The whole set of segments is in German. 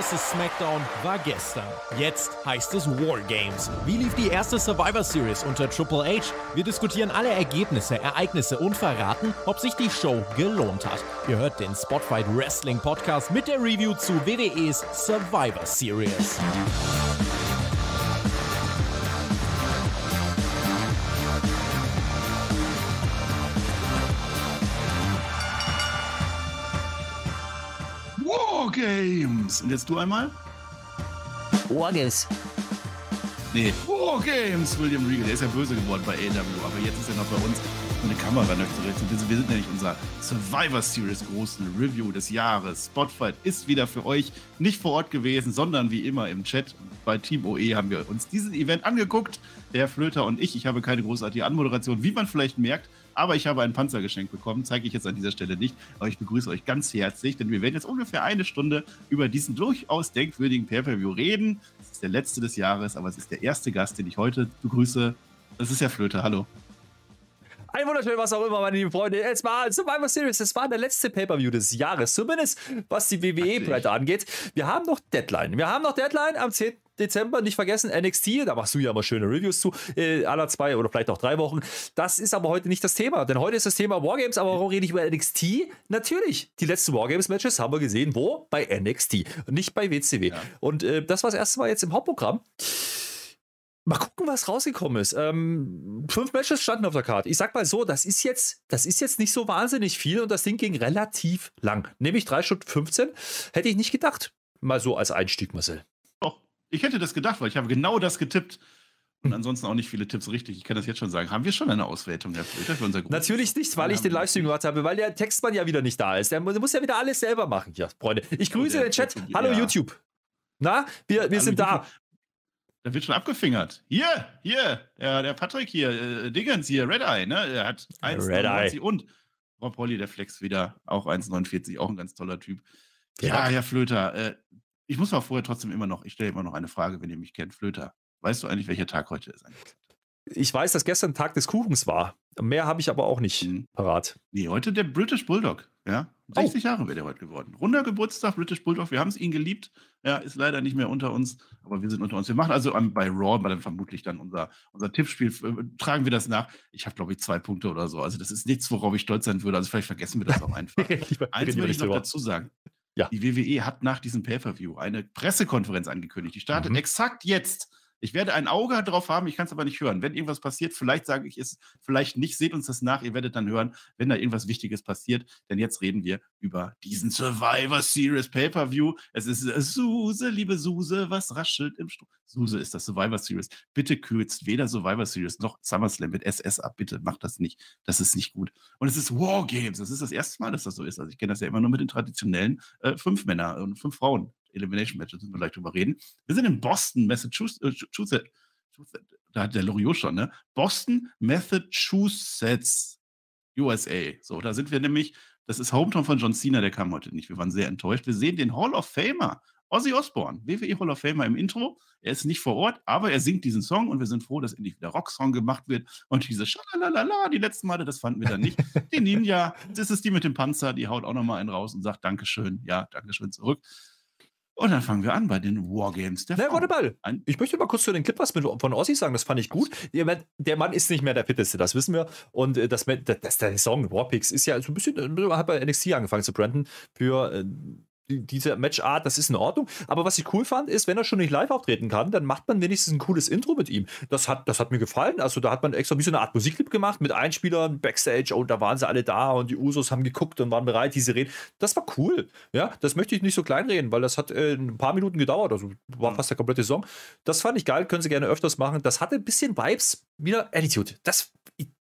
vs. SmackDown war gestern. Jetzt heißt es War Games. Wie lief die erste Survivor Series unter Triple H? Wir diskutieren alle Ergebnisse, Ereignisse und verraten, ob sich die Show gelohnt hat. Ihr hört den Spotfight Wrestling Podcast mit der Review zu WWEs Survivor Series. Wargames. Und jetzt du einmal? Wargames. Nee, Wargames. William Regal, der ist ja böse geworden bei AW, aber jetzt ist er noch bei uns eine Kamera. Und wir sind nämlich unser Survivor Series großen Review des Jahres. Spotfight ist wieder für euch nicht vor Ort gewesen, sondern wie immer im Chat. Bei Team OE haben wir uns dieses Event angeguckt. Der Flöter und ich. Ich habe keine großartige Anmoderation, wie man vielleicht merkt. Aber ich habe ein Panzer geschenkt bekommen, zeige ich jetzt an dieser Stelle nicht. Aber ich begrüße euch ganz herzlich, denn wir werden jetzt ungefähr eine Stunde über diesen durchaus denkwürdigen Pay-Per-View reden. Es ist der letzte des Jahres, aber es ist der erste Gast, den ich heute begrüße. Das ist Herr Flöter. Hallo. Ein wunderschön, was auch immer, meine lieben Freunde. Es war Survivor Series, es war der letzte Pay-Per-View des Jahres, zumindest was die WWE-Breite angeht. Wir haben noch Deadline. Wir haben noch Deadline am 10. Dezember, nicht vergessen, NXT, da machst du ja immer schöne Reviews zu, äh, aller zwei oder vielleicht auch drei Wochen. Das ist aber heute nicht das Thema, denn heute ist das Thema Wargames, aber warum rede ich über NXT? Natürlich, die letzten Wargames-Matches haben wir gesehen, wo? Bei NXT, nicht bei WCW. Ja. Und äh, das war das erste Mal jetzt im Hauptprogramm. Mal gucken, was rausgekommen ist. Ähm, fünf Matches standen auf der Karte. Ich sag mal so, das ist jetzt, das ist jetzt nicht so wahnsinnig viel und das Ding ging relativ lang. Nämlich drei Stunden 15. Hätte ich nicht gedacht. Mal so als Einstieg, Marcel. Ich hätte das gedacht, weil ich habe genau das getippt. Und ansonsten auch nicht viele Tipps richtig. Ich kann das jetzt schon sagen. Haben wir schon eine Auswertung, Herr Flöter, für unser Natürlich nicht, weil ich den Livestream gemacht habe, weil der Textmann ja wieder nicht da ist. Der muss ja wieder alles selber machen. Ja, Freunde. Ich grüße oh, den Chat. Hallo ja. YouTube. Na, wir, wir sind da. Da wird schon abgefingert. Hier, hier, der, der Patrick hier, äh, Dingens hier, Red Eye, ne? Er hat 1,49 und Rob Holly, der Flex wieder, auch 1,49, auch ein ganz toller Typ. Ja, Herr Flöter, äh, ich muss mal vorher trotzdem immer noch, ich stelle immer noch eine Frage, wenn ihr mich kennt. Flöter, weißt du eigentlich, welcher Tag heute ist? Eigentlich? Ich weiß, dass gestern Tag des Kuchens war. Mehr habe ich aber auch nicht mhm. parat. Nee, heute der British Bulldog. Ja, 60 oh. Jahre wird er heute geworden. Runder Geburtstag, British Bulldog. Wir haben es ihn geliebt. Ja, ist leider nicht mehr unter uns, aber wir sind unter uns. Wir machen also bei Raw, bei dann vermutlich dann unser, unser Tippspiel, äh, tragen wir das nach. Ich habe, glaube ich, zwei Punkte oder so. Also, das ist nichts, worauf ich stolz sein würde. Also, vielleicht vergessen wir das auch einfach. Eins will ich noch dazu sagen. Ja. Die WWE hat nach diesem Pay-Per-View eine Pressekonferenz angekündigt. Die startet mhm. exakt jetzt. Ich werde ein Auge drauf haben, ich kann es aber nicht hören. Wenn irgendwas passiert, vielleicht sage ich es, vielleicht nicht, seht uns das nach, ihr werdet dann hören, wenn da irgendwas Wichtiges passiert. Denn jetzt reden wir über diesen Survivor Series Pay-Per-View. Es ist Suse, liebe Suse, was raschelt im Stroh. Suse ist das Survivor Series. Bitte kürzt weder Survivor Series noch SummerSlam mit SS ab. Bitte macht das nicht. Das ist nicht gut. Und es ist War Games. Das ist das erste Mal, dass das so ist. Also ich kenne das ja immer nur mit den traditionellen äh, fünf Männer und fünf Frauen. Elimination Matches, müssen wir gleich drüber reden. Wir sind in Boston, Massachusetts. Äh, da hat der Loriot schon, ne? Boston, Massachusetts, USA. So, da sind wir nämlich. Das ist Hometown von John Cena, der kam heute nicht. Wir waren sehr enttäuscht. Wir sehen den Hall of Famer Ozzy Osbourne, WWE Hall of Famer im Intro. Er ist nicht vor Ort, aber er singt diesen Song und wir sind froh, dass endlich wieder Rocksong gemacht wird. Und diese Schalalala, die letzten Male, das fanden wir dann nicht. die Ninja, das ist die mit dem Panzer, die haut auch nochmal einen raus und sagt Dankeschön. Ja, Dankeschön zurück. Und dann fangen wir an bei den Wargames der Na, warte mal. Ich möchte mal kurz zu den Clip was von Ossi sagen. Das fand ich gut. Der Mann ist nicht mehr der Fitteste, das wissen wir. Und äh, das, das, der Song Warpix ist ja so ein bisschen, hat bei NXT angefangen zu Brandon für äh, diese Matchart, das ist in Ordnung. Aber was ich cool fand, ist, wenn er schon nicht live auftreten kann, dann macht man wenigstens ein cooles Intro mit ihm. Das hat, das hat mir gefallen. Also da hat man extra wie so eine Art Musikclip gemacht mit Einspielern, Backstage und da waren sie alle da und die Usos haben geguckt und waren bereit, diese Reden. Das war cool. Ja, das möchte ich nicht so kleinreden, weil das hat äh, ein paar Minuten gedauert. Also war fast der komplette Song. Das fand ich geil, können sie gerne öfters machen. Das hatte ein bisschen Vibes, wieder Attitude. Das,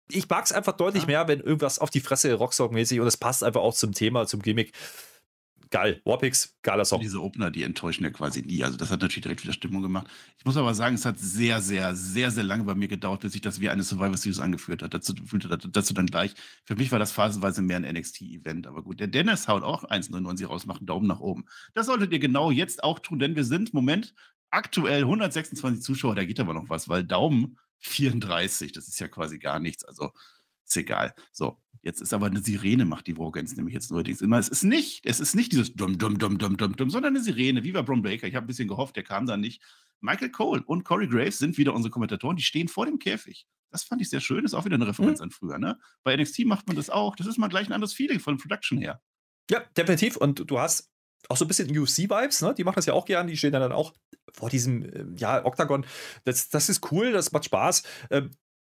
ich, mag es einfach deutlich ja. mehr, wenn irgendwas auf die Fresse Rocksong-mäßig und es passt einfach auch zum Thema, zum Gimmick geil. Warpix, geiler Song. Diese Opener, die enttäuschen ja quasi nie. Also das hat natürlich direkt wieder Stimmung gemacht. Ich muss aber sagen, es hat sehr, sehr, sehr, sehr lange bei mir gedauert, bis sich das wie eine Survivor Series angeführt hat. Dazu dazu dann gleich. Für mich war das phasenweise mehr ein NXT-Event. Aber gut, der Dennis haut auch 1,99 raus, macht einen Daumen nach oben. Das solltet ihr genau jetzt auch tun, denn wir sind, Moment, aktuell 126 Zuschauer, da geht aber noch was, weil Daumen 34, das ist ja quasi gar nichts. Also Ist egal. So, jetzt ist aber eine Sirene, macht die Wargames nämlich jetzt neuerdings immer. Es ist nicht, es ist nicht dieses dumm, dumm, dumm, dumm, dumm, dumm, sondern eine Sirene, wie bei Bron Baker. Ich habe ein bisschen gehofft, der kam da nicht. Michael Cole und Corey Graves sind wieder unsere Kommentatoren, die stehen vor dem Käfig. Das fand ich sehr schön, ist auch wieder eine Referenz mhm. an früher. Ne? Bei NXT macht man das auch. Das ist mal gleich ein anderes Feeling von Production her. Ja, definitiv. Und du hast auch so ein bisschen UFC-Vibes, ne? Die machen das ja auch gern, die stehen dann auch vor diesem, äh, ja, Oktagon. Das, das ist cool, das macht Spaß.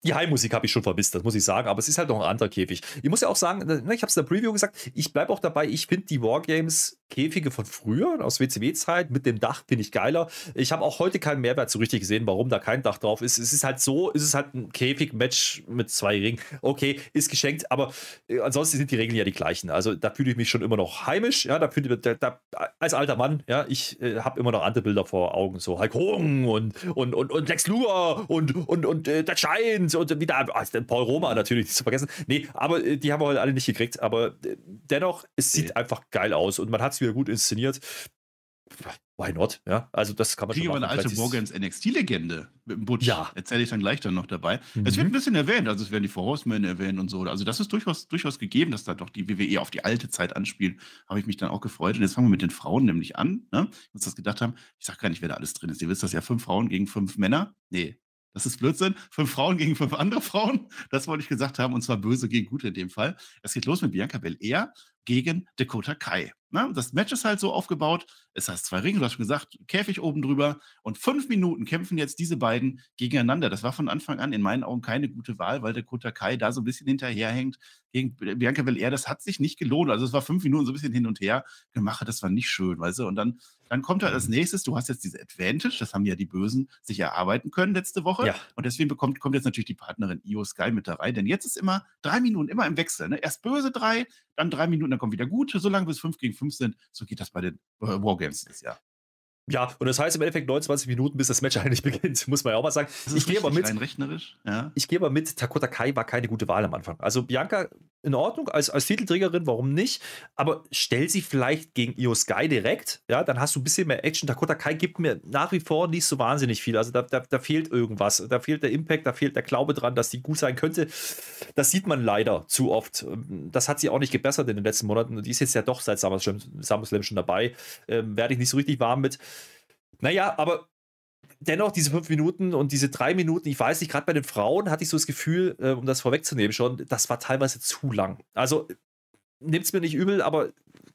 Die Heimmusik habe ich schon vermisst, das muss ich sagen, aber es ist halt noch ein anderer Käfig. Ich muss ja auch sagen, ne, ich habe es in der Preview gesagt, ich bleibe auch dabei, ich finde die Wargames Käfige von früher, aus WCW-Zeit, mit dem Dach finde ich geiler. Ich habe auch heute keinen Mehrwert so richtig gesehen, warum da kein Dach drauf ist. Es ist halt so, es ist halt ein Käfig-Match mit zwei Ringen. Okay, ist geschenkt, aber äh, ansonsten sind die Regeln ja die gleichen. Also da fühle ich mich schon immer noch heimisch. Ja, da fühle da, da, als alter Mann, ja, ich äh, habe immer noch andere Bilder vor Augen, so Hulk Hogan und, und, und, und Lex Luger und, und, und äh, der Giant und wieder ah, Paul Roma natürlich nicht zu vergessen. Nee, aber äh, die haben wir heute alle nicht gekriegt. Aber äh, dennoch, es sieht nee. einfach geil aus und man hat wieder gut inszeniert. Why not? Ja, also das kann man Kriege schon machen. eine alte Morgans NXT-Legende mit dem Butch. Ja. Erzähle ich dann gleich dann noch dabei. Mhm. Es wird ein bisschen erwähnt, also es werden die Four Horsemen erwähnt und so. Also das ist durchaus, durchaus gegeben, dass da doch die WWE auf die alte Zeit anspielt. Habe ich mich dann auch gefreut. Und jetzt fangen wir mit den Frauen nämlich an. Ne? Ich muss das gedacht haben. Ich sage gar nicht, wer da alles drin ist. Ihr wisst das ja, fünf Frauen gegen fünf Männer. Nee, das ist Blödsinn. Fünf Frauen gegen fünf andere Frauen. Das wollte ich gesagt haben. Und zwar böse gegen gute in dem Fall. Es geht los mit Bianca Belair gegen Dakota Kai. Na, das Match ist halt so aufgebaut. Es heißt zwei Ringe, du hast schon gesagt, Käfig oben drüber. Und fünf Minuten kämpfen jetzt diese beiden gegeneinander. Das war von Anfang an in meinen Augen keine gute Wahl, weil Dakota Kai da so ein bisschen hinterherhängt gegen Bianca Belair. Das hat sich nicht gelohnt. Also es war fünf Minuten so ein bisschen hin und her gemacht. Das war nicht schön, weißt du. Und dann, dann kommt halt als nächstes, du hast jetzt diese Advantage, das haben ja die Bösen sich erarbeiten können letzte Woche. Ja. Und deswegen bekommt, kommt jetzt natürlich die Partnerin Io Sky mit da rein. Denn jetzt ist immer drei Minuten, immer im Wechsel. Ne? Erst böse drei, dann drei Minuten, dann kommen wieder gute, so lange bis fünf gegen fünf sind. So geht das bei den äh, Wargames dieses Jahr. Ja, und das heißt im Endeffekt 29 Minuten, bis das Match eigentlich beginnt, muss man ja auch mal sagen. Ich gehe aber mit. ja. Ich gehe aber mit, Takota Kai war keine gute Wahl am Anfang. Also Bianca in Ordnung als, als Titelträgerin, warum nicht? Aber stell sie vielleicht gegen Io Sky direkt, ja, dann hast du ein bisschen mehr Action. Dakota Kai gibt mir nach wie vor nicht so wahnsinnig viel. Also da, da, da fehlt irgendwas. Da fehlt der Impact, da fehlt der Glaube dran, dass die gut sein könnte. Das sieht man leider zu oft. Das hat sie auch nicht gebessert in den letzten Monaten. Und die ist jetzt ja doch seit SummerSlam, SummerSlam schon dabei. Ähm, werde ich nicht so richtig warm mit. Naja, aber dennoch diese fünf Minuten und diese drei Minuten, ich weiß nicht, gerade bei den Frauen hatte ich so das Gefühl, äh, um das vorwegzunehmen schon, das war teilweise zu lang. Also nehmt es mir nicht übel, aber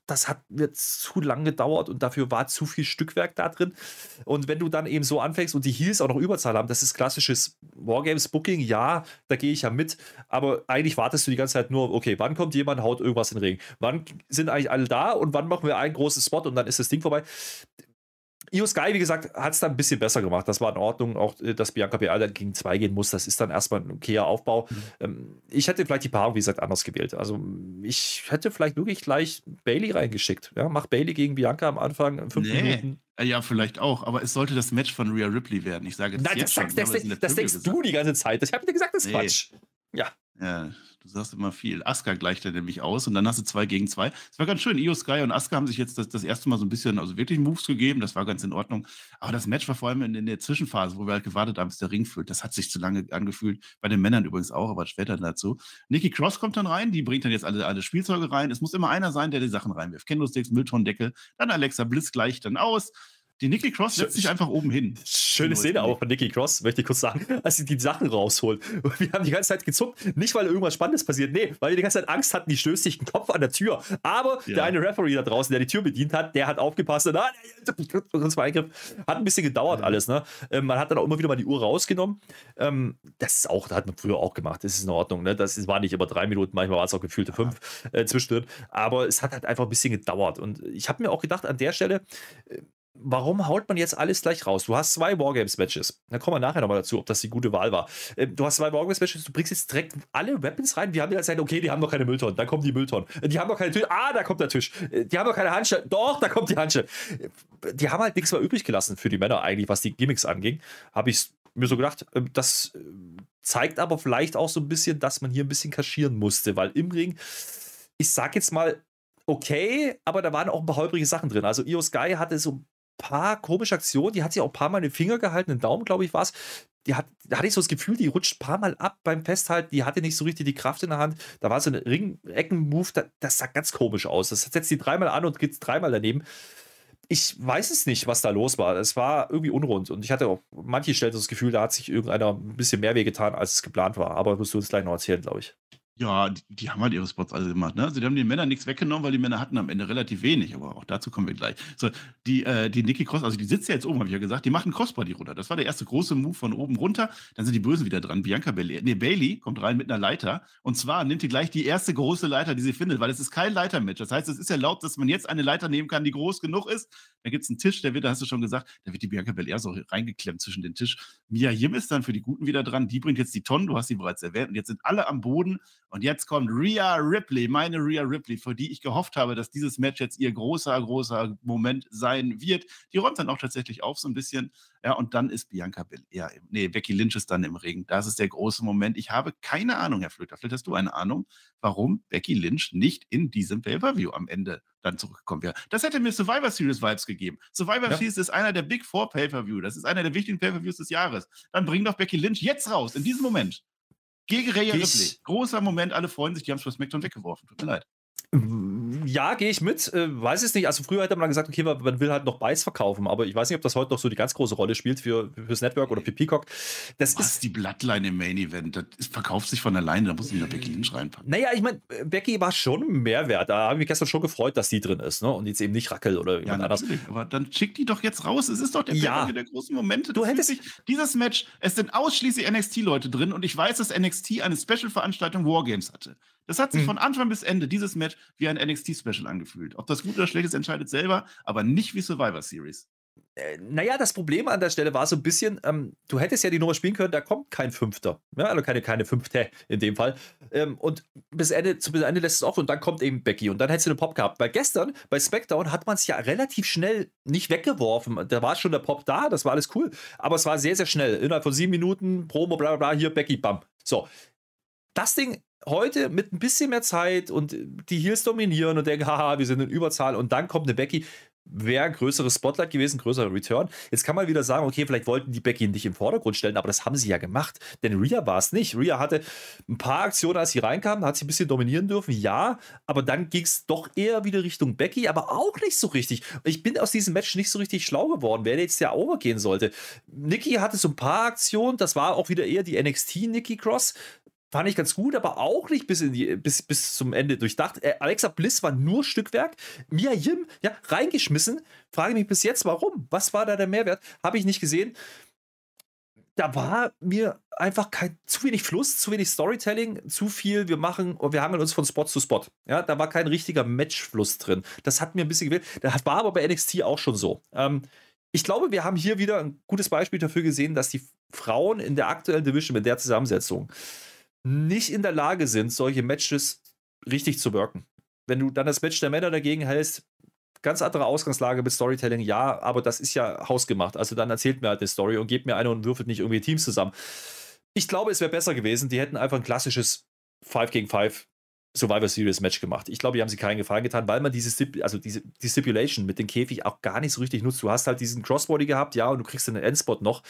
das hat mir zu lang gedauert und dafür war zu viel Stückwerk da drin. Und wenn du dann eben so anfängst und die Heels auch noch Überzahl haben, das ist klassisches Wargames-Booking, ja, da gehe ich ja mit, aber eigentlich wartest du die ganze Zeit nur, okay, wann kommt jemand, haut irgendwas in den Regen? Wann sind eigentlich alle da und wann machen wir einen großen Spot und dann ist das Ding vorbei? Io Sky, wie gesagt, hat es dann ein bisschen besser gemacht. Das war in Ordnung. Auch, äh, dass Bianca Belair gegen zwei gehen muss, das ist dann erstmal ein okayer Aufbau. Mhm. Ähm, ich hätte vielleicht die Paarung, wie gesagt, anders gewählt. Also ich hätte vielleicht wirklich gleich Bailey reingeschickt. Ja, mach Bailey gegen Bianca am Anfang, fünf nee. Minuten. Äh, ja, vielleicht auch, aber es sollte das Match von Rhea Ripley werden. Ich sage jetzt Nein, das, sagst, das, das, das denkst du die ganze Zeit. Ich habe dir gesagt, das ist nee. Quatsch. Ja. Ja, Du sagst immer viel. Asuka gleicht er nämlich aus und dann hast du zwei gegen zwei. Es war ganz schön. Io Sky und Asuka haben sich jetzt das, das erste Mal so ein bisschen, also wirklich Moves gegeben. Das war ganz in Ordnung. Aber das Match war vor allem in, in der Zwischenphase, wo wir halt gewartet haben, bis der Ring füllt. Das hat sich zu lange angefühlt. Bei den Männern übrigens auch, aber später dazu. Nikki Cross kommt dann rein. Die bringt dann jetzt alle, alle Spielzeuge rein. Es muss immer einer sein, der die Sachen reinwirft. Candlesticks, Mülltonnendeckel. Dann Alexa Bliss gleicht dann aus. Die Nikki Cross setzt sich einfach oben hin. Schöne Szene auch von Nikki Cross, möchte ich kurz sagen, als sie die Sachen rausholt. Wir haben die ganze Zeit gezuckt, nicht weil irgendwas Spannendes passiert, nee, weil wir die ganze Zeit Angst hatten, die stößt sich den Kopf an der Tür. Aber ja. der eine Referee da draußen, der die Tür bedient hat, der hat aufgepasst und, und Eingriff. Hat ein bisschen gedauert ja. alles. Ne? Ähm, man hat dann auch immer wieder mal die Uhr rausgenommen. Ähm, das ist auch, das hat man früher auch gemacht, das ist in Ordnung. Ne? Das war nicht immer drei Minuten, manchmal war es auch gefühlte fünf äh, zwischendrin. Aber es hat halt einfach ein bisschen gedauert. Und ich habe mir auch gedacht, an der Stelle, äh, warum haut man jetzt alles gleich raus? Du hast zwei Wargames-Matches. Da kommen wir nachher nochmal dazu, ob das die gute Wahl war. Ähm, du hast zwei Wargames-Matches, du bringst jetzt direkt alle Weapons rein. Wir haben ja gesagt, okay, die haben noch keine Mülltonnen. Da kommen die Mülltonnen. Die haben noch keine Tisch. Ah, da kommt der Tisch. Äh, die haben noch keine Handschellen. Doch, da kommt die Handschelle. Äh, die haben halt nichts mehr übrig gelassen für die Männer eigentlich, was die Gimmicks anging. Habe ich mir so gedacht, ähm, das äh, zeigt aber vielleicht auch so ein bisschen, dass man hier ein bisschen kaschieren musste, weil im Ring, ich sag jetzt mal, okay, aber da waren auch ein paar holprige Sachen drin. Also Io Sky hatte so paar komische Aktionen. Die hat sich auch ein paar Mal den Finger gehalten, den Daumen, glaube ich, war es. hat, da hatte ich so das Gefühl, die rutscht ein paar Mal ab beim Festhalten, die hatte nicht so richtig die Kraft in der Hand. Da war so ein Ring-Ecken-Move, das, das sah ganz komisch aus. Das setzt die dreimal an und geht dreimal daneben. Ich weiß es nicht, was da los war. Es war irgendwie unrund und ich hatte auch manche Stellen das Gefühl, da hat sich irgendeiner ein bisschen mehr wehgetan, als es geplant war. Aber wirst du uns gleich noch erzählen, glaube ich. Ja, die, die, haben halt ihre Spots alle gemacht. Ne? Also die haben den Männern nichts weggenommen, weil die Männer hatten am Ende relativ wenig. Aber auch dazu kommen wir gleich. So, die, äh, die Nikki Cross, also die sitzt ja jetzt oben, habe ich ja gesagt, die macht einen Crossbody runter. Das war der erste große Move von oben runter. Dann sind die Bösen wieder dran. Bianca Bailey, nee, Bailey kommt rein mit einer Leiter. Und zwar nimmt die gleich die erste große Leiter, die sie findet, weil es ist kein Leitermatch. Das heißt, es ist erlaubt, dass man jetzt eine Leiter nehmen kann, die groß genug ist. Da gibt es einen Tisch, der wird, da hast du schon gesagt, da wird die Bianca Belair so reingeklemmt zwischen den Tisch. Mia Yim ist dann für die Guten wieder dran. Die bringt jetzt die Tonnen, du hast sie bereits erwähnt. Und jetzt sind alle am Boden. Und jetzt kommt Rhea Ripley, meine Rhea Ripley, für die ich gehofft habe, dass dieses Match jetzt ihr großer, großer Moment sein wird. Die räumt dann auch tatsächlich auf so ein bisschen. Ja, und dann ist Bianca Belair, im, nee, Becky Lynch ist dann im Ring. Das ist der große Moment. Ich habe keine Ahnung, Herr Flöter. Vielleicht hast du eine Ahnung, warum Becky Lynch nicht in diesem Pay-Per-View am Ende dann zurückgekommen wäre. Das hätte mir Survivor Series Vibes gegeben. Survivor ja. Series ist einer der Big Four Pay-Per-View. Das ist einer der wichtigen Pay-Per-Views des Jahres. Dann bring doch Becky Lynch jetzt raus, in diesem Moment. Gegen Rhea Ripley. Großer Moment, alle freuen sich, die haben es für SmackDown weggeworfen. Tut mir leid. Ja, gehe ich mit. Äh, weiß es nicht. Also früher hätte man gesagt, okay, man will halt noch Bites verkaufen, aber ich weiß nicht, ob das heute noch so die ganz große Rolle spielt für fürs Network oder für Peacock. Das Was ist die Bloodline im Main Event. Das ist, verkauft sich von alleine, da muss ich wieder Becky Lynch reinpacken. Naja, ich meine, Becky war schon ein Mehrwert. Da habe ich mich gestern schon gefreut, dass die drin ist, ne? Und jetzt eben nicht Rackel oder jemand ja, anders. Aber dann schick die doch jetzt raus. Es ist doch der ja. der großen Momente. Du hättest sich dieses Match, es sind ausschließlich NXT-Leute drin und ich weiß, dass NXT eine Special-Veranstaltung Wargames hatte. Das hat sich mhm. von Anfang bis Ende dieses Match wie ein NXT-Special angefühlt. Ob das gut oder schlecht ist, entscheidet selber, aber nicht wie Survivor Series. Äh, naja, das Problem an der Stelle war so ein bisschen, ähm, du hättest ja die Nummer spielen können, da kommt kein Fünfter. Ja, also keine, keine Fünfte in dem Fall. Ähm, und bis Ende, zu bis Ende lässt es offen und dann kommt eben Becky und dann hättest du einen Pop gehabt. Weil gestern bei SmackDown hat man es ja relativ schnell nicht weggeworfen. Da war schon der Pop da, das war alles cool. Aber es war sehr, sehr schnell. Innerhalb von sieben Minuten, Promo, bla bla bla, hier Becky, bam. So. Das Ding heute mit ein bisschen mehr Zeit und die Heels dominieren und denken, haha, wir sind in Überzahl und dann kommt eine Becky, wäre größeres Spotlight gewesen, größerer Return. Jetzt kann man wieder sagen, okay, vielleicht wollten die Becky nicht im Vordergrund stellen, aber das haben sie ja gemacht. Denn Rhea war es nicht. Rhea hatte ein paar Aktionen, als sie reinkam, hat sie ein bisschen dominieren dürfen, ja, aber dann ging es doch eher wieder Richtung Becky, aber auch nicht so richtig. Ich bin aus diesem Match nicht so richtig schlau geworden, wer jetzt ja overgehen sollte. Nikki hatte so ein paar Aktionen, das war auch wieder eher die NXT Nikki Cross fand ich ganz gut, aber auch nicht bis, in die, bis, bis zum Ende durchdacht. Äh, Alexa Bliss war nur Stückwerk. Mia Yim, ja, reingeschmissen. Frage mich bis jetzt, warum? Was war da der Mehrwert? Habe ich nicht gesehen. Da war mir einfach kein, zu wenig Fluss, zu wenig Storytelling, zu viel, wir machen, wir hangeln uns von Spot zu Spot. Ja, da war kein richtiger Matchfluss drin. Das hat mir ein bisschen gewählt. Das war aber bei NXT auch schon so. Ähm, ich glaube, wir haben hier wieder ein gutes Beispiel dafür gesehen, dass die Frauen in der aktuellen Division mit der Zusammensetzung nicht in der Lage sind, solche Matches richtig zu wirken. Wenn du dann das Match der Männer dagegen hältst, ganz andere Ausgangslage mit Storytelling, ja, aber das ist ja hausgemacht. Also dann erzählt mir halt eine Story und gebt mir eine und würfelt nicht irgendwie Teams zusammen. Ich glaube, es wäre besser gewesen, die hätten einfach ein klassisches 5 gegen 5 Survivor Series Match gemacht. Ich glaube, die haben sie keinen Gefallen getan, weil man diese, Stip also diese die Stipulation mit dem Käfig auch gar nicht so richtig nutzt. Du hast halt diesen Crossbody gehabt, ja, und du kriegst einen Endspot noch.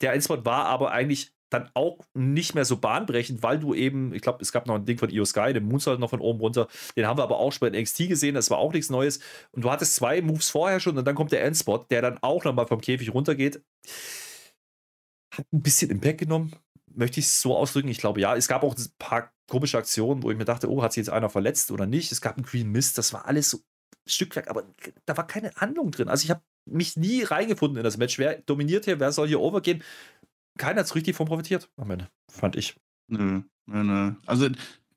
Der Endspot war aber eigentlich dann auch nicht mehr so bahnbrechend, weil du eben, ich glaube, es gab noch ein Ding von Io Sky, den Moonsault noch von oben runter, den haben wir aber auch schon bei NXT gesehen, das war auch nichts Neues. Und du hattest zwei Moves vorher schon und dann kommt der Endspot, der dann auch nochmal vom Käfig runtergeht. Hat ein bisschen Impact genommen, möchte ich es so ausdrücken. Ich glaube, ja, es gab auch ein paar komische Aktionen, wo ich mir dachte, oh, hat sich jetzt einer verletzt oder nicht? Es gab einen Green Mist, das war alles so Stückwerk, aber da war keine Handlung drin. Also ich habe mich nie reingefunden in das Match. Wer dominiert hier, wer soll hier overgehen? Keiner hat so richtig von profitiert am Ende, fand ich. Nö, nö, nö. Also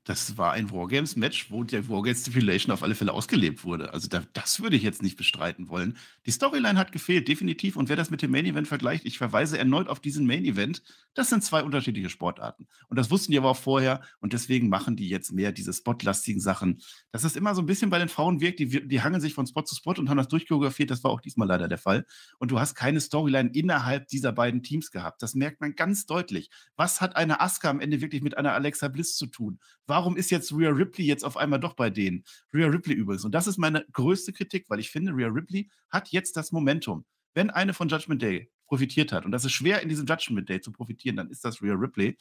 das war ein Wargames-Match, wo der Wargames-Stipulation auf alle Fälle ausgelebt wurde. Also da, das würde ich jetzt nicht bestreiten wollen. Die Storyline hat gefehlt, definitiv. Und wer das mit dem Main-Event vergleicht, ich verweise erneut auf diesen Main-Event. Das sind zwei unterschiedliche Sportarten. Und das wussten die aber auch vorher. Und deswegen machen die jetzt mehr diese spotlastigen Sachen. Das ist immer so ein bisschen bei den Frauen wirkt, die, die hangeln sich von Spot zu Spot und haben das durchchoreografiert. Das war auch diesmal leider der Fall. Und du hast keine Storyline innerhalb dieser beiden Teams gehabt. Das merkt man ganz deutlich. Was hat eine Asuka am Ende wirklich mit einer Alexa Bliss zu tun? Warum ist jetzt Rhea Ripley jetzt auf einmal doch bei denen? Rhea Ripley übrigens. Und das ist meine größte Kritik, weil ich finde, Rhea Ripley hat jetzt das Momentum. wenn eine von Judgment Day profitiert hat, und das ist schwer in diesem Judgment Day zu profitieren, dann ist das Rhea Ripley.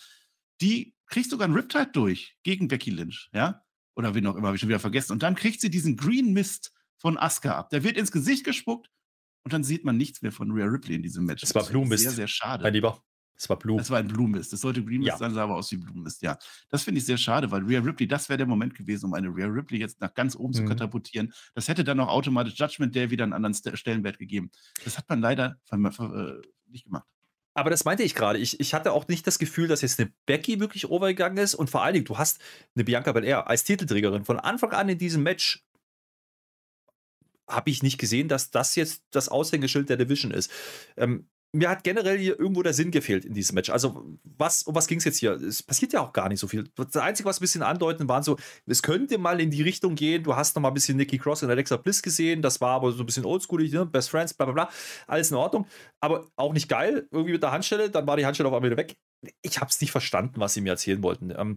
Die kriegt sogar einen Riptide durch gegen Becky Lynch, ja? Oder wie noch immer, habe ich schon wieder vergessen. Und dann kriegt sie diesen Green Mist von Asuka ab. Der wird ins Gesicht gespuckt und dann sieht man nichts mehr von Rhea Ripley in diesem Match. Es war Blumenmist. Sehr, sehr schade. Mein Lieber. Es war Blue. Es war ein Blumenmist. Es sollte Green Mist Ja. sein, sah aber aus wie Blumenmist, ja. Das finde ich sehr schade, weil Rhea Ripley, das wäre der Moment gewesen, um eine Rhea Ripley jetzt nach ganz oben zu Mhm. katapultieren. Das hätte dann auch automatisch Judgment Day wieder einen anderen St- Stellenwert gegeben. Das hat man leider äh, nicht gemacht. Aber das meinte ich gerade. Ich, ich hatte auch nicht das Gefühl, dass jetzt eine Becky wirklich overgegangen ist. Und vor allen Dingen, du hast eine Bianca Belair als Titelträgerin von Anfang an in diesem Match. Habe ich nicht gesehen, dass das jetzt das Aushängeschild der Division ist. Ähm, mir hat generell hier irgendwo der Sinn gefehlt in diesem Match. Also, was, um was ging es jetzt hier? Es passiert ja auch gar nicht so viel. Das Einzige, was ein bisschen andeuten, waren so, es könnte mal in die Richtung gehen. Du hast noch mal ein bisschen Nikki Cross und Alexa Bliss gesehen. Das war aber so ein bisschen oldschoolig, ne? Best Friends, bla bla bla. Alles in Ordnung. Aber auch nicht geil, irgendwie mit der Handstelle. Dann war die Handstelle auf einmal wieder weg. Ich habe es nicht verstanden, was sie mir erzählen wollten. Ähm,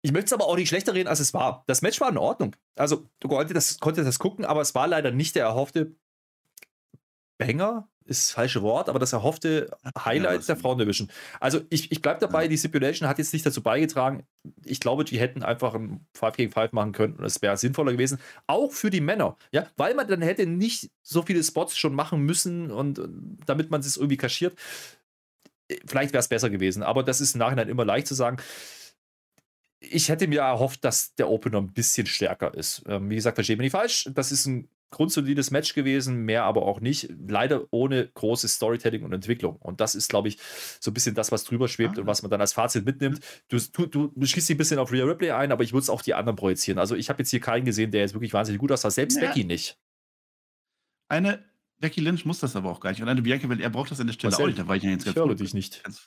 ich möchte es aber auch nicht schlechter reden, als es war. Das Match war in Ordnung. Also, du konntest das, konntest das gucken, aber es war leider nicht der erhoffte Banger, ist das falsche Wort, aber das erhoffte Highlight was- der Frauendivision. Also, ich, ich bleibe dabei, die Stipulation hat jetzt nicht dazu beigetragen. Ich glaube, die hätten einfach ein 5 gegen 5 machen können und es wäre sinnvoller gewesen. Auch für die Männer, ja, weil man dann hätte nicht so viele Spots schon machen müssen und äh, damit man es irgendwie kaschiert. Vielleicht wäre es besser gewesen, aber das ist im Nachhinein immer leicht zu sagen ich hätte mir erhofft, dass der Opener ein bisschen stärker ist. Ähm, wie gesagt, verstehe mich nicht falsch. Das ist ein grundsolides Match gewesen, mehr aber auch nicht. Leider ohne großes Storytelling und Entwicklung. Und das ist, glaube ich, so ein bisschen das, was drüber schwebt Ah. und was man dann als Fazit mitnimmt. Du, du, du, dich ein bisschen auf Rhea Ripley ein, aber ich würde es auf die anderen projizieren. Also ich habe jetzt hier keinen gesehen, der jetzt wirklich wahnsinnig gut aussah. Selbst Ja. Becky nicht. Eine Becky Lynch muss das aber auch gar nicht. Und eine Bianca Belair braucht das an der Stelle Was auch nicht. Da war ich ja jetzt Ich ganz höre gut- dich nicht. Ganz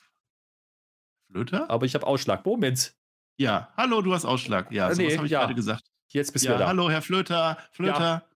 Flöter? Aber ich habe Ausschlag. Moment. Ja, hallo, du hast Ausschlag. Ja, Äh, nee, habe ich ja. gerade gesagt. Jetzt bist du Ja, da. hallo, Herr Flöter. Flöter.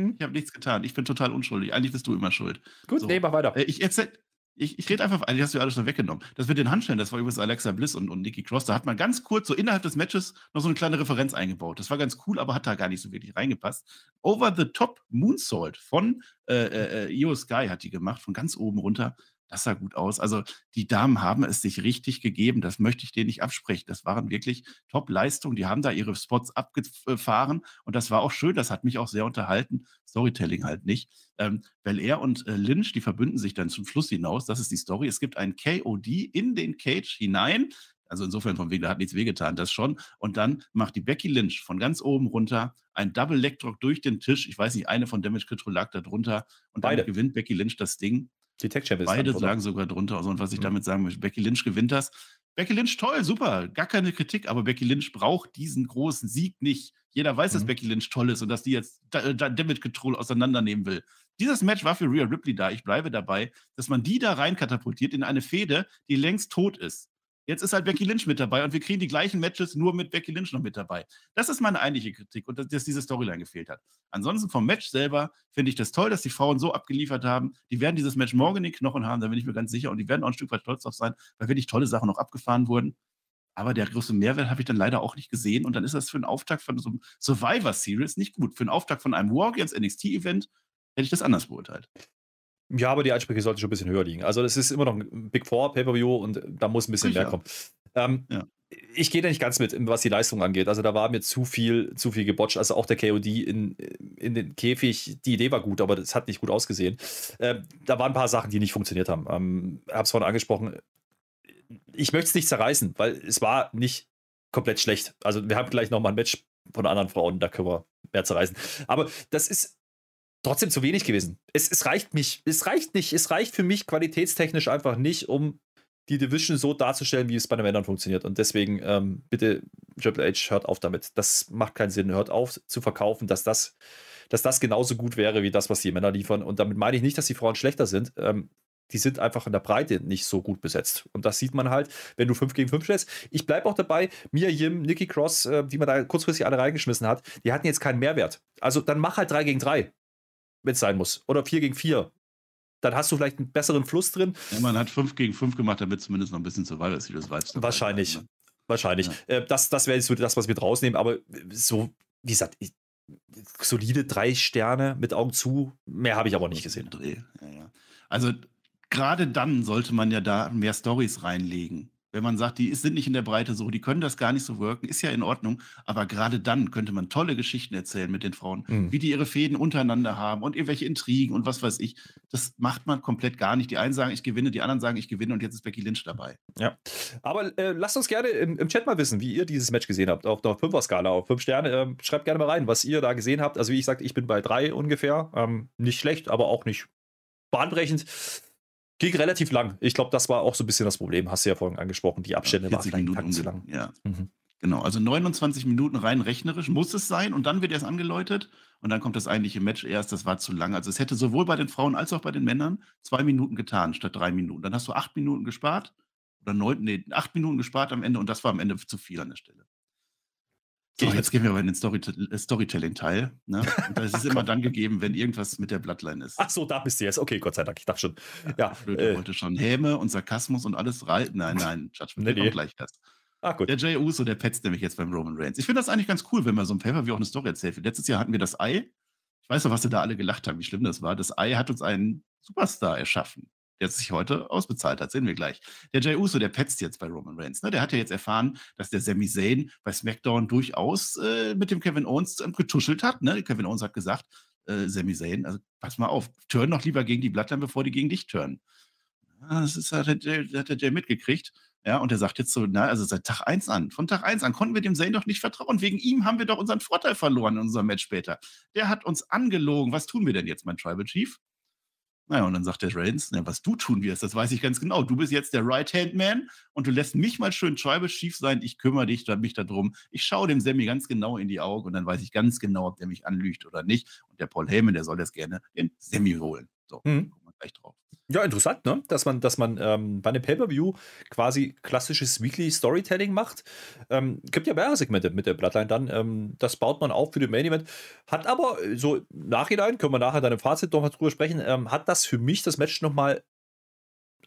Hm? Ich habe nichts getan. Ich bin total unschuldig. Eigentlich bist du immer schuld. Gut, so. nee, mach weiter. Äh, ich erzähl, ich, ich rede einfach, eigentlich hast du ja alles schon weggenommen. Das mit den Handschellen, das war übrigens Alexa Bliss und, und Nikki Cross. Da hat man ganz kurz so innerhalb des Matches noch so eine kleine Referenz eingebaut. Das war ganz cool, aber hat da gar nicht so wirklich reingepasst. Over the Top Moonsault von äh, äh, äh, Io Sky hat die gemacht, von ganz oben runter. Das sah gut aus. Also die Damen haben es sich richtig gegeben. Das möchte ich denen nicht absprechen. Das waren wirklich Top-Leistungen. Die haben da ihre Spots abgefahren und das war auch schön. Das hat mich auch sehr unterhalten. Storytelling halt nicht. Ähm, Belair und äh, Lynch, die verbünden sich dann zum Schluss hinaus. Das ist die Story. Es gibt ein KOD in den Cage hinein. Also insofern von wegen, da hat nichts wehgetan, das schon. Und dann macht die Becky Lynch von ganz oben runter ein Double Leg Drop durch den Tisch. Ich weiß nicht, eine von Damage Control lag da drunter. Und Beide. dann gewinnt Becky Lynch das Ding. Die Tech Champions. Beide oder? lagen sogar drunter. Also, und was ich Mhm. damit sagen möchte, Becky Lynch gewinnt das. Becky Lynch, toll, super, gar keine Kritik, aber Becky Lynch braucht diesen großen Sieg nicht. Jeder weiß, dass Mhm. Becky Lynch toll ist und dass die jetzt da, da Damage Control auseinandernehmen will. Dieses Match war für Rhea Ripley da. Ich bleibe dabei, dass man die da rein katapultiert in eine Fehde, die längst tot ist. Jetzt ist halt Becky Lynch mit dabei und wir kriegen die gleichen Matches nur mit Becky Lynch noch mit dabei. Das ist meine eigentliche Kritik und dass, dass diese Storyline gefehlt hat. Ansonsten vom Match selber finde ich das toll, dass die Frauen so abgeliefert haben. Die werden dieses Match morgen in den Knochen haben, da bin ich mir ganz sicher. Und die werden auch ein Stück weit stolz drauf sein, weil wirklich tolle Sachen noch abgefahren wurden. Aber der große Mehrwert habe ich dann leider auch nicht gesehen. Und dann ist das für einen Auftakt von so einem Survivor Series nicht gut. Für einen Auftakt von einem Wargames NXT-Event hätte ich das anders beurteilt. Ja, aber die Ansprüche sollten schon ein bisschen höher liegen. Also, das ist immer noch ein Big Four Pay-Per-View und da muss ein bisschen Sicher. mehr kommen. Ähm, Ja. Ich gehe da nicht ganz mit, was die Leistung angeht. Also, da war mir zu viel, zu viel gebotcht. Also, auch der KOD in, in den Käfig, die Idee war gut, aber das hat nicht gut ausgesehen. Ähm, da waren ein paar Sachen, die nicht funktioniert haben. Ähm, habe es vorhin angesprochen. Ich möchte es nicht zerreißen, weil es war nicht komplett schlecht. Also, wir haben gleich nochmal ein Match von anderen Frauen, da können wir mehr zerreißen. Aber das ist trotzdem zu wenig gewesen. Es, es reicht mich, es reicht nicht, es reicht für mich qualitätstechnisch einfach nicht, um die Division so darzustellen, wie es bei den Männern funktioniert. Und deswegen ähm, bitte Triple H, hört auf damit. Das macht keinen Sinn. Hört auf zu verkaufen, dass das, dass das genauso gut wäre wie das, was die Männer liefern. Und damit meine ich nicht, dass die Frauen schlechter sind. Ähm, die sind einfach in der Breite nicht so gut besetzt. Und das sieht man halt, wenn du 5 gegen 5 stellst. Ich bleibe auch dabei, Mia Yim, Nikki Cross, äh, die man da kurzfristig alle reingeschmissen hat, die hatten jetzt keinen Mehrwert. Also dann mach halt 3 gegen 3, wenn es sein muss. Oder 4 gegen 4. Dann hast du vielleicht einen besseren Fluss drin. Ja, man hat 5 gegen 5 gemacht, damit zumindest noch ein bisschen Survivor Series Vibes dabei Wahrscheinlich. waren, ne? Wahrscheinlich. Äh, das das wäre jetzt das, was wir draus nehmen. Aber so, wie gesagt, ich, solide drei Sterne mit Augen zu. Mehr habe ich aber nicht gesehen. Ja, ja. Also gerade dann sollte man ja da mehr Stories reinlegen. Wenn man sagt, die sind nicht in der Breite so, die können das gar nicht so wirken, ist ja in Ordnung. Aber gerade dann könnte man tolle Geschichten erzählen mit den Frauen, Mhm. wie die ihre Fäden untereinander haben und irgendwelche Intrigen und was weiß ich. Das macht man komplett gar nicht. Die einen sagen, ich gewinne, die anderen sagen, ich gewinne und jetzt ist Becky Lynch dabei. Ja. Aber äh, lasst uns gerne im, im Chat mal wissen, wie ihr dieses Match gesehen habt. Auf der 5er-Skala, auf 5 Sterne. Ähm, schreibt gerne mal rein, was ihr da gesehen habt. Also, wie ich sagte, ich bin bei 3 ungefähr. Ähm, nicht schlecht, aber auch nicht bahnbrechend. Ging relativ lang. Ich glaube, das war auch so ein bisschen das Problem. Hast du ja vorhin angesprochen. Die Abstände waren 40 vielleicht Tacken zu lang. Ja, Mhm. genau. Also 29 Minuten rein rechnerisch muss es sein und dann wird erst angeläutet und dann kommt das eigentliche Match erst. Das war zu lang. Also es hätte sowohl bei den Frauen als auch bei den Männern zwei Minuten getan statt drei Minuten. Dann hast du acht Minuten gespart oder neun, nee, acht Minuten gespart am Ende und das war am Ende zu viel an der Stelle. So, Ich- jetzt gehen wir aber in den Story äh, Storytelling-Teil. Ne? Und das ist immer dann gegeben, wenn irgendwas mit der Bloodline ist. Ach so, da bist du jetzt. Okay, Gott sei Dank. Ich dachte schon. Ja, Flöte äh, wollte schon Häme und Sarkasmus und alles rein. Nein, nein, Judgment Nee, nee, kommt gleich erst. ah, gut. Der Jay Uso, der petzt nämlich jetzt beim Roman Reigns. Ich finde das eigentlich ganz cool, wenn man so ein Paper wie auch eine Story erzählt. Letztes Jahr hatten wir das Ei. Ich weiß noch, was sie da alle gelacht haben, wie schlimm das war. Das Ei hat uns einen Superstar erschaffen, der sich heute ausbezahlt hat. Sehen wir gleich. Der Jay Uso, der petzt jetzt bei Roman Reigns. Ne? Der hat ja jetzt erfahren, dass der Sami Zayn bei SmackDown durchaus äh, mit dem Kevin Owens ähm, getuschelt hat. Ne? Kevin Owens hat gesagt, äh, Sami Zayn, also pass mal auf, turn doch lieber gegen die Bloodline, bevor die gegen dich turnen. Ja, das ist, hat, der Jay, hat der Jay mitgekriegt. Ja, und er sagt jetzt so, na, also seit Tag 1 an, von Tag 1 an konnten wir dem Zayn doch nicht vertrauen. Wegen ihm haben wir doch unseren Vorteil verloren in unserem Match später. Der hat uns angelogen. Was tun wir denn jetzt, mein Tribal Chief? Naja, und dann sagt der Reigns, na, was du tun wirst, das weiß ich ganz genau. Du bist jetzt der Right-Hand-Man und du lässt mich mal schön Tribal Chief sein. Ich kümmere dich, mich darum. Ich schaue dem Sammy ganz genau in die Augen und dann weiß ich ganz genau, ob der mich anlügt oder nicht. Und der Paul Heyman, der soll jetzt gerne den Sammy holen. So, Mhm. Gleich drauf. Ja, interessant, ne? Dass man, dass man ähm, bei einem Pay-Per-View quasi klassisches Weekly Storytelling macht. Ähm, gibt ja mehrere Segmente mit der Bloodline dann. Ähm, das baut man auf für den Main Event. Hat aber äh, so Nachhinein, können wir nachher dann im Fazit noch mal drüber sprechen, ähm, hat das für mich das Match nochmal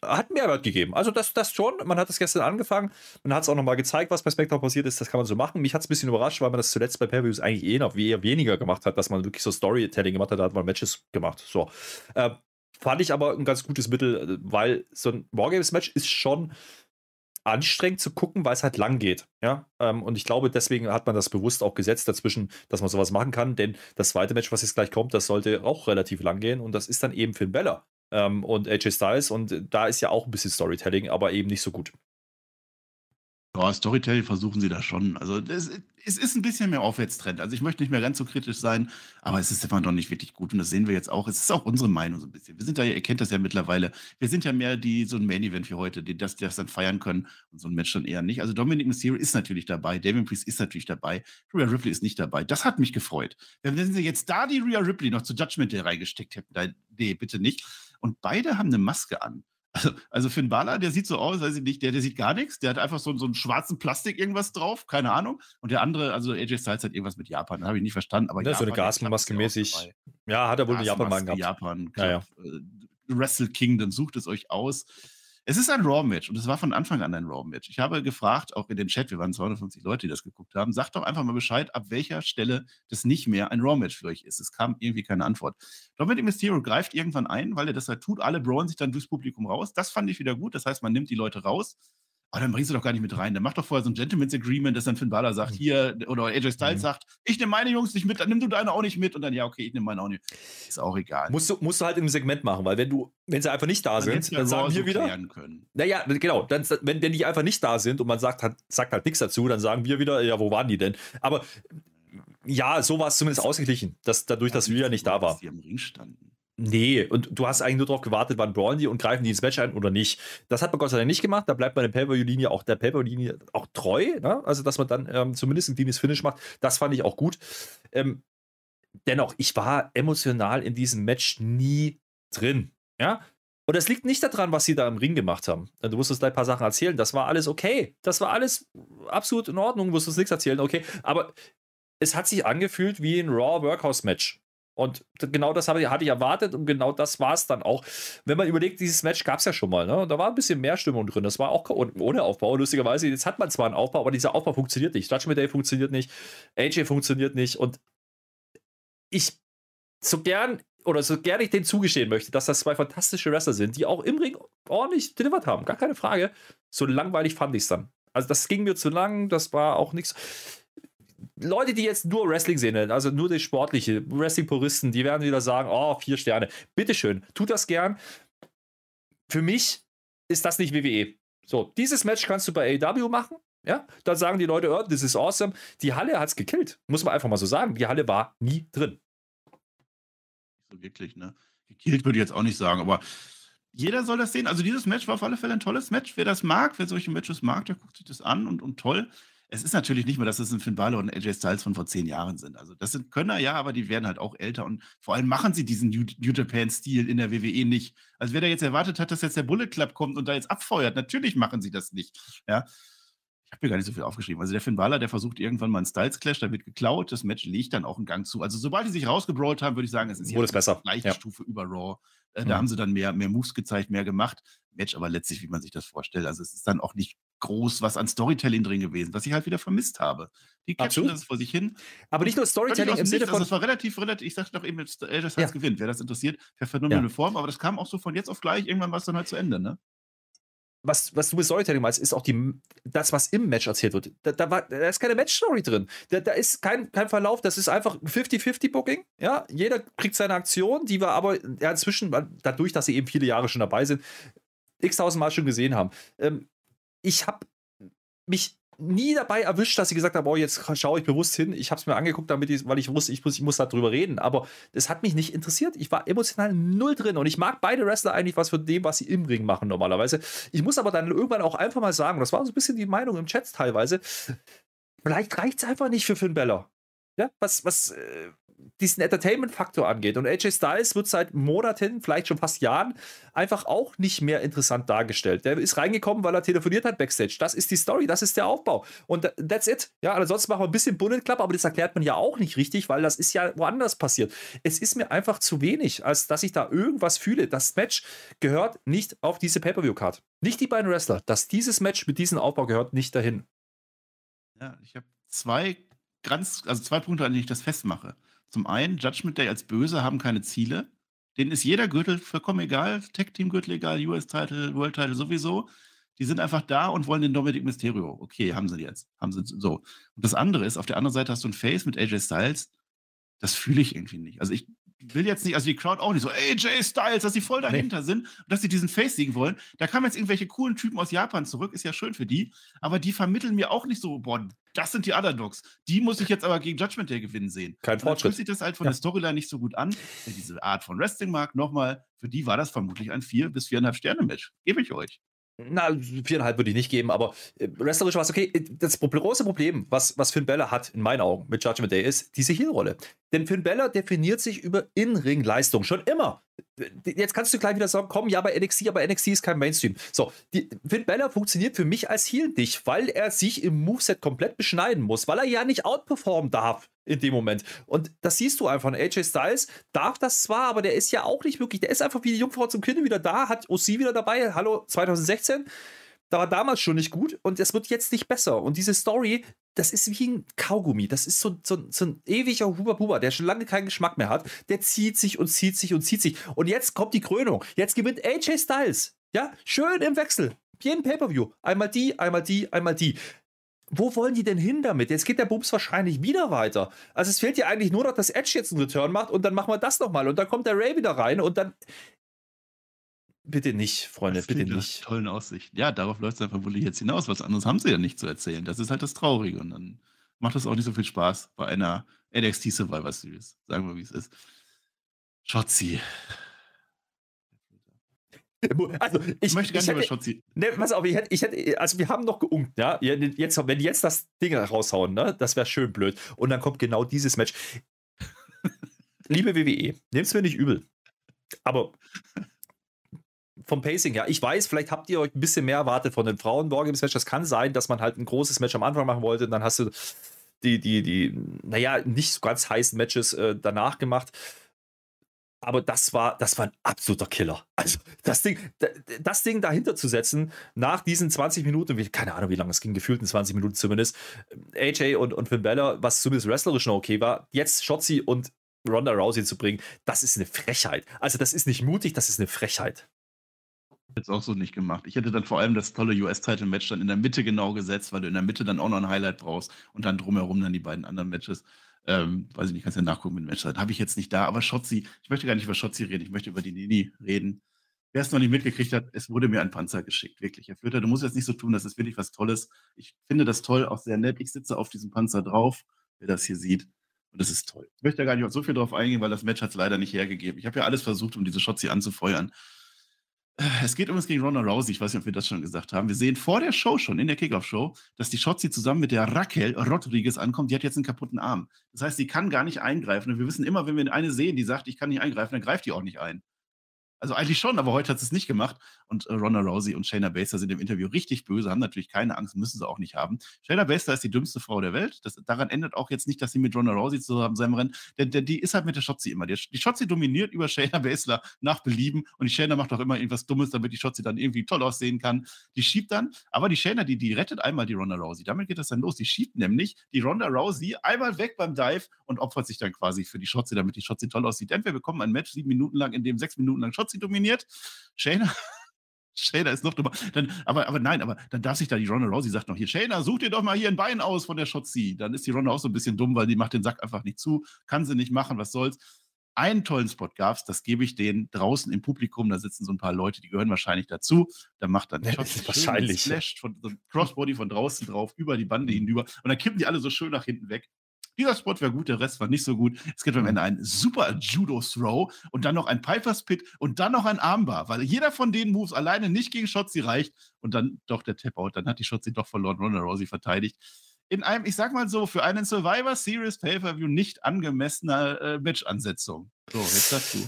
hat Mehrwert gegeben. Also das, das schon. Man hat das gestern angefangen. Man hat es auch nochmal gezeigt, was bei SmackDown passiert ist. Das kann man so machen. Mich hat es ein bisschen überrascht, weil man das zuletzt bei Pay-Per-Views eigentlich eh noch eher weniger gemacht hat, dass man wirklich so Storytelling gemacht hat. Da hat man Matches gemacht. So. Äh, fand ich aber ein ganz gutes Mittel, äh, weil so ein Wargames-Match ist schon anstrengend zu gucken, weil es halt lang geht. Ja? Ähm, und ich glaube, deswegen hat man das bewusst auch gesetzt dazwischen, dass man sowas machen kann. Denn das zweite Match, was jetzt gleich kommt, das sollte auch relativ lang gehen. Und das ist dann eben Finn Bella ähm, und AJ Styles. Und da ist ja auch ein bisschen Storytelling, aber eben nicht so gut. Ja, Storytelling versuchen sie da schon. Also das, es ist ein bisschen mehr Aufwärtstrend. Also ich möchte nicht mehr ganz so kritisch sein, aber es ist immer noch nicht wirklich gut. Und das sehen wir jetzt auch. Es ist auch unsere Meinung so ein bisschen. Wir sind da, ihr kennt das ja mittlerweile. Wir sind ja mehr die so ein Main-Event wie heute, die das, die das dann feiern können und so ein Match dann eher nicht. Also Dominic Mysterio ist natürlich dabei, Damien Priest ist natürlich dabei, Rhea Ripley ist nicht dabei. Das hat mich gefreut. Wenn sie jetzt da die Rhea Ripley noch zu Judgment Day reingesteckt hätten, dann, nee, bitte nicht. Und beide haben eine Maske an. Also, also Finn Balor, der sieht so aus, weiß ich nicht, der, der sieht gar nichts, der hat einfach so, so einen schwarzen Plastik irgendwas drauf, keine Ahnung. Und der andere, also AJ Styles hat irgendwas mit Japan, das habe ich nicht verstanden. Aber Ne, so eine Japan, der Gasmaske ja mäßig. Ja, hat er wohl eine Japan-Mann gehabt. Japan, Ja, ja. Äh, Wrestle Kingdom, sucht es euch aus. Es ist ein Raw-Match und es war von Anfang an ein Raw-Match. Ich habe gefragt, auch in den Chat, wir waren 250 Leute, die das haben, sagt doch einfach mal Bescheid, ab welcher Stelle das nicht mehr ein Raw-Match für euch ist. Es kam irgendwie keine Antwort. Dominic Mysterio greift irgendwann ein, weil er das halt tut. Alle brauen sich dann durchs Publikum raus. Das fand ich wieder gut. Das heißt, man nimmt die Leute raus. Aber dann bringst du doch gar nicht mit rein. Dann mach doch vorher so ein Gentleman's Agreement, dass dann Finn Balor sagt, Mhm. hier, oder AJ Styles Mhm. sagt, ich nehme meine Jungs nicht mit, dann nimm du deine auch nicht mit. Und dann, ja, okay, ich nehme meine auch nicht. Ist auch egal. Musst du, musst du halt im Segment machen, weil wenn du, wenn sie einfach nicht da Man sind, dann sagen wir so wieder. können. Naja, genau, dann, wenn, wenn die einfach nicht da sind und man sagt halt, sagt halt nichts dazu, dann sagen wir wieder, ja, wo waren die denn? Aber ja, so war es zumindest ausgeglichen, dass dadurch, dass wir ja nicht da Dass war. die im Ring standen. Nee, und du hast eigentlich nur darauf gewartet, wann brawlen die und greifen die ins Match ein oder nicht. Das hat man Gott sei Dank nicht gemacht. Da bleibt man der Pay-Per-View-Linie auch der Pay-Per-View-Linie auch treu. Ne? Also, dass man dann ähm, zumindest ein cleanes Finish macht, das fand ich auch gut. Ähm, dennoch, ich war emotional in diesem Match nie drin. Ja. Und das liegt nicht daran, was sie da im Ring gemacht haben. Du musst uns gleich ein paar Sachen erzählen. Das war alles okay. Das war alles absolut in Ordnung. Du musst uns nichts erzählen, okay. Aber es hat sich angefühlt wie ein Raw Workhouse Match. Und genau das hatte ich erwartet und genau das war es dann auch. Wenn man überlegt, dieses Match gab es ja schon mal, ne? Da war ein bisschen mehr Stimmung drin. Das war auch und ohne Aufbau, lustigerweise. Jetzt hat man zwar einen Aufbau, aber dieser Aufbau funktioniert nicht. Judgment Day funktioniert nicht, AJ funktioniert nicht und ich so gern oder so gerne ich denen zugestehen möchte, dass das zwei fantastische Wrestler sind, die auch im Ring ordentlich delivered haben, gar keine Frage. So langweilig fand ich es dann. Also das ging mir zu lang, das war auch nichts. Leute, die jetzt nur Wrestling sehen, also nur die sportliche, Wrestling-Puristen, die werden wieder sagen, oh, vier Sterne. Bitteschön, tut das gern. Für mich ist das nicht WWE. So, dieses Match kannst du bei AEW machen. Ja, dann sagen die Leute, oh, this is awesome. Die Halle hat es gekillt. Muss man einfach mal so sagen. Die Halle war nie drin. So wirklich, ne? Gekillt würde ich jetzt auch nicht sagen, aber jeder soll das sehen. Also dieses Match war auf alle Fälle ein tolles Match. Wer das mag, wer solche Matches mag, der guckt sich das an und, und toll. Es ist natürlich nicht mehr, dass es ein Finn Balor und AJ Styles von vor zehn Jahren sind. Also das sind Könner, ja, aber die werden halt auch älter und vor allem machen sie diesen New New Japan-Stil in der WWE nicht. Also wer da jetzt erwartet hat, dass jetzt der Bullet Club kommt und da jetzt abfeuert, natürlich machen sie das nicht. Ja, ich habe mir gar nicht so viel aufgeschrieben. Also der Finn Balor, der versucht irgendwann mal einen Styles Clash, da wird geklaut, das Match legt dann auch einen Gang zu. Also sobald die sich rausgebrawlt haben, würde ich sagen, es ist es besser. gleiche Ja. Stufe über Raw. Äh, Mhm. Da haben sie dann mehr, mehr Moves gezeigt, mehr gemacht. Match aber letztlich, wie man sich das vorstellt. Also es ist dann auch nicht groß was an Storytelling drin gewesen, was ich halt wieder vermisst habe. Die catchen das vor sich hin. Aber nicht nur Storytelling im Sinne Nichts. von. Also es war relativ, relativ, ich sagte doch eben, jetzt, äh, das Ja. gewinnt. Wer das interessiert, per phänomenale Form, aber das kam auch so von jetzt auf gleich, irgendwann war es dann halt zu Ende, ne? was, was du mit Storytelling meinst, ist auch die, das, was im Match erzählt wird. Da, da, war, da ist keine Match-Story drin. Da, da ist kein, kein Verlauf, das ist einfach 50-50-Booking. Ja, jeder kriegt seine Aktion, die wir aber ja, inzwischen, dadurch, dass sie eben viele Jahre schon dabei sind, x-tausend Mal schon gesehen haben. Ähm, ich habe mich nie dabei erwischt, dass sie gesagt haben, oh, jetzt schaue ich bewusst hin. Ich habe es mir angeguckt, damit ich, weil ich wusste, ich muss, ich muss darüber reden. Aber es hat mich nicht interessiert. Ich war emotional null drin und ich mag beide Wrestler eigentlich was von dem, was sie im Ring machen normalerweise. Ich muss aber dann irgendwann auch einfach mal sagen, das war so ein bisschen die Meinung im Chat teilweise, vielleicht reicht es einfach nicht für Finn Balor. Ja, was, was äh, diesen Entertainment-Faktor angeht. Und AJ Styles wird seit Monaten, vielleicht schon fast Jahren, einfach auch nicht mehr interessant dargestellt. Der ist reingekommen, weil er telefoniert hat backstage. Das ist die Story, das ist der Aufbau. Und tha- that's it. Ja, ansonsten machen wir ein bisschen Bullet Club, aber das erklärt man ja auch nicht richtig, weil das ist ja woanders passiert. Es ist mir einfach zu wenig, als dass ich da irgendwas fühle. Das Match gehört nicht auf diese Pay-Per-View-Card. Nicht die beiden Wrestler. Dass dieses Match mit diesem Aufbau gehört nicht dahin. Ja, ich habe zwei ganz, also zwei Punkte, an denen ich das festmache. Zum einen, Judgment Day als Böse haben keine Ziele. Denen ist jeder Gürtel vollkommen egal. Tech-Team-Gürtel egal, US-Title, World-Title sowieso. Die sind einfach da und wollen den Dominic Mysterio. Okay, haben sie jetzt. Haben sie so. Und das andere ist, auf der anderen Seite hast du ein Face mit AJ Styles. Das fühle ich irgendwie nicht. Also ich will jetzt nicht, also die Crowd auch nicht so, AJ Styles, dass die voll dahinter sind und dass sie diesen Face siegen wollen. Da kamen jetzt irgendwelche coolen Typen aus Japan zurück, ist ja schön für die, aber die vermitteln mir auch nicht so, boah, das sind die Underdogs. Die muss ich jetzt aber gegen Judgment Day gewinnen sehen. Kein Und dann fühlt Fortschritt. sich das halt von Ja. der Storyline nicht so gut an. Wer diese Art von Wrestling mag, nochmal, für die war das vermutlich ein 4 bis 4,5 Sterne-Match. Gebe ich euch. Na, viereinhalb würde ich nicht geben, aber äh, wrestlerisch war es okay. Das Pro- große Problem, was, was Finn Balor hat, in meinen Augen, mit Judgment Day, ist diese Heel-Rolle. Denn Finn Balor definiert sich über In-Ring-Leistung. Schon immer. Jetzt kannst du gleich wieder sagen, komm, ja, bei NXT, aber NXT ist kein Mainstream. So, die, Finn Balor funktioniert für mich als Heel nicht, weil er sich im Moveset komplett beschneiden muss, weil er ja nicht outperformen darf in dem Moment. Und das siehst du einfach. AJ Styles darf das zwar, aber der ist ja auch nicht wirklich, der ist einfach wie die Jungfrau zum Kinde wieder da, hat OC wieder dabei. Hallo, 2016. Da war damals schon nicht gut und es wird jetzt nicht besser. Und diese Story, das ist wie ein Kaugummi. Das ist so, so, so ein ewiger Huber-Buber, der schon lange keinen Geschmack mehr hat. Der zieht sich und zieht sich und zieht sich. Und jetzt kommt die Krönung. Jetzt gewinnt AJ Styles. Ja, schön im Wechsel. Jeden Pay-Per-View. Einmal die, einmal die, einmal die. Wo wollen die denn hin damit? Jetzt geht der Bums wahrscheinlich wieder weiter. Also es fehlt ja eigentlich nur noch, dass Edge jetzt einen Return macht und dann machen wir das nochmal und dann kommt der Ray wieder rein und dann. Bitte nicht, Freunde, Das bitte nicht. Tollen Aussichten. Ja, darauf läuft es dann vermutlich jetzt hinaus. Was anderes haben sie ja nicht zu erzählen. Das ist halt das Traurige. Und dann macht das auch nicht so viel Spaß bei einer NXT Survivor Series. Sagen wir, wie es ist. Schotzi. Also, ich, Ich möchte nicht über Schotzi. ne, pass auf, ich hätte, ich hätte, also wir haben noch geunkt, ja. Jetzt, wenn die jetzt das Ding raushauen, ne, das wäre schön blöd. Und dann kommt genau dieses Match. Liebe WWE, nehmt es mir nicht übel. Aber vom Pacing her, ich weiß, vielleicht habt ihr euch ein bisschen mehr erwartet von den Frauen Wargames Match. Das kann sein, dass man halt ein großes Match am Anfang machen wollte und dann hast du die, die, die, naja, nicht so ganz heißen Matches äh, danach gemacht. Aber das war, das war ein absoluter Killer. Also das Ding, da- das Ding dahinter zu setzen, nach diesen 20 Minuten, keine Ahnung, wie lange es ging, gefühlten 20 Minuten zumindest, AJ und, und Finn Balor, was zumindest wrestlerisch noch okay war, jetzt Shotzi und Ronda Rousey zu bringen, das ist eine Frechheit. Also das ist nicht mutig, das ist eine Frechheit. Jetzt auch so nicht gemacht. Ich hätte dann vor allem das tolle US-Title-Match dann in der Mitte genau gesetzt, weil du in der Mitte dann auch noch ein Highlight brauchst und dann drumherum dann die beiden anderen Matches. Ähm, weiß ich nicht, kannst ja nachgucken mit dem Match. Habe ich jetzt nicht da, aber Schotzi, ich möchte gar nicht über Schotzi reden, ich möchte über die Nini reden. Wer es noch nicht mitgekriegt hat, es wurde mir ein Panzer geschickt, wirklich. Herr Flöter, du musst jetzt nicht so tun, das ist wirklich was Tolles. Ich finde das toll, auch sehr nett. Ich sitze auf diesem Panzer drauf, wer das hier sieht. Und das ist toll. Ich möchte da gar nicht so viel drauf eingehen, weil das Match hat es leider nicht hergegeben. Ich habe ja alles versucht, um diese Schotzi anzufeuern. Es geht übrigens gegen Ronda Rousey. Ich weiß nicht, ob wir das schon gesagt haben. Wir sehen vor der Show schon, in der Kickoff-Show, dass die Shotzi zusammen mit der Raquel Rodriguez ankommt. Die hat jetzt einen kaputten Arm. Das heißt, sie kann gar nicht eingreifen. Und wir wissen immer, wenn wir eine sehen, die sagt, ich kann nicht eingreifen, dann greift die auch nicht ein. Also eigentlich schon, aber heute hat sie es nicht gemacht. Und äh, Ronda Rousey und Shayna Baszler sind im Interview richtig böse, haben natürlich keine Angst, müssen sie auch nicht haben. Shayna Baszler ist die dümmste Frau der Welt. Das, daran ändert auch jetzt nicht, dass sie mit Ronda Rousey zusammen Rennen, denn, denn die ist halt mit der Shotzi immer. Die, die Shotzi dominiert über Shayna Baszler nach Belieben und die Shayna macht auch immer irgendwas Dummes, damit die Shotzi dann irgendwie toll aussehen kann. Die schiebt dann, aber die Shayna, die, die rettet einmal die Ronda Rousey. Damit geht das dann los. Die schiebt nämlich die Ronda Rousey einmal weg beim Dive und opfert sich dann quasi für die Shotzi, damit die Shotzi toll aussieht. Entweder wir bekommen ein Match sieben Minuten lang, in dem sechs Minuten lang Shotzi dominiert Shayna, Shayna ist noch dummer. Dann, aber, aber nein, aber dann darf sich da die Ronda Rousey sagt noch hier, Shayna, such dir doch mal hier ein Bein aus von der Shotzi. Dann ist die Ronda auch so ein bisschen dumm, weil die macht den Sack einfach nicht zu, kann sie nicht machen, was soll's. Einen tollen Spot gab es, das gebe ich denen draußen im Publikum, da sitzen so ein paar Leute, die gehören wahrscheinlich dazu. Da macht dann ja, wahrscheinlich Splash von so Crossbody von draußen drauf, über die Bande hinüber und dann kippen die alle so schön nach hinten weg. Dieser Spot war gut, der Rest war nicht so gut. Es gibt am Ende einen super Judo-Throw und dann noch ein Piper's Pit und dann noch ein Armbar, weil jeder von den Moves alleine nicht gegen Shotzi reicht und dann doch der Tap-Out. Dann hat die Shotzi doch verloren, Ronda Rousey verteidigt. In einem, ich sag mal so, für einen Survivor Series Pay-Per-View nicht angemessener äh, Match-Ansetzung. So, jetzt sagst du.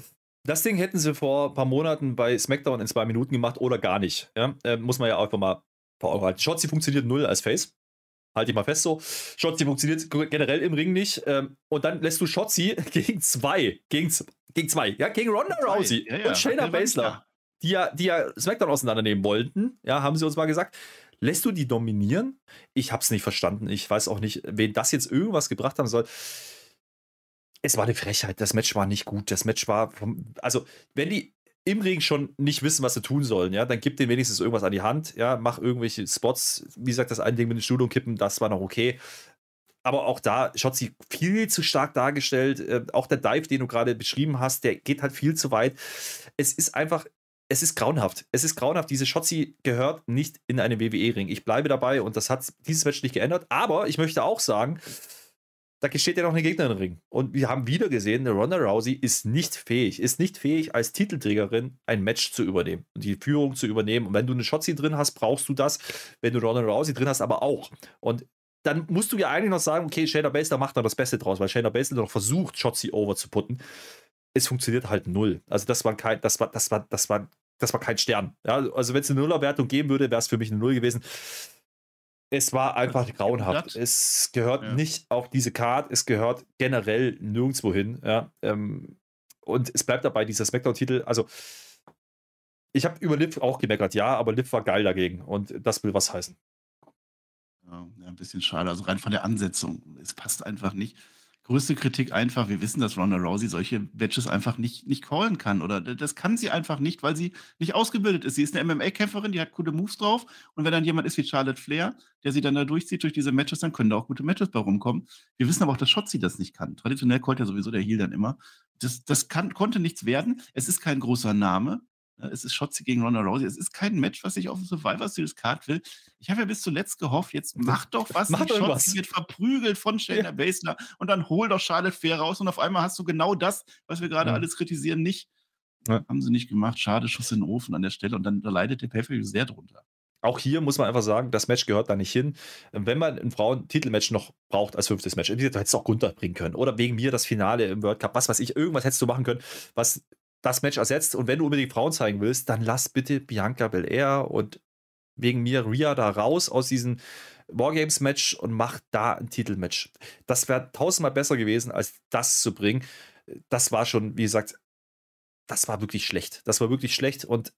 Das Ding hätten sie vor ein paar Monaten bei SmackDown in zwei Minuten gemacht oder gar nicht. Ja? Äh, muss man ja einfach mal vor Augen halten. Shotzi funktioniert null als Face halte ich mal fest so. Shotzi funktioniert generell im Ring nicht. Ähm, und dann lässt du Shotzi gegen zwei, gegen, gegen zwei, ja, gegen Ronda Rousey ja, ja. und Shayna Baszler, die ja, die ja SmackDown auseinandernehmen wollten, ja, haben sie uns mal gesagt. Lässt du die dominieren? Ich habe es nicht verstanden. Ich weiß auch nicht, wen das jetzt irgendwas gebracht haben soll. Es war eine Frechheit. Das Match war nicht gut. Das Match war vom, also wenn die im Ring schon nicht wissen, was sie tun sollen, ja, dann gib denen wenigstens irgendwas an die Hand, ja, mach irgendwelche Spots. Wie gesagt, das eine Ding mit dem Studio kippen, das war noch okay. Aber auch da schaut sie viel zu stark dargestellt. Äh, auch der Dive, den du gerade beschrieben hast, der geht halt viel zu weit. Es ist einfach, es ist grauenhaft. Es ist grauenhaft. Diese Shotzi gehört nicht in einen WWE-Ring. Ich bleibe dabei und das hat dieses Match nicht geändert. Aber ich möchte auch sagen, da steht ja noch eine Gegnerin im Ring. Und wir haben wieder gesehen, Ronda Rousey ist nicht fähig, ist nicht fähig, als Titelträgerin ein Match zu übernehmen und die Führung zu übernehmen. Und wenn du eine Shotzi drin hast, brauchst du das. Wenn du Ronda Rousey drin hast, aber auch. Und dann musst du ja eigentlich noch sagen, okay, Shayna Baszler macht da das Beste draus, weil Shayna Baszler noch versucht, Shotzi over zu putten. Es funktioniert halt null. Also das war kein, das war, das war, das war, das war kein Stern. Ja, also wenn es eine Nullerwertung geben würde, wäre es für mich eine Null gewesen. Es war einfach grauenhaft. Es gehört ja. nicht auf diese Card, es gehört generell nirgendwo hin. Ja, ähm, und es bleibt dabei, dieser Smackdown-Titel. Also, ich habe über Liv auch gemeckert, ja, aber Liv war geil dagegen und das will was heißen. Ja, ein bisschen schade. Also rein von der Ansetzung. Es passt einfach nicht größte Kritik einfach, wir wissen, dass Ronda Rousey solche Matches einfach nicht, nicht callen kann. Oder das kann sie einfach nicht, weil sie nicht ausgebildet ist. Sie ist eine MMA-Kämpferin, die hat gute Moves drauf. Und wenn dann jemand ist wie Charlotte Flair, der sie dann da durchzieht durch diese Matches, dann können da auch gute Matches bei rumkommen. Wir wissen aber auch, dass Shotzi das nicht kann. Traditionell callt ja sowieso der Heal dann immer. Das, das kann, konnte nichts werden. Es ist kein großer Name. Es ist Shotzi gegen Ronda Rousey. Es ist kein Match, was ich auf dem Survivor Series Card will. Ich habe ja bis zuletzt gehofft, jetzt mach doch was. Mach Shotzi was. wird verprügelt von Shayna ja. Baszler und dann hol doch Charlotte Fair raus und auf einmal hast du genau das, was wir gerade ja. alles kritisieren, nicht. Ja. Haben sie nicht gemacht. Schade, Schuss in den Ofen an der Stelle und dann da leidet der Pay sehr drunter. Auch hier muss man einfach sagen, das Match gehört da nicht hin. Wenn man ein Frauen-Titelmatch noch braucht als fünftes Match, du hättest auch Gunther bringen können. Oder wegen mir das Finale im World Cup, was weiß ich, irgendwas hättest du machen können, was das Match ersetzt. Und wenn du unbedingt Frauen zeigen willst, dann lass bitte Bianca Belair und wegen mir Rhea da raus aus diesem Wargames-Match und mach da ein Titelmatch. Das wäre tausendmal besser gewesen, als das zu bringen. Das war schon, wie gesagt, das war wirklich schlecht. Das war wirklich schlecht und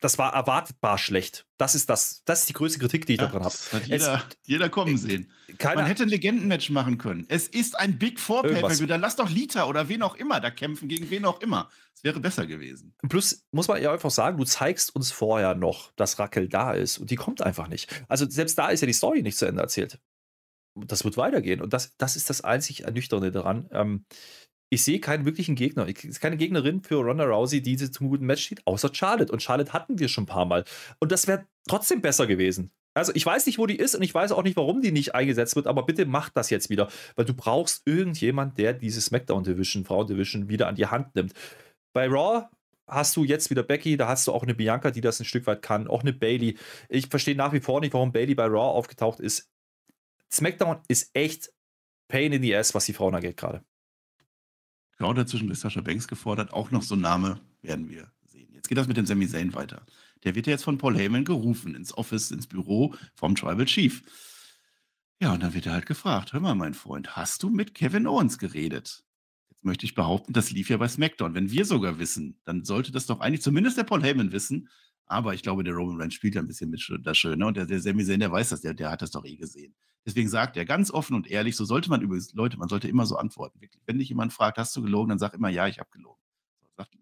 das war erwartbar schlecht. Das ist das, das ist die größte Kritik, die ich Ja, daran habe. jeder, jeder kommen sehen. Keiner, Man hätte ein Legendenmatch machen können. Es ist ein Big Four. Pay-Per-View. Da lass doch Lita oder wen auch immer da kämpfen, gegen wen auch immer. Es wäre besser gewesen. Plus muss man ja einfach sagen, du zeigst uns vorher noch, dass Rackel da ist und die kommt einfach nicht. Also selbst da ist ja die Story nicht zu Ende erzählt. Das wird weitergehen und das, das ist das einzig Ernüchternde daran. Ähm, ich sehe keinen wirklichen Gegner. Ich sehe keine Gegnerin für Ronda Rousey, die zum guten Match steht, außer Charlotte. Und Charlotte hatten wir schon ein paar Mal. Und das wäre trotzdem besser gewesen. Also ich weiß nicht, wo die ist und ich weiß auch nicht, warum die nicht eingesetzt wird, aber bitte mach das jetzt wieder, weil du brauchst irgendjemand, der diese SmackDown Division, Frauen Division wieder an die Hand nimmt. Bei Raw hast du jetzt wieder Becky, da hast du auch eine Bianca, die das ein Stück weit kann, auch eine Bailey. Ich verstehe nach wie vor nicht, warum Bailey bei Raw aufgetaucht ist. SmackDown ist echt Pain in the Ass, was die Frauen angeht gerade. Genau dazwischen ist Sascha Banks gefordert. Auch noch so ein Name werden wir sehen. Jetzt geht das mit dem Sami Zayn weiter. Der wird ja jetzt von Paul Heyman gerufen ins Office, ins Büro vom Tribal Chief. Ja, und dann wird er halt gefragt: Hör mal, mein Freund, hast du mit Kevin Owens geredet? Jetzt möchte ich behaupten, das lief ja bei SmackDown. Wenn wir sogar wissen, dann sollte das doch eigentlich zumindest der Paul Heyman wissen. Aber ich glaube, der Roman Reigns spielt ja ein bisschen mit das Schöne. Und der, der Sami Zayn, der weiß das, der, der hat das doch eh gesehen. Deswegen sagt er ganz offen und ehrlich, so sollte man übrigens, Leute, man sollte immer so antworten. Wirklich. Wenn dich jemand fragt, hast du gelogen, dann sag immer, ja, ich habe gelogen.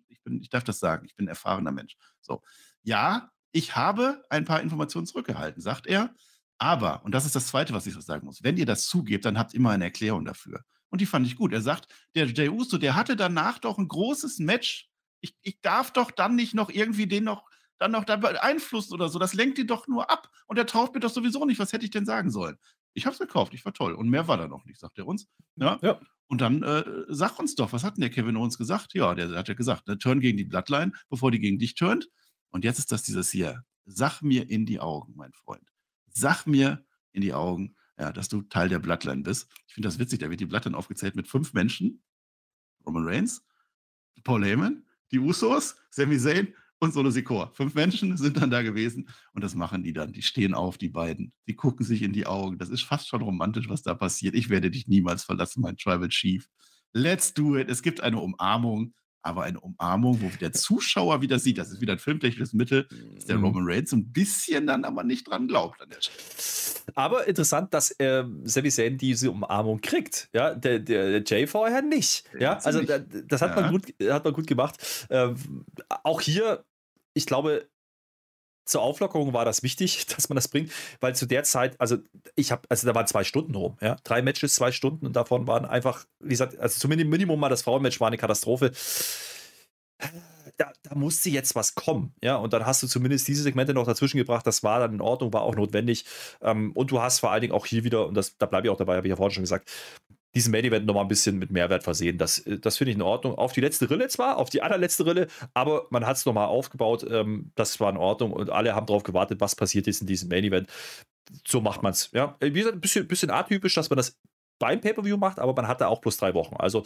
Ich, bin, ich darf das sagen, ich bin ein erfahrener Mensch. So, ja, ich habe ein paar Informationen zurückgehalten, sagt er. Aber, und das ist das Zweite, was ich so sagen muss, wenn ihr das zugebt, dann habt immer eine Erklärung dafür. Und die fand ich gut. Er sagt, der Jey Uso, der hatte danach doch ein großes Match. Ich, ich darf doch dann nicht noch irgendwie den noch dann noch da beeinflussen oder so. Das lenkt ihn doch nur ab. Und er tauft mir doch sowieso nicht. Was hätte ich denn sagen sollen? Ich habe es gekauft, ich war toll. Und mehr war da noch nicht, sagt er uns. Ja. Ja. Und dann äh, sag uns doch, was hat denn der Kevin Owens gesagt? Ja, der hat ja gesagt, ne, turn gegen die Bloodline, bevor die gegen dich turnt. Und jetzt ist das dieses hier. Sag mir in die Augen, mein Freund. Sag mir in die Augen, ja, dass du Teil der Bloodline bist. Ich finde das witzig, da wird die Bloodline aufgezählt mit fünf Menschen. Roman Reigns, Paul Heyman, die Usos, Sami Zayn und Solo Sikoa. Fünf Menschen sind dann da gewesen und das machen die dann. Die stehen auf, die beiden. Die gucken sich in die Augen. Das ist fast schon romantisch, was da passiert. Ich werde dich niemals verlassen, mein Tribal Chief. Let's do it. Es gibt eine Umarmung, aber eine Umarmung, wo der Zuschauer wieder sieht, das ist wieder ein filmtechnisches Mittel, dass der Mhm. Roman Reigns ein bisschen dann aber nicht dran glaubt an der Stelle. Aber interessant, dass äh, Sami Zayn diese Umarmung kriegt. Ja, der, der, der Jay vorher nicht. Ja, sie also das hat, Ja. man gut, hat man gut gemacht. Ähm, auch hier, ich glaube, zur Auflockerung war das wichtig, dass man das bringt, weil zu der Zeit, also ich habe, also da waren zwei Stunden rum, ja, drei Matches, zwei Stunden und davon waren einfach, wie gesagt, also zumindest Minimum mal das Frauenmatch war eine Katastrophe. Da, da musste jetzt was kommen, ja, und dann hast du zumindest diese Segmente noch dazwischen gebracht, das war dann in Ordnung, war auch notwendig ähm, und du hast vor allen Dingen auch hier wieder, und das, da bleibe ich auch dabei, habe ich ja vorhin schon gesagt, diesen Main Event nochmal ein bisschen mit Mehrwert versehen. Das, äh, das finde ich in Ordnung. Auf die letzte Rille zwar, auf die allerletzte Rille, aber man hat es nochmal aufgebaut. Ähm, das war in Ordnung und alle haben darauf gewartet, was passiert ist in diesem Main Event. So macht man es. Ja, wie gesagt, ein bisschen, bisschen atypisch, dass man das beim Pay-Per-View macht, aber man hatte auch plus drei Wochen. Also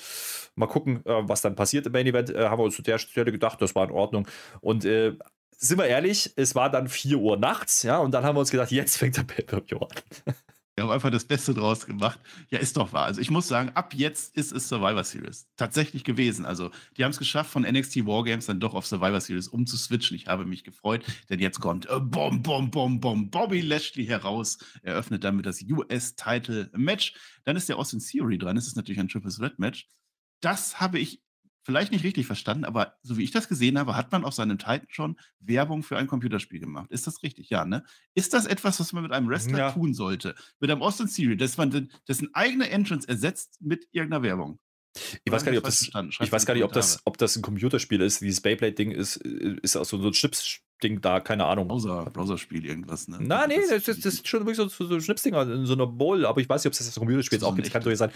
mal gucken, äh, was dann passiert im Main Event. Äh, haben wir uns zu der Stelle gedacht, das war in Ordnung. Und äh, sind wir ehrlich, es war dann 4 Uhr nachts, ja, und dann haben wir uns gedacht, jetzt fängt der Pay-Per-View an. Wir haben einfach das Beste draus gemacht. Ja, ist doch wahr. Also ich muss sagen, ab jetzt ist es Survivor Series. Tatsächlich gewesen. Also die haben es geschafft, von NXT Wargames dann doch auf Survivor Series umzuswitchen. Ich habe mich gefreut, denn jetzt kommt äh, Bom, Bom, Bom, Bom, Bobby Lashley heraus. Eröffnet damit das US-Title-Match. Dann ist der Austin Theory dran. Es ist natürlich ein Triple Threat-Match. Das habe ich vielleicht nicht richtig verstanden, aber so wie ich das gesehen habe, hat man auf seinem Titan schon Werbung für ein Computerspiel gemacht. Ist das richtig? Ja, ne? Ist das etwas, was man mit einem Wrestler Ja. tun sollte? Mit einem Austin Theory, dass man dessen eigene Entrance ersetzt mit irgendeiner Werbung? Ich weiß gar nicht, ob das, ich weiß gar nicht, ob das, ob das ein Computerspiel ist. Dieses Beyblade-Ding ist, ist auch so so ein Chips-Ding da, keine Ahnung. Browser, Browserspiel, irgendwas, ne? Na, nee, das, das, das das ist schon wirklich so, so, so ein Schnipsdinger in so einer Bowl, aber ich weiß nicht, ob es das Computerspiel jetzt So auch gibt. Kann durchaus sein.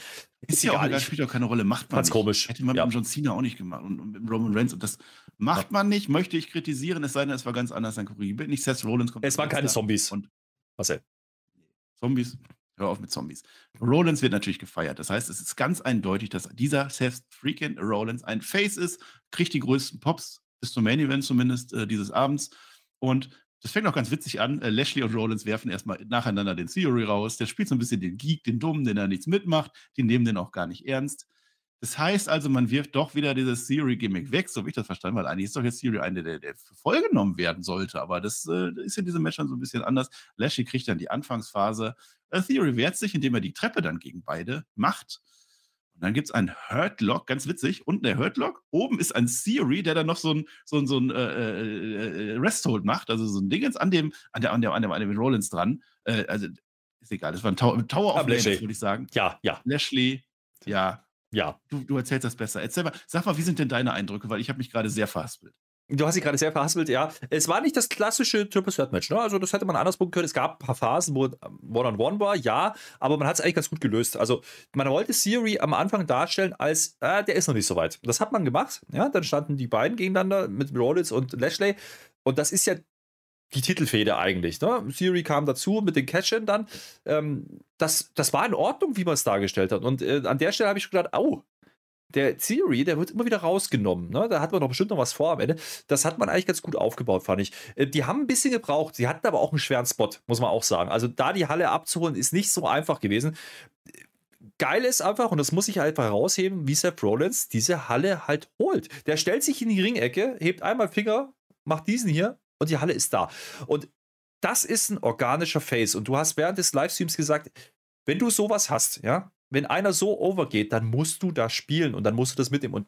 ist ja auch egal, spielt auch keine Rolle, macht man nicht. komisch, Hätte man ja. mit John Cena auch nicht gemacht und, und mit Roman Reigns und das macht man nicht, möchte ich kritisieren, es sei denn, es war ganz anders, dann korrigiert nicht Seth Rollins kommt Es waren keine. Zombies. Und Marcel. Zombies, hör auf mit Zombies. Rollins wird natürlich gefeiert. Das heißt, es ist ganz eindeutig, dass dieser Seth freaking Rollins ein Face ist, kriegt die größten Pops bis zum Main Event zumindest äh, dieses Abends. Und das fängt auch ganz witzig an. Äh, Lashley und Rollins werfen erstmal nacheinander den Theory raus. Der spielt so ein bisschen den Geek, den Dummen, den er nichts mitmacht. Die nehmen den auch gar nicht ernst. Das heißt also, man wirft doch wieder dieses Theory-Gimmick weg, so wie ich das verstanden habe. Eigentlich ist doch jetzt Theory eine, der, der vollgenommen werden sollte, aber das äh, ist in diesem Match dann so ein bisschen anders. Lashley kriegt dann die Anfangsphase. Äh, Theory wehrt sich, indem er die Treppe dann gegen beide macht. Und dann gibt es einen Hurtlock, ganz witzig. Unten der Hurtlock, oben ist ein Theory, der dann noch so ein, so ein, so ein äh, äh, äh Resthold macht, also so ein Dingens an dem, an der, an der, an dem, an dem Rollins dran. Äh, also ist egal, das war ein Tower, Tower of Legends, würde ich sagen. Ja, ja. Lashley, ja. Ja. Du, du erzählst das besser. Erzähl mal, sag mal, wie sind denn deine Eindrücke? Weil ich habe mich gerade sehr verhaspelt. Du hast dich gerade sehr verhaspelt, ja. Es war nicht das klassische Triple Threat Match, ne? Also, das hätte man anders gucken können. Es gab ein paar Phasen, wo One-on-One war, ja, aber man hat es eigentlich ganz gut gelöst. Also, man wollte Siri am Anfang darstellen, als äh, der ist noch nicht so weit. Das hat man gemacht, ja. Dann standen die beiden gegeneinander mit Rollins und Lashley. Und das ist ja die Titelfehde eigentlich. Ne? Siri kam dazu mit den Catch-In dann. Ähm, das, das war in Ordnung, wie man es dargestellt hat. Und äh, an der Stelle habe ich gedacht, au, der Theory, der wird immer wieder rausgenommen. Ne? Da hat man doch bestimmt noch was vor am Ende. Das hat man eigentlich ganz gut aufgebaut, fand ich. Äh, die haben ein bisschen gebraucht. Sie hatten aber auch einen schweren Spot, muss man auch sagen. Also da die Halle abzuholen, ist nicht so einfach gewesen. Geil ist einfach, und das muss ich einfach herausheben, wie Seth Rollins diese Halle halt holt. Der stellt sich in die Ringecke, hebt einmal Finger, macht diesen hier und die Halle ist da. Und das ist ein organischer Face. Und du hast während des Livestreams gesagt, wenn du sowas hast, ja, wenn einer so overgeht, dann musst du da spielen und dann musst du das mitnehmen. Und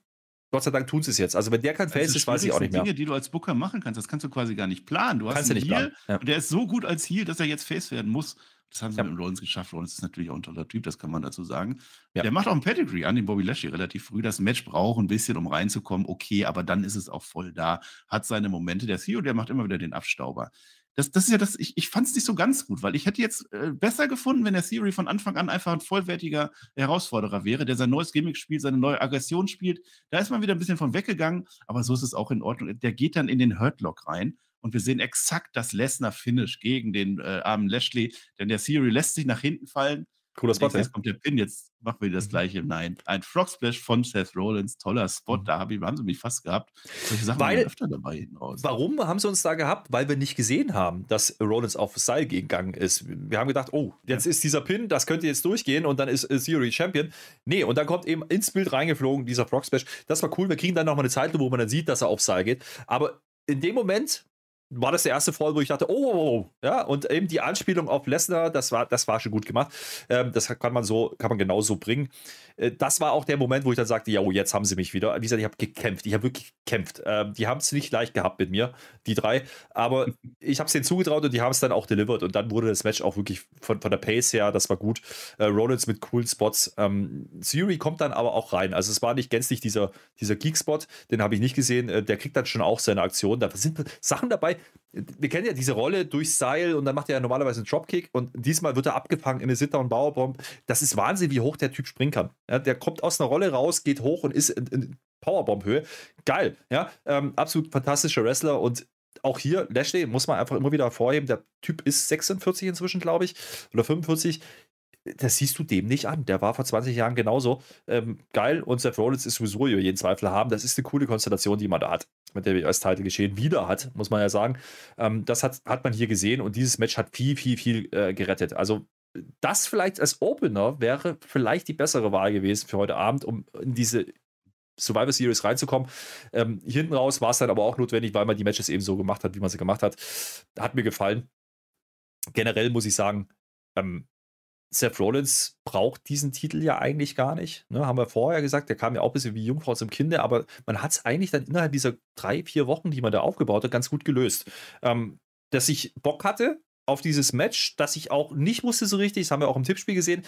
Gott sei Dank tun sie es jetzt. Also wenn der kein Face ist, weiß ich auch nicht mehr. Dinge, die du als Booker machen kannst, das kannst du quasi gar nicht planen. Du hast kannst einen nicht Heal ja. und der ist so gut als Heal, dass er jetzt Face werden muss. Das haben sie ja. mit dem Rollins geschafft. Rollins ist natürlich auch ein toller Typ, das kann man dazu sagen. Ja. Der macht auch ein Pedigree an den Bobby Lashley relativ früh. Das Match braucht ein bisschen, um reinzukommen. Okay, aber dann ist es auch voll da. Hat seine Momente. Der CEO, der macht immer wieder den Abstauber das, das ist ja das, ich, ich fand es nicht so ganz gut, weil ich hätte jetzt äh, besser gefunden, wenn der Theory von Anfang an einfach ein vollwertiger Herausforderer wäre, der sein neues Gimmick spielt, seine neue Aggression spielt. Da ist man wieder ein bisschen von weggegangen, aber so ist es auch in Ordnung. Der geht dann in den Hurtlock rein und wir sehen exakt das Lesnar-Finish gegen den äh, armen Lashley, denn der Theory lässt sich nach hinten fallen, Cooler Spot. Jetzt kommt der Pin, jetzt machen wir das mhm. gleiche. Nein, ein Frog Splash von Seth Rollins, toller Spot. Mhm. Da hab ich, haben sie mich fast gehabt. Solche Sachen Weil, öfter dabei hinten raus. Warum haben sie uns da gehabt? Weil wir nicht gesehen haben, dass Rollins auf Seil gegangen ist. Wir haben gedacht, oh, jetzt ja. ist dieser Pin, das könnte jetzt durchgehen und dann ist Theory Champion. Nee, und dann kommt eben ins Bild reingeflogen dieser Frog Splash. Das war cool. Wir kriegen dann nochmal eine Zeit, wo man dann sieht, dass er auf Seil geht. Aber in dem Moment war das der erste Fall, wo ich dachte, oh, oh, oh, ja, und eben die Anspielung auf Lesnar, das war, das war schon gut gemacht. Ähm, das kann man so, kann man genauso bringen. Äh, das war auch der Moment, wo ich dann sagte, ja, oh, jetzt haben sie mich wieder. Wie gesagt, ich habe gekämpft, ich habe wirklich gekämpft. Ähm, die haben es nicht leicht gehabt mit mir, die drei, aber ich habe es denen zugetraut und die haben es dann auch delivered und dann wurde das Match auch wirklich von, von der Pace her, das war gut. Äh, Rollins mit coolen Spots. Ähm, Siri kommt dann aber auch rein. Also es war nicht gänzlich dieser, dieser Geek-Spot, den habe ich nicht gesehen. Äh, der kriegt dann schon auch seine Aktion. Da sind Sachen dabei, wir kennen ja diese Rolle durch Seil und dann macht er ja normalerweise einen Dropkick und diesmal wird er abgefangen in eine Sit-Down-Powerbomb. Das ist Wahnsinn, wie hoch der Typ springen kann. Ja, der kommt aus einer Rolle raus, geht hoch und ist in, in Powerbomb-Höhe. Geil, ja, ähm, absolut fantastischer Wrestler und auch hier, Lashley, muss man einfach immer wieder hervorheben, der Typ ist 46 inzwischen, glaube ich, oder 45 das siehst du dem nicht an. Der war vor 20 Jahren genauso ähm, geil und Seth Rollins ist sowieso jeden Zweifel haben. Das ist eine coole Konstellation, die man da hat, mit der wir als Title geschehen wieder hat, muss man ja sagen. Ähm, das hat, hat man hier gesehen und dieses Match hat viel, viel, viel äh, gerettet. Also das vielleicht als Opener wäre vielleicht die bessere Wahl gewesen für heute Abend, um in diese Survivor Series reinzukommen. Ähm, hinten raus war es dann aber auch notwendig, weil man die Matches eben so gemacht hat, wie man sie gemacht hat. Hat mir gefallen. Generell muss ich sagen, ähm, Seth Rollins braucht diesen Titel ja eigentlich gar nicht. Ne, haben wir vorher gesagt, der kam ja auch ein bisschen wie Jungfrau zum Kinde, aber man hat es eigentlich dann innerhalb dieser drei, vier Wochen, die man da aufgebaut hat, ganz gut gelöst. Ähm, dass ich Bock hatte auf dieses Match, dass ich auch nicht wusste so richtig, das haben wir auch im Tippspiel gesehen.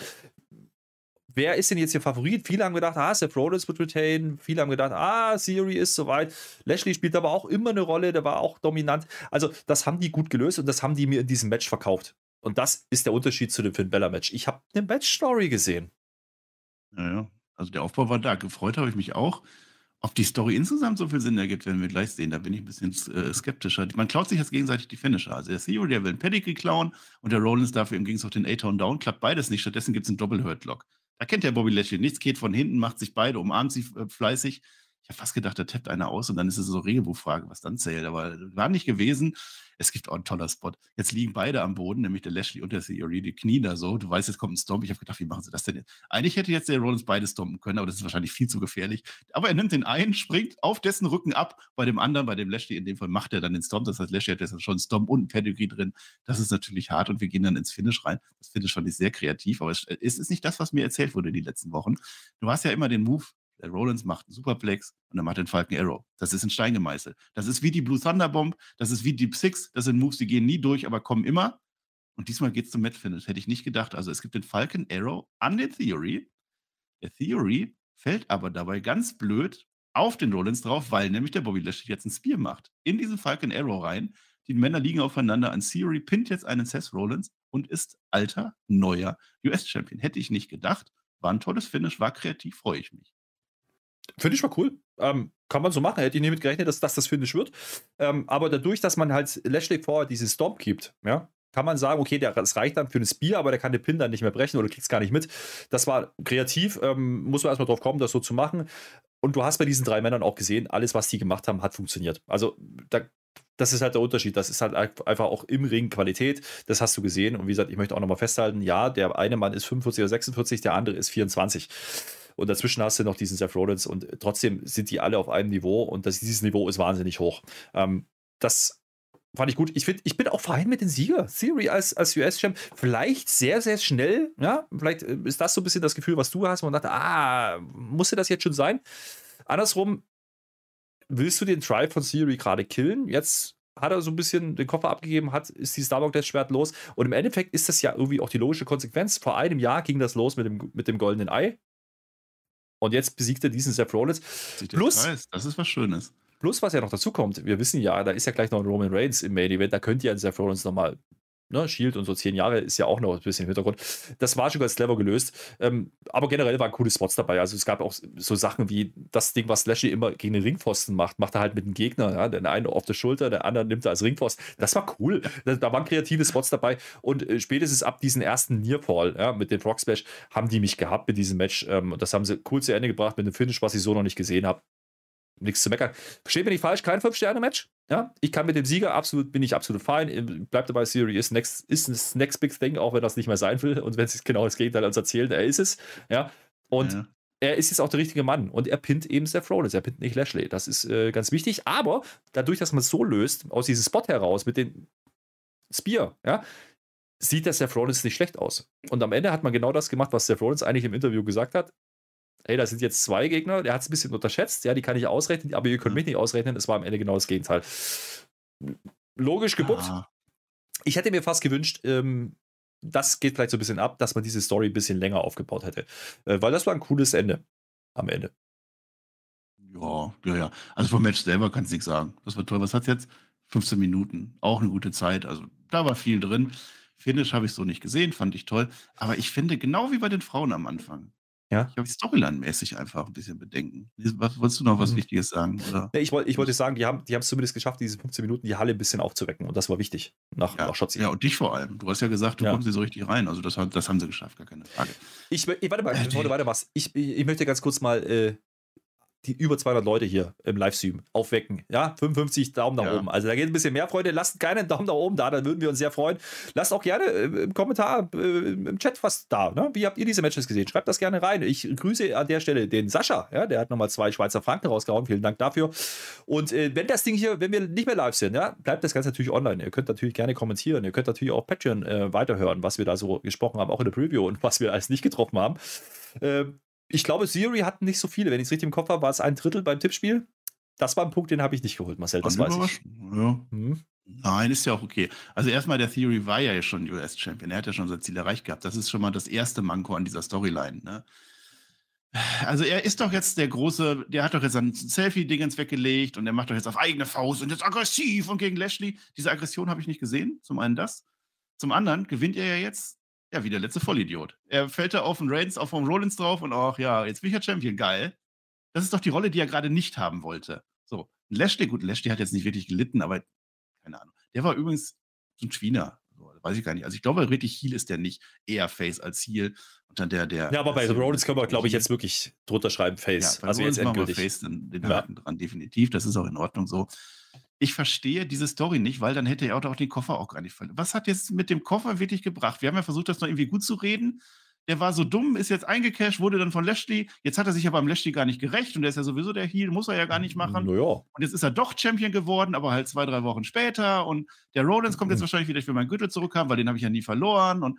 Wer ist denn jetzt hier Favorit? Viele haben gedacht, ah, Seth Rollins wird retain. Viele haben gedacht, ah, Theory ist soweit. Lashley spielt aber auch immer eine Rolle, der war auch dominant. Also, das haben die gut gelöst und das haben die mir in diesem Match verkauft. Und das ist der Unterschied zu dem Finn Bella Match. Ich habe eine Match-Story gesehen. Naja, also der Aufbau war da. Gefreut habe ich mich auch. Ob die Story insgesamt so viel Sinn ergibt, werden wir gleich sehen. Da bin ich ein bisschen äh, skeptischer. Man klaut sich jetzt gegenseitig die Finisher. Also der CEO, der will einen Pedigree klauen und der Rollins dafür im Gegensatz den A-Town Down. Klappt beides nicht. Stattdessen gibt es einen Doppel-Hurt-Lock. Da kennt der Bobby Lashley nichts, geht von hinten, macht sich beide, umarmt sie äh, fleißig fast gedacht, da tappt einer aus und dann ist es so Regelbuchfrage, was dann zählt. Aber war nicht gewesen. Es gibt auch einen toller Spot. Jetzt liegen beide am Boden, nämlich der Lashley und der Theory, die Knie da so. Du weißt, jetzt kommt ein Stomp. Ich habe gedacht, wie machen sie das denn jetzt? Eigentlich hätte jetzt der Rollins beide stompen können, aber das ist wahrscheinlich viel zu gefährlich. Aber er nimmt den einen, springt auf dessen Rücken ab. Bei dem anderen, bei dem Lashley in dem Fall, macht er dann den Stomp. Das heißt, Lashley hat jetzt schon einen Stomp und ein Pedigree drin. Das ist natürlich hart und wir gehen dann ins Finish rein. Das Finish fand ich sehr kreativ, aber es ist nicht das, was mir erzählt wurde die letzten Wochen. Du hast ja immer den Move, der Rollins macht einen Superplex und er macht den Falcon Arrow. Das ist ein Stein gemeißelt. Das ist wie die Blue Thunder Bomb, das ist wie Deep Six. Das sind Moves, die gehen nie durch, aber kommen immer. Und diesmal geht es zum Match Finish. Hätte ich nicht gedacht. Also es gibt den Falcon Arrow an den Theory. Der Theory fällt aber dabei ganz blöd auf den Rollins drauf, weil nämlich der Bobby Lashley jetzt ein Spear macht. In diesen Falcon Arrow rein. Die Männer liegen aufeinander. An Theory pinnt jetzt einen Seth Rollins und ist alter, neuer US-Champion. Hätte ich nicht gedacht. War ein tolles Finish, war kreativ, freue ich mich. Finde ich mal cool. Ähm, kann man so machen. Hätte ich nicht mit gerechnet, dass das das Finish wird. Ähm, aber dadurch, dass man halt Lashley vorher diesen Stomp gibt, ja, kann man sagen, okay, der, das reicht dann für ein Spear, aber der kann den Pin dann nicht mehr brechen oder kriegt es gar nicht mit. Das war kreativ, ähm, muss man erstmal drauf kommen, das so zu machen. Und du hast bei diesen drei Männern auch gesehen, alles, was die gemacht haben, hat funktioniert. Also da, das ist halt der Unterschied. Das ist halt einfach auch im Ring Qualität. Das hast du gesehen. Und wie gesagt, ich möchte auch nochmal festhalten, ja, der eine Mann ist 45 oder 46, der andere ist 24. Und dazwischen hast du noch diesen Seth Rollins und trotzdem sind die alle auf einem Niveau und das, dieses Niveau ist wahnsinnig hoch. Ähm, das fand ich gut. Ich, find, ich bin auch fein mit den Sieger. Theory als, als US-Champ. Vielleicht sehr, sehr schnell. Ja, vielleicht äh, ist das so ein bisschen das Gefühl, was du hast, wo man dachte, ah, musste das jetzt schon sein? Andersrum, willst du den Drive von Theory gerade killen? Jetzt hat er so ein bisschen den Koffer abgegeben, hat, ist die Starbuck das Schwert los. Und im Endeffekt ist das ja irgendwie auch die logische Konsequenz. Vor einem Jahr ging das los mit dem, mit dem goldenen Ei. Und jetzt besiegt er diesen Seth Rollins. Plus, das ist was Schönes. Plus, was ja noch dazu kommt, wir wissen ja, da ist ja gleich noch ein Roman Reigns im Main Event, da könnte ja ein Seth Rollins nochmal ne, Shield und so zehn Jahre ist ja auch noch ein bisschen im Hintergrund. Das war schon ganz clever gelöst. Ähm, aber generell waren coole Spots dabei. Also es gab auch so Sachen wie das Ding, was Lashley immer gegen den Ringpfosten macht, macht er halt mit dem Gegner. Ja? Der eine auf der Schulter, der andere nimmt er als Ringpfosten. Das war cool. Da, da waren kreative Spots dabei. Und äh, spätestens ab diesem ersten Nearfall ja, mit dem Frog Splash haben die mich gehabt mit diesem Match. Ähm, das haben sie cool zu Ende gebracht mit einem Finish, was ich so noch nicht gesehen habe nichts zu meckern. Versteht mich nicht falsch, kein 5-Sterne-Match. Ja, ich kann mit dem Sieger absolut, bin ich absolut fein. Bleibt dabei, Siri ist next, ist das next big thing, auch wenn das nicht mehr sein will. Und wenn es genau das Gegenteil uns erzählt, er ist es. Ja. Und ja. er ist jetzt auch der richtige Mann. Und er pinnt eben Seth Rollins, er pinnt nicht Lashley. Das ist äh, ganz wichtig. Aber dadurch, dass man es so löst, aus diesem Spot heraus mit dem Spear, ja, sieht der Seth Rollins nicht schlecht aus. Und am Ende hat man genau das gemacht, was Seth Rollins eigentlich im Interview gesagt hat hey, da sind jetzt zwei Gegner, der hat es ein bisschen unterschätzt, ja, die kann ich ausrechnen, aber ihr könnt mich nicht ausrechnen, es war am Ende genau das Gegenteil. Logisch gebuppt. Ah. Ich hätte mir fast gewünscht, ähm, das geht vielleicht so ein bisschen ab, dass man diese Story ein bisschen länger aufgebaut hätte. Äh, weil das war ein cooles Ende am Ende. Ja, ja, ja. Also vom Match selber kannst du nichts sagen. Das war toll. Was hat es jetzt? 15 Minuten. Auch eine gute Zeit. Also da war viel drin. Finish habe ich so nicht gesehen, fand ich toll. Aber ich finde, genau wie bei den Frauen am Anfang, ja. Ich habe Storyline-mäßig einfach ein bisschen Bedenken. Was, wolltest du noch was mhm. Wichtiges sagen? Oder? ich, wollte, ich wollte sagen, die haben es zumindest geschafft, diese 15 Minuten die Halle ein bisschen aufzuwecken. Und das war wichtig nach, ja. nach Schotzi. Ja, und dich vor allem. Du hast ja gesagt, du ja. kommst hier so richtig rein. Also das, das haben sie geschafft, gar keine Frage. Ich, ich warte mal, äh, bevor du weitermachst. Ich, ich, ich möchte ganz kurz mal äh, die über 200 Leute hier im Livestream aufwecken. Ja, 55 Daumen nach ja. oben. Also da geht ein bisschen mehr, Freunde. Lasst keinen Daumen nach oben da, dann würden wir uns sehr freuen. Lasst auch gerne äh, im Kommentar, äh, im Chat was da. Ne? Wie habt ihr diese Matches gesehen? Schreibt das gerne rein. Ich grüße an der Stelle den Sascha. Ja, der hat nochmal zwei Schweizer Franken rausgehauen. Vielen Dank dafür. Und äh, wenn das Ding hier, wenn wir nicht mehr live sind, ja, bleibt das Ganze natürlich online. Ihr könnt natürlich gerne kommentieren. Ihr könnt natürlich auch Patreon äh, weiterhören, was wir da so gesprochen haben, auch in der Preview und was wir alles nicht getroffen haben. Ähm, ich glaube, Siri hatten nicht so viele. Wenn ich es richtig im Kopf habe, war es ein Drittel beim Tippspiel. Das war ein Punkt, den habe ich nicht geholt, Marcel. Das weiß ich. Ja. Hm? Nein, ist ja auch okay. Also erstmal, der Theory war ja schon US-Champion. Er hat ja schon sein Ziel erreicht gehabt. Das ist schon mal das erste Manko an dieser Storyline. Ne? Also er ist doch jetzt der große, der hat doch jetzt ein Selfie-Dingens weggelegt und er macht doch jetzt auf eigene Faust und ist aggressiv und gegen Lashley. Diese Aggression habe ich nicht gesehen. Zum einen das. Zum anderen gewinnt er ja jetzt ja, wie der letzte Vollidiot. Er fällt da auf den Reigns, auf den Rollins drauf und auch, ja, jetzt bin ich ja Champion, geil. Das ist doch die Rolle, die er gerade nicht haben wollte. So, Lashley, gut, Lashley hat jetzt nicht wirklich gelitten, aber keine Ahnung. Der war übrigens so ein Schwiener. So, weiß ich gar nicht. Also ich glaube, richtig Heal ist der nicht. Eher Face als Heal. Und dann der, der. Ja, aber bei Rollins können wir, glaube ich, jetzt wirklich drunter schreiben Face. Ja, also Rollins jetzt endgültig. Face, den, den ja. Haken dran, definitiv. Das ist auch in Ordnung so. Ich verstehe diese Story nicht, weil dann hätte er auch den Koffer auch gar nicht verloren. Was hat jetzt mit dem Koffer wirklich gebracht? Wir haben ja versucht, das noch irgendwie gut zu reden der war so dumm, ist jetzt eingecashed, wurde dann von Lashley. Jetzt hat er sich aber am Lashley gar nicht gerecht und der ist ja sowieso der Heel, muss er ja gar nicht machen. Naja. Und jetzt ist er doch Champion geworden, aber halt zwei, drei Wochen später. Und der Rollins kommt jetzt Mhm. wahrscheinlich wieder, ich will meinen Gürtel zurückhaben, weil den habe ich ja nie verloren. Und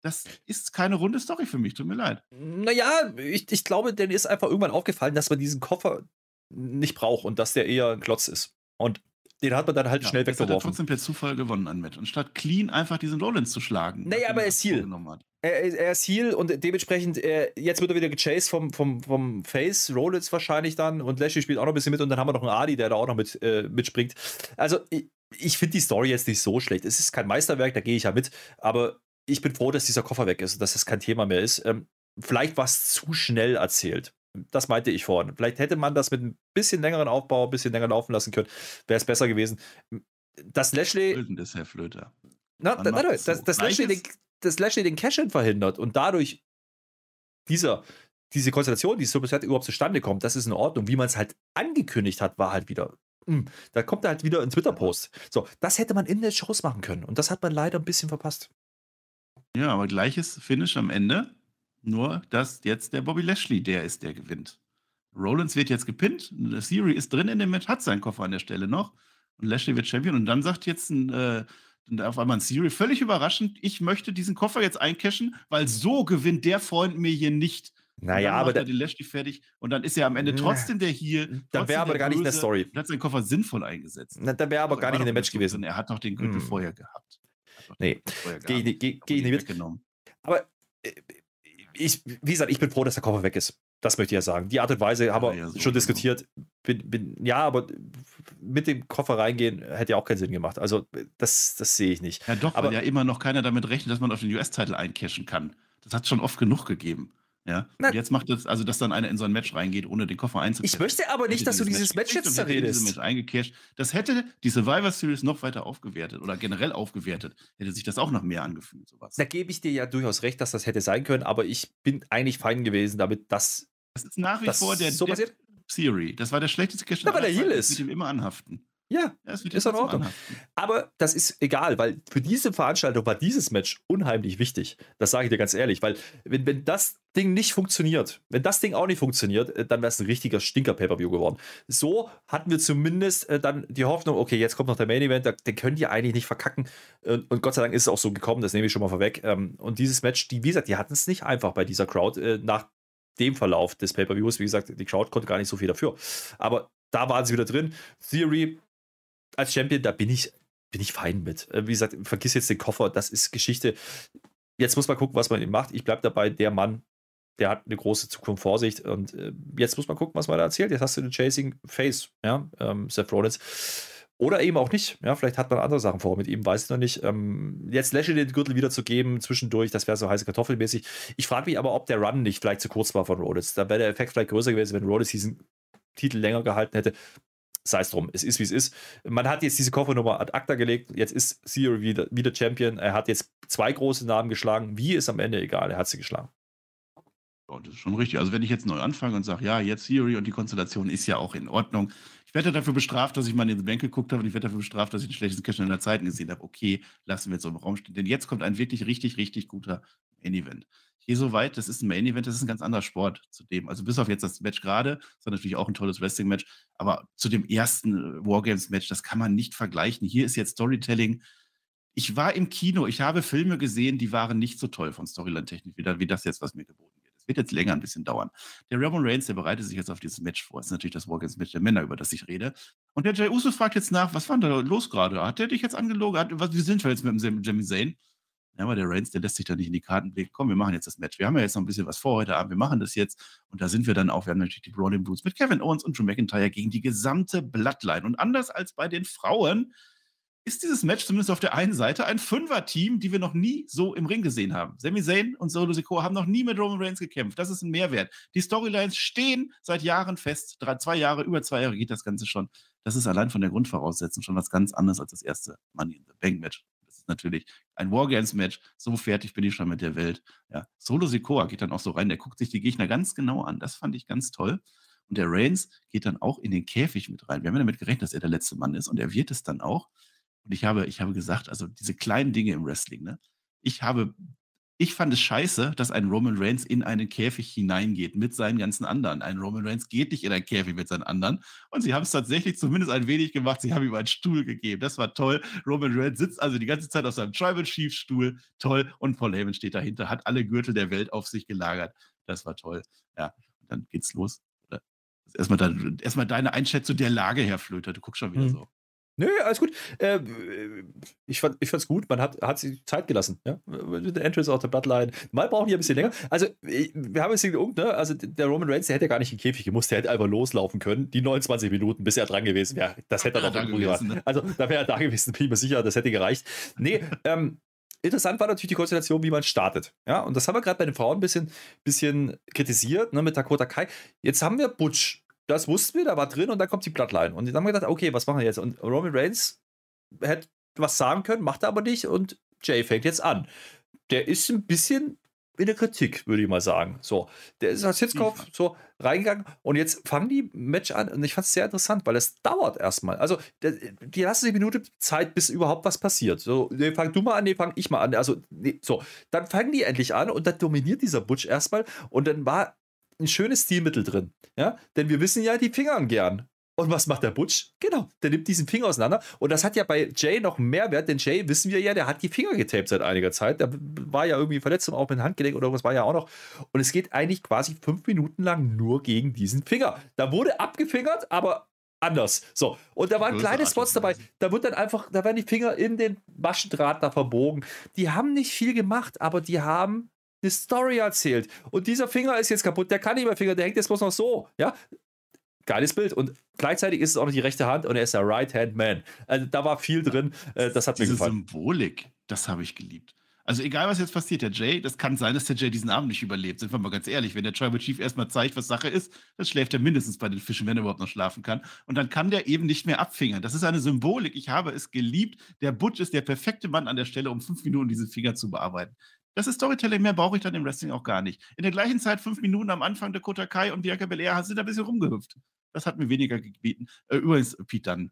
das ist keine runde Story für mich, tut mir leid. Naja, ich, ich glaube, denen ist einfach irgendwann aufgefallen, dass man diesen Koffer nicht braucht und dass der eher ein Klotz ist. Und den hat man dann halt Ja, schnell jetzt hat er weggeworfen. trotzdem per Zufall gewonnen an Match. Anstatt clean einfach diesen Rollins zu schlagen. Naja, aber er ist hat. Er, er ist Heal und dementsprechend, äh, jetzt wird er wieder gechased vom, vom, vom Face, Rollins wahrscheinlich dann und Lashley spielt auch noch ein bisschen mit und dann haben wir noch einen Adi, der da auch noch mit, äh, mitspringt. Also ich, ich finde die Story jetzt nicht so schlecht. Es ist kein Meisterwerk, da gehe ich ja mit, aber ich bin froh, dass dieser Koffer weg ist und dass das kein Thema mehr ist. Ähm, vielleicht war es zu schnell erzählt. Das meinte ich vorhin. Vielleicht hätte man das mit ein bisschen längeren Aufbau, ein bisschen länger laufen lassen können, wäre es besser gewesen. Dass Lashley Flöten des Herr Flöter. na, na, es dass, so. dass, Lashley den, dass Lashley den Cash-In verhindert und dadurch dieser, diese Konstellation, die Super Set überhaupt zustande kommt, das ist in Ordnung. Wie man es halt angekündigt hat, war halt wieder. hm, Da kommt er halt wieder ein Twitter-Post. So, das hätte man in den Shows machen können. Und das hat man leider ein bisschen verpasst. Ja, aber gleiches Finish am Ende. Nur, dass jetzt der Bobby Lashley der ist, der gewinnt. Rollins wird jetzt gepinnt. Siri ist drin in dem Match, hat seinen Koffer an der Stelle noch. Und Lashley wird Champion. Und dann sagt jetzt ein, äh, auf einmal ein Siri, völlig überraschend, ich möchte diesen Koffer jetzt eincashen, weil so gewinnt der Freund mir hier nicht. Naja, und dann aber macht da, er den Lashley fertig. Und dann ist er am Ende trotzdem der dann trotzdem wäre aber gar nicht in der Story. Und hat seinen Koffer sinnvoll eingesetzt. na, dann wäre aber gar Er nicht in dem Match gewesen. drin. Er hat doch den Gürtel Hm. vorher gehabt. Nee, Gehe ich, nicht- geh, geh ich Aber nicht mit. weggenommen. Aber äh, ich, wie gesagt, ich bin froh, dass der Koffer weg ist. Das möchte ich ja sagen. Die Art und Weise haben wir ja, so schon diskutiert. Bin, bin, ja, aber mit dem Koffer reingehen hätte ja auch keinen Sinn gemacht. Also, das, das sehe ich nicht. Ja, doch, Aber- weil ja immer noch keiner damit rechnet, dass man auf den US-Titel eincashen kann. Das hat schon oft genug gegeben. Ja. Na- und jetzt macht es, also dass dann einer in so ein Match reingeht, ohne den Koffer einzucashen. Ich möchte aber nicht, dass du dieses Match gekriegt jetzt zerredest. Match eingecashed. Das hätte die Survivor Series noch weiter aufgewertet oder generell aufgewertet. Hätte sich das auch noch mehr angefühlt, sowas. Da gebe ich dir ja durchaus recht, dass das hätte sein können, aber ich bin eigentlich fein gewesen damit, dass Das ist nach wie vor der so passiert. Theory. Das war der schlechteste Cash. Weil der Zeiten. ist. Wird ihm immer anhaften. Ja, Ja, Ist in Ordnung. anhaften. aber das ist egal, weil für diese Veranstaltung war dieses Match unheimlich wichtig. Das sage ich dir ganz ehrlich, weil wenn, wenn das Ding nicht funktioniert, wenn das Ding auch nicht funktioniert, äh, dann wäre es ein richtiger Stinker-Pay-Per-View geworden. So hatten wir zumindest äh, dann die Hoffnung, okay, jetzt kommt noch der Main-Event, den können die eigentlich nicht verkacken. Und, und Gott sei Dank ist es auch so gekommen, das nehme ich schon mal vorweg. Ähm, Und dieses Match, die, wie gesagt, die hatten es nicht einfach bei dieser Crowd äh, nach dem Verlauf des Pay-Per-Views. Wie gesagt, die Crowd konnte gar nicht so viel dafür. Aber da waren sie wieder drin. Theory als Champion, da bin ich, bin ich fein mit. Äh, Wie gesagt, vergiss jetzt den Koffer, das ist Geschichte. Jetzt muss man gucken, was man ihm macht. Ich bleibe dabei, der Mann, der hat eine große Zukunft vor sich. Und äh, jetzt muss man gucken, was man da erzählt. Jetzt hast du den Chasing Face, ja, ähm, Seth Rollins. Oder eben auch nicht. Ja, vielleicht hat man andere Sachen vor mit ihm, weiß ich noch nicht. Ähm, jetzt Lashley den Gürtel wieder zu geben, zwischendurch, das wäre so heiße Kartoffelmäßig. Ich frage mich aber, ob der Run nicht vielleicht zu kurz war von Rollins. Da wäre der Effekt vielleicht größer gewesen, wenn Rollins diesen Titel länger gehalten hätte. Sei es drum, es ist wie es ist. Man hat jetzt diese Koffernummer ad acta gelegt. Jetzt ist Theory wieder, wieder Champion. Er hat jetzt zwei große Namen geschlagen. Wie ist am Ende egal, er hat sie geschlagen. Ja, das ist schon richtig. Also wenn ich jetzt neu anfange und sage, ja, jetzt Theory und die Konstellation ist ja auch in Ordnung. Ich werde dafür bestraft, dass ich mal in die Bank geguckt habe und ich werde dafür bestraft, dass ich den schlechtesten Cash in der Zeiten gesehen habe. Okay, lassen wir jetzt so im Raum stehen. Denn jetzt kommt ein wirklich richtig, richtig guter Main-Event. Ich gehe so weit, das ist ein Main-Event, das ist ein ganz anderer Sport zu dem. Also bis auf jetzt das Match gerade, das war natürlich auch ein tolles Wrestling-Match, aber zu dem ersten äh, Wargames-Match, das kann man nicht vergleichen. Hier ist jetzt Storytelling. Ich war im Kino, ich habe Filme gesehen, die waren nicht so toll von Storyline-Technik, wie, da- wie das jetzt, was mir geboten. Es wird jetzt länger ein bisschen dauern. Der Roman Reigns, der bereitet sich jetzt auf dieses Match vor. Das ist natürlich das Wargames-Match der Männer, über das ich rede. Und der Jay Uso fragt jetzt nach, was war denn da los gerade? Hat der dich jetzt angelogen? Hat, was, wie sind wir jetzt mit dem Sami Zayn? Ja, aber der Reigns, der lässt sich da nicht in die Karten blicken. Komm, wir machen jetzt das Match. Wir haben ja jetzt noch ein bisschen was vor heute Abend. Wir machen das jetzt. Und da sind wir dann auch. Wir haben natürlich die Brawling Blues mit Kevin Owens und Drew McIntyre gegen die gesamte Bloodline. Und anders als bei den Frauen ist dieses Match zumindest auf der einen Seite ein Fünfer-Team, die wir noch nie so im Ring gesehen haben. Sami Zayn und Solo Sikoa haben noch nie mit Roman Reigns gekämpft. Das ist ein Mehrwert. Die Storylines stehen seit Jahren fest. Drei, zwei Jahre, über zwei Jahre geht das Ganze schon. Das ist allein von der Grundvoraussetzung schon was ganz anderes als das erste Money in the Bank Match. Das ist natürlich ein Wargames-Match. So fertig bin ich schon mit der Welt. Ja. Solo Sikoa geht dann auch so rein, der guckt sich die Gegner ganz genau an. Das fand ich ganz toll. Und der Reigns geht dann auch in den Käfig mit rein. Wir haben ja damit gerechnet, dass er der letzte Mann ist und er wird es dann auch. Und ich habe, ich habe gesagt, also diese kleinen Dinge im Wrestling, ne? Ich habe ich fand es scheiße, dass ein Roman Reigns in einen Käfig hineingeht mit seinen ganzen anderen. Ein Roman Reigns geht nicht in einen Käfig mit seinen anderen. Und sie haben es tatsächlich zumindest ein wenig gemacht. Sie haben ihm einen Stuhl gegeben. Das war toll. Roman Reigns sitzt also die ganze Zeit auf seinem Tribal Chief Stuhl. Toll. Und Paul Heyman steht dahinter, hat alle Gürtel der Welt auf sich gelagert. Das war toll. Ja, und dann geht's los. Erstmal, dein, erstmal deine Einschätzung der Lage, Herr Flöter. Du guckst schon wieder hm. so. Nö, alles gut. Äh, ich fand es ich gut. Man hat, hat sich Zeit gelassen. Ja? Der Entrance auf der Bloodline. Mal brauchen die ein bisschen länger. Also, wir haben es hier ne? Also, der Roman Reigns, der hätte gar nicht in den Käfig gemusst. Der hätte einfach loslaufen können. Die 29 Minuten, bis er dran gewesen wäre. Das hätte er doch irgendwo gewesen. Ne? Also, da wäre er da gewesen, bin ich mir sicher. Das hätte gereicht. Nee, ähm, Interessant war natürlich die Konstellation, wie man startet. Ja, und das haben wir gerade bei den Frauen ein bisschen, bisschen kritisiert, ne, mit Dakota Kai. Jetzt haben wir Butch, das wussten wir, da war drin und dann kommt die Bloodline. Und dann haben wir gedacht, okay, was machen wir jetzt? Und Roman Reigns hätte was sagen können, macht er aber nicht und Jay fängt jetzt an. Der ist ein bisschen in der Kritik, würde ich mal sagen. So, der ist als Hitzkopf so reingegangen und jetzt fangen die Match an und ich fand es sehr interessant, weil es dauert erstmal. Also, die lassen sich Minute Zeit, bis überhaupt was passiert. So, nee, fang du mal an, nee, fang ich mal an. Also, nee, so, dann fangen die endlich an und dann dominiert dieser Butch erstmal und dann war ein schönes Stilmittel drin. Ja, denn wir wissen ja, die fingern gern. Und was macht der Butch? Genau, der nimmt diesen Finger auseinander. Und das hat ja bei Jay noch mehr Wert, denn Jay, wissen wir ja, der hat die Finger getaped seit einiger Zeit. Der war ja irgendwie verletzt und auch mit dem Handgelenk oder was war ja auch noch. Und es geht eigentlich quasi fünf Minuten lang nur gegen diesen Finger. Da wurde abgefingert, aber anders. So, und da waren kleine Spots dabei. Da wird dann einfach, da werden die Finger in den Maschendraht da verbogen. Die haben nicht viel gemacht, aber die haben eine Story erzählt. Und dieser Finger ist jetzt kaputt, der kann nicht mehr Finger, der hängt jetzt bloß noch so. Ja, geiles Bild. Und gleichzeitig ist es auch noch die rechte Hand und er ist der Right-Hand-Man. Also da war viel drin. Äh, das hat mir gefallen. Symbolik, das habe ich geliebt. Also egal, was jetzt passiert, der Jay, das kann sein, dass der Jay diesen Abend nicht überlebt. Sind wir mal ganz ehrlich, wenn der Tribal Chief erstmal zeigt, was Sache ist, dann schläft er mindestens bei den Fischen, wenn er überhaupt noch schlafen kann. Und dann kann der eben nicht mehr abfingern. Das ist eine Symbolik. Ich habe es geliebt. Der Butch ist der perfekte Mann an der Stelle, um fünf Minuten diesen Finger zu bearbeiten. Das ist Storytelling, mehr brauche ich dann im Wrestling auch gar nicht. In der gleichen Zeit, fünf Minuten am Anfang, der Kota Kai und Bianca Belair sind ein bisschen rumgehüpft. Das hat mir weniger gebieten. Äh, übrigens, Pete Dunn,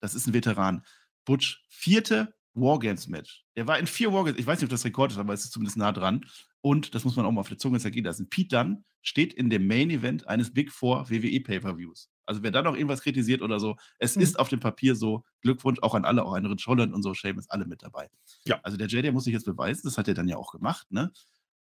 das ist ein Veteran. Butch, vierte Wargames-Match. Der war in vier Wargames, ich weiß nicht, ob das Rekord ist, aber es ist zumindest nah dran. Und das muss man auch mal auf der Zunge zergehen lassen. Pete Dunn steht in dem Main-Event eines Big Four WWE Pay-Per-Views. Also wer da noch irgendwas kritisiert oder so, es mhm. ist auf dem Papier so. Glückwunsch auch an alle, auch an Rich Holland und so, Shame ist alle mit dabei. Ja. Also der der muss sich jetzt beweisen, das hat er dann ja auch gemacht, ne?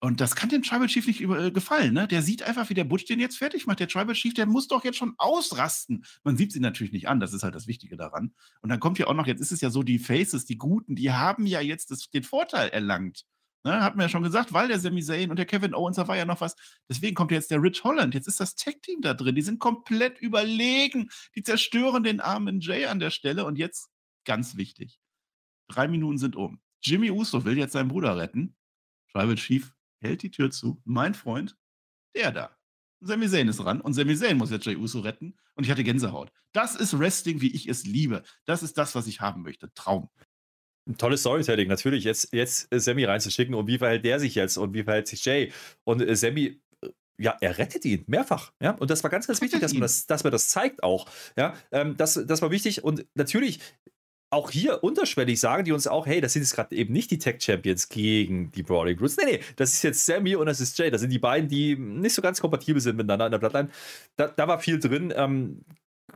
Und das kann dem Tribal Chief nicht über, äh, gefallen, ne? Der sieht einfach, wie der Butch den jetzt fertig macht. Der Tribal Chief, der muss doch jetzt schon ausrasten. Man sieht sie natürlich nicht an, das ist halt das Wichtige daran. Und dann kommt ja auch noch, jetzt ist es ja so, die Faces, die Guten, die haben ja jetzt das, den Vorteil erlangt. Ne, hat man ja schon gesagt, weil der Sami Zayn und der Kevin Owens, da war ja noch was. Deswegen kommt jetzt der Rich Holland. Jetzt ist das Tech-Team da drin. Die sind komplett überlegen. Die zerstören den armen Jay an der Stelle. Und jetzt, ganz wichtig, drei Minuten sind um. Jimmy Uso will jetzt seinen Bruder retten. Tribal Chief hält die Tür zu. Mein Freund, der da. Sami Zayn ist ran und Sami Zayn muss jetzt Jay Uso retten. Und ich hatte Gänsehaut. Das ist Wrestling, wie ich es liebe. Das ist das, was ich haben möchte. Traum. Tolles Storytelling, natürlich. Jetzt, jetzt äh, Sammy reinzuschicken und wie verhält der sich jetzt und wie verhält sich Jay? Und äh, Sammy äh, ja, er rettet ihn mehrfach. Ja, und das war ganz, ganz wichtig, dass man das, dass man das zeigt auch. Ja, ähm, das, das war wichtig. Und natürlich, auch hier unterschwellig sagen die uns auch, hey, das sind jetzt gerade eben nicht die Tech Champions gegen die Brawling Brutes. Nee, nee, das ist jetzt Sammy und das ist Jay. Das sind die beiden, die nicht so ganz kompatibel sind miteinander in der Bloodline. Da, da war viel drin. Ähm,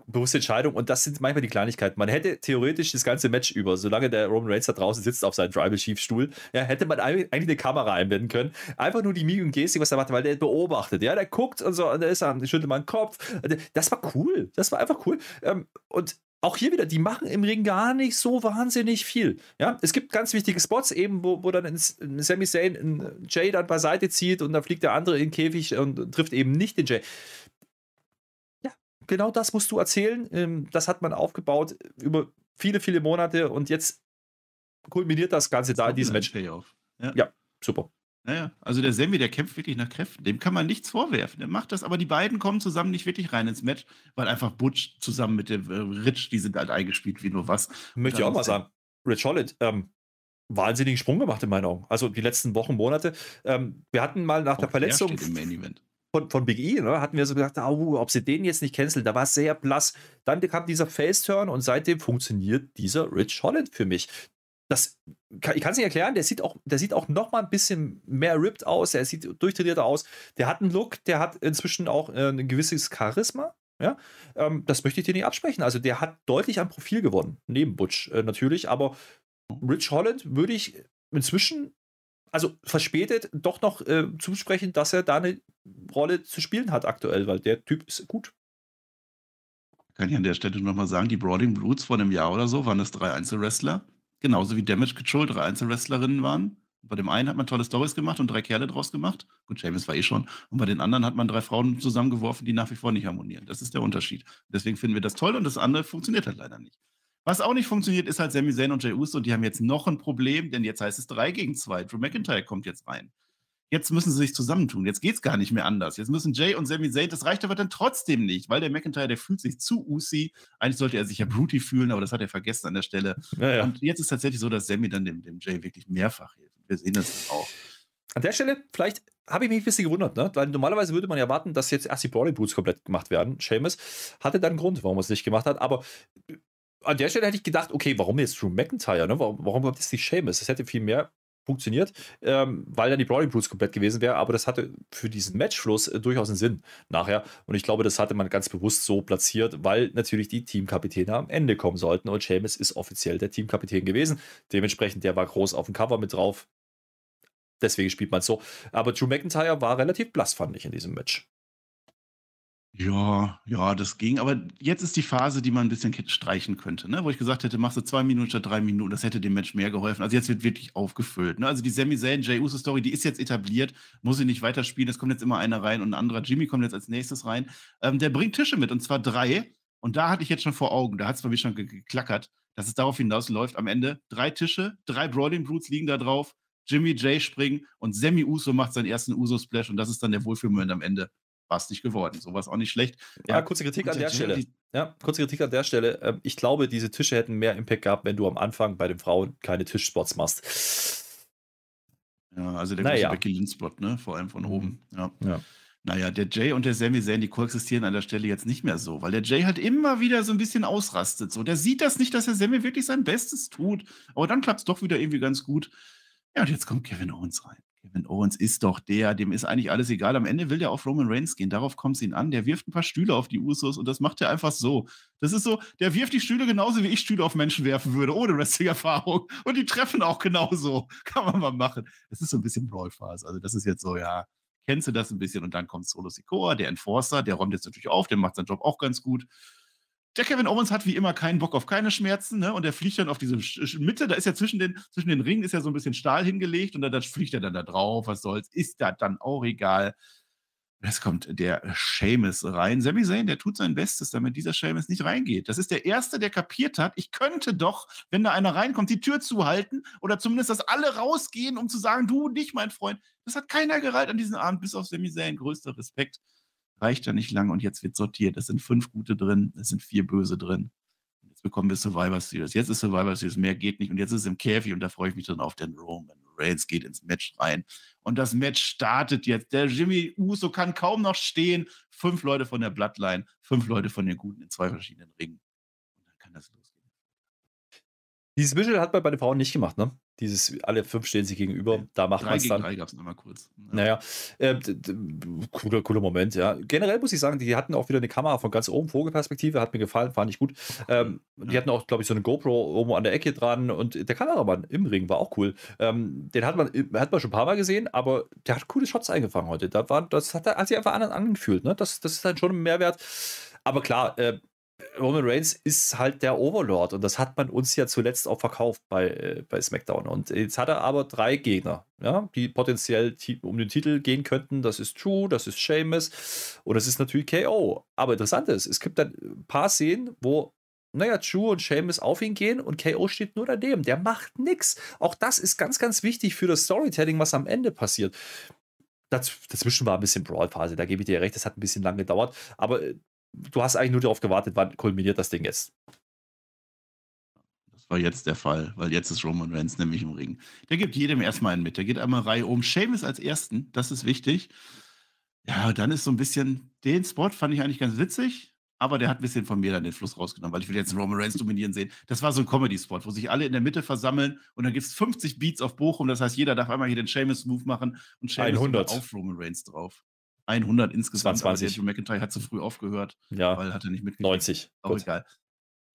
bewusste Entscheidung und das sind manchmal die Kleinigkeiten. Man hätte theoretisch das ganze Match über, solange der Roman Reigns da draußen sitzt auf seinem Tribal Chief Stuhl, ja, hätte man eigentlich eine Kamera einbinden können. Einfach nur die Mimik und Gestik, was er macht, weil der beobachtet, ja, der guckt und so, und der ist am schüttelt mal den Kopf. Das war cool. Das war einfach cool. Ähm, und auch hier wieder, die machen im Ring gar nicht so wahnsinnig viel. Ja, es gibt ganz wichtige Spots, eben, wo, wo dann ein Sami Zayn einen Jay dann beiseite zieht und dann fliegt der andere in den Käfig und trifft eben nicht den Jay genau das musst du erzählen. Ähm, das hat man aufgebaut über viele, viele Monate und jetzt kulminiert das Ganze da in diesem Match. Ja. ja, super. Naja, also der Sammy, der kämpft wirklich nach Kräften. Dem kann man nichts vorwerfen. Der macht das, aber die beiden kommen zusammen nicht wirklich rein ins Match, weil einfach Butch zusammen mit dem äh, Rich, die sind halt eingespielt wie nur was. Möchte ich auch mal sagen. Rich Holland, ähm, wahnsinnigen Sprung gemacht in meinen Augen. Also die letzten Wochen, Monate. Ähm, wir hatten mal nach Auch der Verletzung im Main Event. Von, von Big E, ne, hatten wir so gedacht, oh, ob sie den jetzt nicht canceln. Da war es sehr blass. Dann kam dieser Face-Turn und seitdem funktioniert dieser Rich Holland für mich. Das, ich kann es nicht erklären, der sieht auch, der sieht auch noch mal ein bisschen mehr ripped aus, er sieht durchtrainierter aus. Der hat einen Look, der hat inzwischen auch äh, ein gewisses Charisma. Ja, ähm, das möchte ich dir nicht absprechen. Also der hat deutlich an Profil gewonnen, neben Butch äh, natürlich, aber Rich Holland würde ich inzwischen, also verspätet, doch noch äh, zusprechen, dass er da eine Rolle zu spielen hat aktuell, weil der Typ ist gut. Kann ich an der Stelle nochmal sagen, die Brawling Brutes vor einem Jahr oder so waren das drei Einzelwrestler. Genauso wie Damage Control drei Einzelwrestlerinnen waren. Bei dem einen hat man tolle Stories gemacht und drei Kerle draus gemacht. Gut, James war eh schon. Und bei den anderen hat man drei Frauen zusammengeworfen, die nach wie vor nicht harmonieren. Das ist der Unterschied. Deswegen finden wir das toll und das andere funktioniert halt leider nicht. Was auch nicht funktioniert, ist halt Sami Zayn und Jey Uso. Und die haben jetzt noch ein Problem, denn jetzt heißt es 3 gegen 2. Drew McIntyre kommt jetzt rein. Jetzt müssen sie sich zusammentun. Jetzt geht es gar nicht mehr anders. Jetzt müssen Jay und Sami Zayn, das reicht aber dann trotzdem nicht, weil der McIntyre, der fühlt sich zu Usi. Eigentlich sollte er sich ja Bruty fühlen, aber das hat er vergessen an der Stelle. Ja, ja. Und jetzt ist tatsächlich so, dass Sami dann dem, dem Jay wirklich mehrfach hilft. Wir sehen das auch. An der Stelle, vielleicht habe ich mich ein bisschen gewundert, ne? weil normalerweise würde man ja erwarten, dass jetzt erst die Brawling Boots komplett gemacht werden. Seamus hatte dann einen Grund, warum er es nicht gemacht hat, aber an der Stelle hätte ich gedacht, okay, warum jetzt Drew McIntyre? Ne? Warum, warum überhaupt jetzt nicht Seamus? Das hätte viel mehr funktioniert, ähm, weil dann die Brawling Brutes komplett gewesen wäre, aber das hatte für diesen Matchfluss äh, durchaus einen Sinn nachher und ich glaube, das hatte man ganz bewusst so platziert, weil natürlich die Teamkapitäne am Ende kommen sollten und Seamus ist offiziell der Teamkapitän gewesen, dementsprechend der war groß auf dem Cover mit drauf, deswegen spielt man es so, aber Drew McIntyre war relativ blass, fand ich in diesem Match. Ja, ja, das ging. Aber jetzt ist die Phase, die man ein bisschen streichen könnte, ne? wo ich gesagt hätte, machst du zwei Minuten statt drei Minuten. Das hätte dem Match mehr geholfen. Also jetzt wird wirklich aufgefüllt. Ne? Also die Sami Zayn, Jay Uso Story, die ist jetzt etabliert, muss sie nicht weiterspielen. Es kommt jetzt immer einer rein und ein anderer Jimmy kommt jetzt als nächstes rein. Ähm, der bringt Tische mit und zwar drei. Und da hatte ich jetzt schon vor Augen, da hat es bei mir schon ge- geklackert, dass es darauf hinausläuft. Am Ende drei Tische, drei Brawling Brutes liegen da drauf. Jimmy Jay springen und Sammy Uso macht seinen ersten Uso-Splash und das ist dann der Wohlfühlmoment am Ende. Nicht geworden. Sowas auch nicht schlecht. Ja, Aber kurze Kritik an der Stelle. Ja, kurze Kritik an der Stelle. Ich glaube, diese Tische hätten mehr Impact gehabt, wenn du am Anfang bei den Frauen keine Tischspots machst. Ja, also der Naja. große Becky Lynch-Spot, ne? Vor allem von oben. Ja. Ja. Naja, der Jay und der Sami Zayn, die koexistieren an der Stelle jetzt nicht mehr so, weil der Jay halt immer wieder so ein bisschen ausrastet. So, der sieht das nicht, dass der Sami wirklich sein Bestes tut. Aber dann klappt es doch wieder irgendwie ganz gut. Ja, und jetzt kommt Kevin Owens rein. Kevin Owens ist doch der, dem ist eigentlich alles egal. Am Ende will der auf Roman Reigns gehen. Darauf kommt es ihn an. Der wirft ein paar Stühle auf die Usos und das macht er einfach so. Das ist so, der wirft die Stühle genauso, wie ich Stühle auf Menschen werfen würde, ohne Wrestling-Erfahrung. Und die treffen auch genauso. Kann man mal machen. Das ist so ein bisschen Brawl-Phase. Also, das ist jetzt so, ja, kennst du das ein bisschen und dann kommt Solo Sikoa, der Enforcer, der räumt jetzt natürlich auf, der macht seinen Job auch ganz gut. Der Kevin Owens hat wie immer keinen Bock auf keine Schmerzen, ne? Und der fliegt dann auf diese Mitte, da ist ja zwischen den, zwischen den Ringen ist ja so ein bisschen Stahl hingelegt und dann, dann fliegt er dann da drauf, was soll's, ist da dann auch egal. Jetzt kommt der Seamus rein. Sami Zayn, der tut sein Bestes, damit dieser Seamus nicht reingeht. Das ist der Erste, der kapiert hat, ich könnte doch, wenn da einer reinkommt, die Tür zuhalten oder zumindest, dass alle rausgehen, um zu sagen, du nicht, mein Freund. Das hat keiner gereiht an diesem Abend, bis auf Sami Zayn. Größter Respekt. Reicht ja nicht lang und jetzt wird sortiert. Es sind fünf gute drin, es sind vier böse drin. Jetzt bekommen wir Survivor Series. Jetzt ist Survivor Series, mehr geht nicht. Und jetzt ist es im Käfig und da freue ich mich dann auf den Roman Reigns geht ins Match rein. Und das Match startet jetzt. Der Jimmy Uso kann kaum noch stehen. Fünf Leute von der Bloodline, fünf Leute von den Guten in zwei verschiedenen Ringen. Und dann kann das losgehen. Dieses Visual hat man bei den Frauen nicht gemacht, ne? Dieses, alle fünf stehen sich gegenüber, da macht man es dann. drei gab es nochmal kurz. Ja. Naja, äh, cooler, cooler Moment, ja. Generell muss ich sagen, die hatten auch wieder eine Kamera von ganz oben, Vogelperspektive, hat mir gefallen, fand ich gut. Ähm, Die Ja. hatten auch, glaube ich, so eine GoPro oben an der Ecke dran und der Kameramann im Ring war auch cool. Ähm, den hat man, hat man schon ein paar Mal gesehen, aber der hat coole Shots eingefangen heute. Da war, das hat, hat sich einfach anders angefühlt, ne? Das, das ist dann schon ein Mehrwert. Aber klar, äh, Roman Reigns ist halt der Overlord und das hat man uns ja zuletzt auch verkauft bei, äh, bei SmackDown. Und jetzt hat er aber drei Gegner, ja, die potenziell um den Titel gehen könnten. Das ist True, das ist Sheamus und das ist natürlich KO. Aber interessant ist, es gibt dann ein paar Szenen, wo naja, True und Sheamus auf ihn gehen und KO steht nur daneben. Der macht nichts. Auch das ist ganz, ganz wichtig für das Storytelling, was am Ende passiert. Daz dazwischen war ein bisschen Brawl-Phase, da gebe ich dir recht, das hat ein bisschen lang gedauert. Aber äh, du hast eigentlich nur darauf gewartet, wann kulminiert das Ding jetzt. Das war jetzt der Fall, weil jetzt ist Roman Reigns nämlich im Ring. Der gibt jedem erstmal einen mit. Der geht einmal Reihe um. Sheamus als Ersten, das ist wichtig. Ja, dann ist so ein bisschen, den Spot fand ich eigentlich ganz witzig, aber der hat ein bisschen von mir dann den Fluss rausgenommen, weil ich will jetzt Roman Reigns dominieren sehen. Das war so ein Comedy-Spot, wo sich alle in der Mitte versammeln und dann gibt es 50 Beats auf Bochum. Das heißt, jeder darf einmal hier den Sheamus-Move machen und Sheamus 100. auf Roman Reigns drauf. 100 insgesamt. 20. aber McIntyre hat zu früh aufgehört, Ja, weil hat er nicht mitgekriegt. 90. Auch Gut. egal.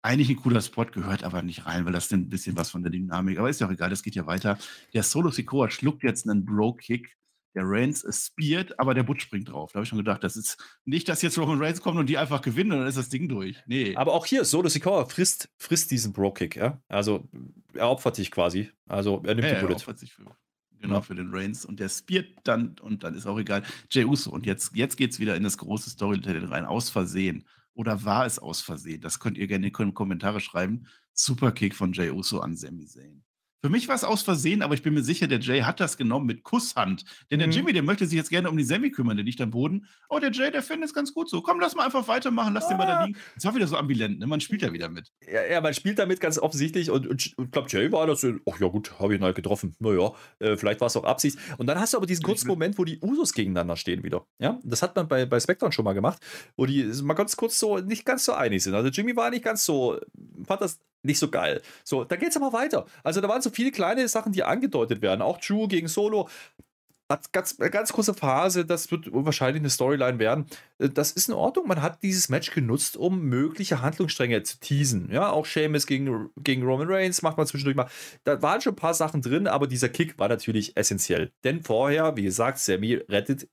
Eigentlich ein cooler Spot, gehört aber nicht rein, weil das nimmt ein bisschen was von der Dynamik. Aber ist ja auch egal, das geht ja weiter. Der Solo Sikoa schluckt jetzt einen Bro-Kick. Der Reigns ist speared, aber der Butch springt drauf. Da habe ich schon gedacht, das ist nicht, dass jetzt Roman Reigns kommt und die einfach gewinnen und dann ist das Ding durch. Nee. Aber auch hier, Solo Sikoa frisst, frisst diesen Bro-Kick, ja. Also er opfert sich quasi. Also er nimmt Ja, die er Bullet. opfert sich für, genau, Ja. für den Reigns und der speart dann und dann ist auch egal. Jey Uso und jetzt, jetzt geht es wieder in das große Storytelling rein. Aus Versehen. Oder war es aus Versehen? Das könnt ihr gerne in die Kommentare schreiben. Superkick von Jey Uso an Sami Zayn. Für mich war es aus Versehen, aber ich bin mir sicher, der Jay hat das genommen mit Kusshand. Denn der Mhm. Jimmy, der möchte sich jetzt gerne um die Sammy kümmern, der liegt am Boden. Oh, der Jay, der findet es ganz gut so. Komm, lass mal einfach weitermachen, lass den mal da Ah. liegen. Es war wieder so ambivalent, ne? Man spielt ja wieder mit. Ja, ja, man spielt damit ganz offensichtlich und, und, und glaube, Jay war das so, ach ja gut, habe ich ihn halt getroffen. Naja, äh, vielleicht war es auch Absicht. Und dann hast du aber diesen kurzen Moment, wo die Usos gegeneinander stehen wieder. Ja, das hat man bei, bei SmackDown schon mal gemacht, wo die mal ganz kurz so nicht ganz so einig sind. Also Jimmy war nicht ganz so, fand das nicht so geil. So, da geht's aber weiter. Also da waren so viele kleine Sachen, die angedeutet werden. Auch Drew gegen Solo. Hat ganz, eine ganz große Phase, das wird wahrscheinlich eine Storyline werden. Äh, Das ist in Ordnung. Man hat dieses Match genutzt, um mögliche Handlungsstränge zu teasen. Ja, auch Sheamus gegen, gegen Roman Reigns macht man zwischendurch mal. Da waren schon ein paar Sachen drin, aber dieser Kick war natürlich essentiell. Denn vorher, wie gesagt, Sammy rettet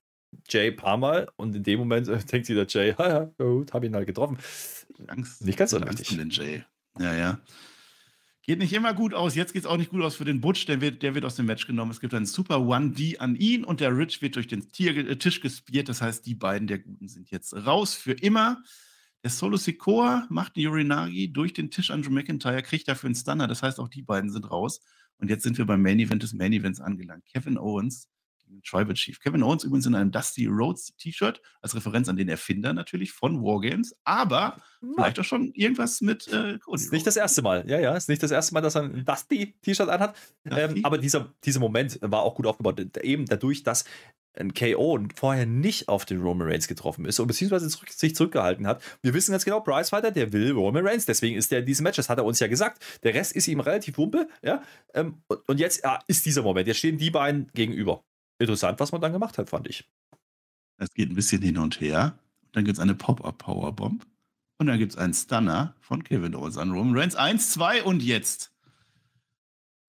Jay ein paar Mal und in dem Moment äh, denkt sich der Jay, haha, gut, hab ihn halt getroffen. Angst. Nicht ganz so Angst um den Jay. Ja, ja. Geht nicht immer gut aus. Jetzt geht es auch nicht gut aus für den Butch. Der wird, der wird aus dem Match genommen. Es gibt einen Super 1D an ihn und der Rich wird durch den Tier, äh, Tisch gespiert. Das heißt, die beiden der Guten sind jetzt raus für immer. Der Solo Sikoa macht die Urinagi durch den Tisch an Drew McIntyre, kriegt dafür einen Stunner. Das heißt, auch die beiden sind raus. Und jetzt sind wir beim Main Event des Main Events angelangt. Kevin Owens gegen Tribal Chief. Kevin Owens übrigens in einem Dusty Rhodes T-Shirt, als Referenz an den Erfinder natürlich von Wargames, aber vielleicht auch schon irgendwas mit äh, Cody Ist nicht das erste Mal. Ja, ja, ist nicht das erste Mal, dass er ein Dusty-T-Shirt anhat. Dusty? Ähm, aber dieser, dieser Moment war auch gut aufgebaut. Eben dadurch, dass ein KO vorher nicht auf den Roman Reigns getroffen ist und beziehungsweise zurück, sich zurückgehalten hat. Wir wissen ganz genau, Price Fighter, der will Roman Reigns, deswegen ist der in diesem Match, das hat er uns ja gesagt. Der Rest ist ihm relativ wumpe, ja. Ähm, und, und jetzt ja, ist dieser Moment, jetzt stehen die beiden gegenüber. Interessant, was man dann gemacht hat, fand ich. Es geht ein bisschen hin und her. Dann gibt es eine Pop-Up-Powerbomb. Und dann gibt es einen Stunner von Kevin Owens an Roman Reigns. Eins, zwei und jetzt.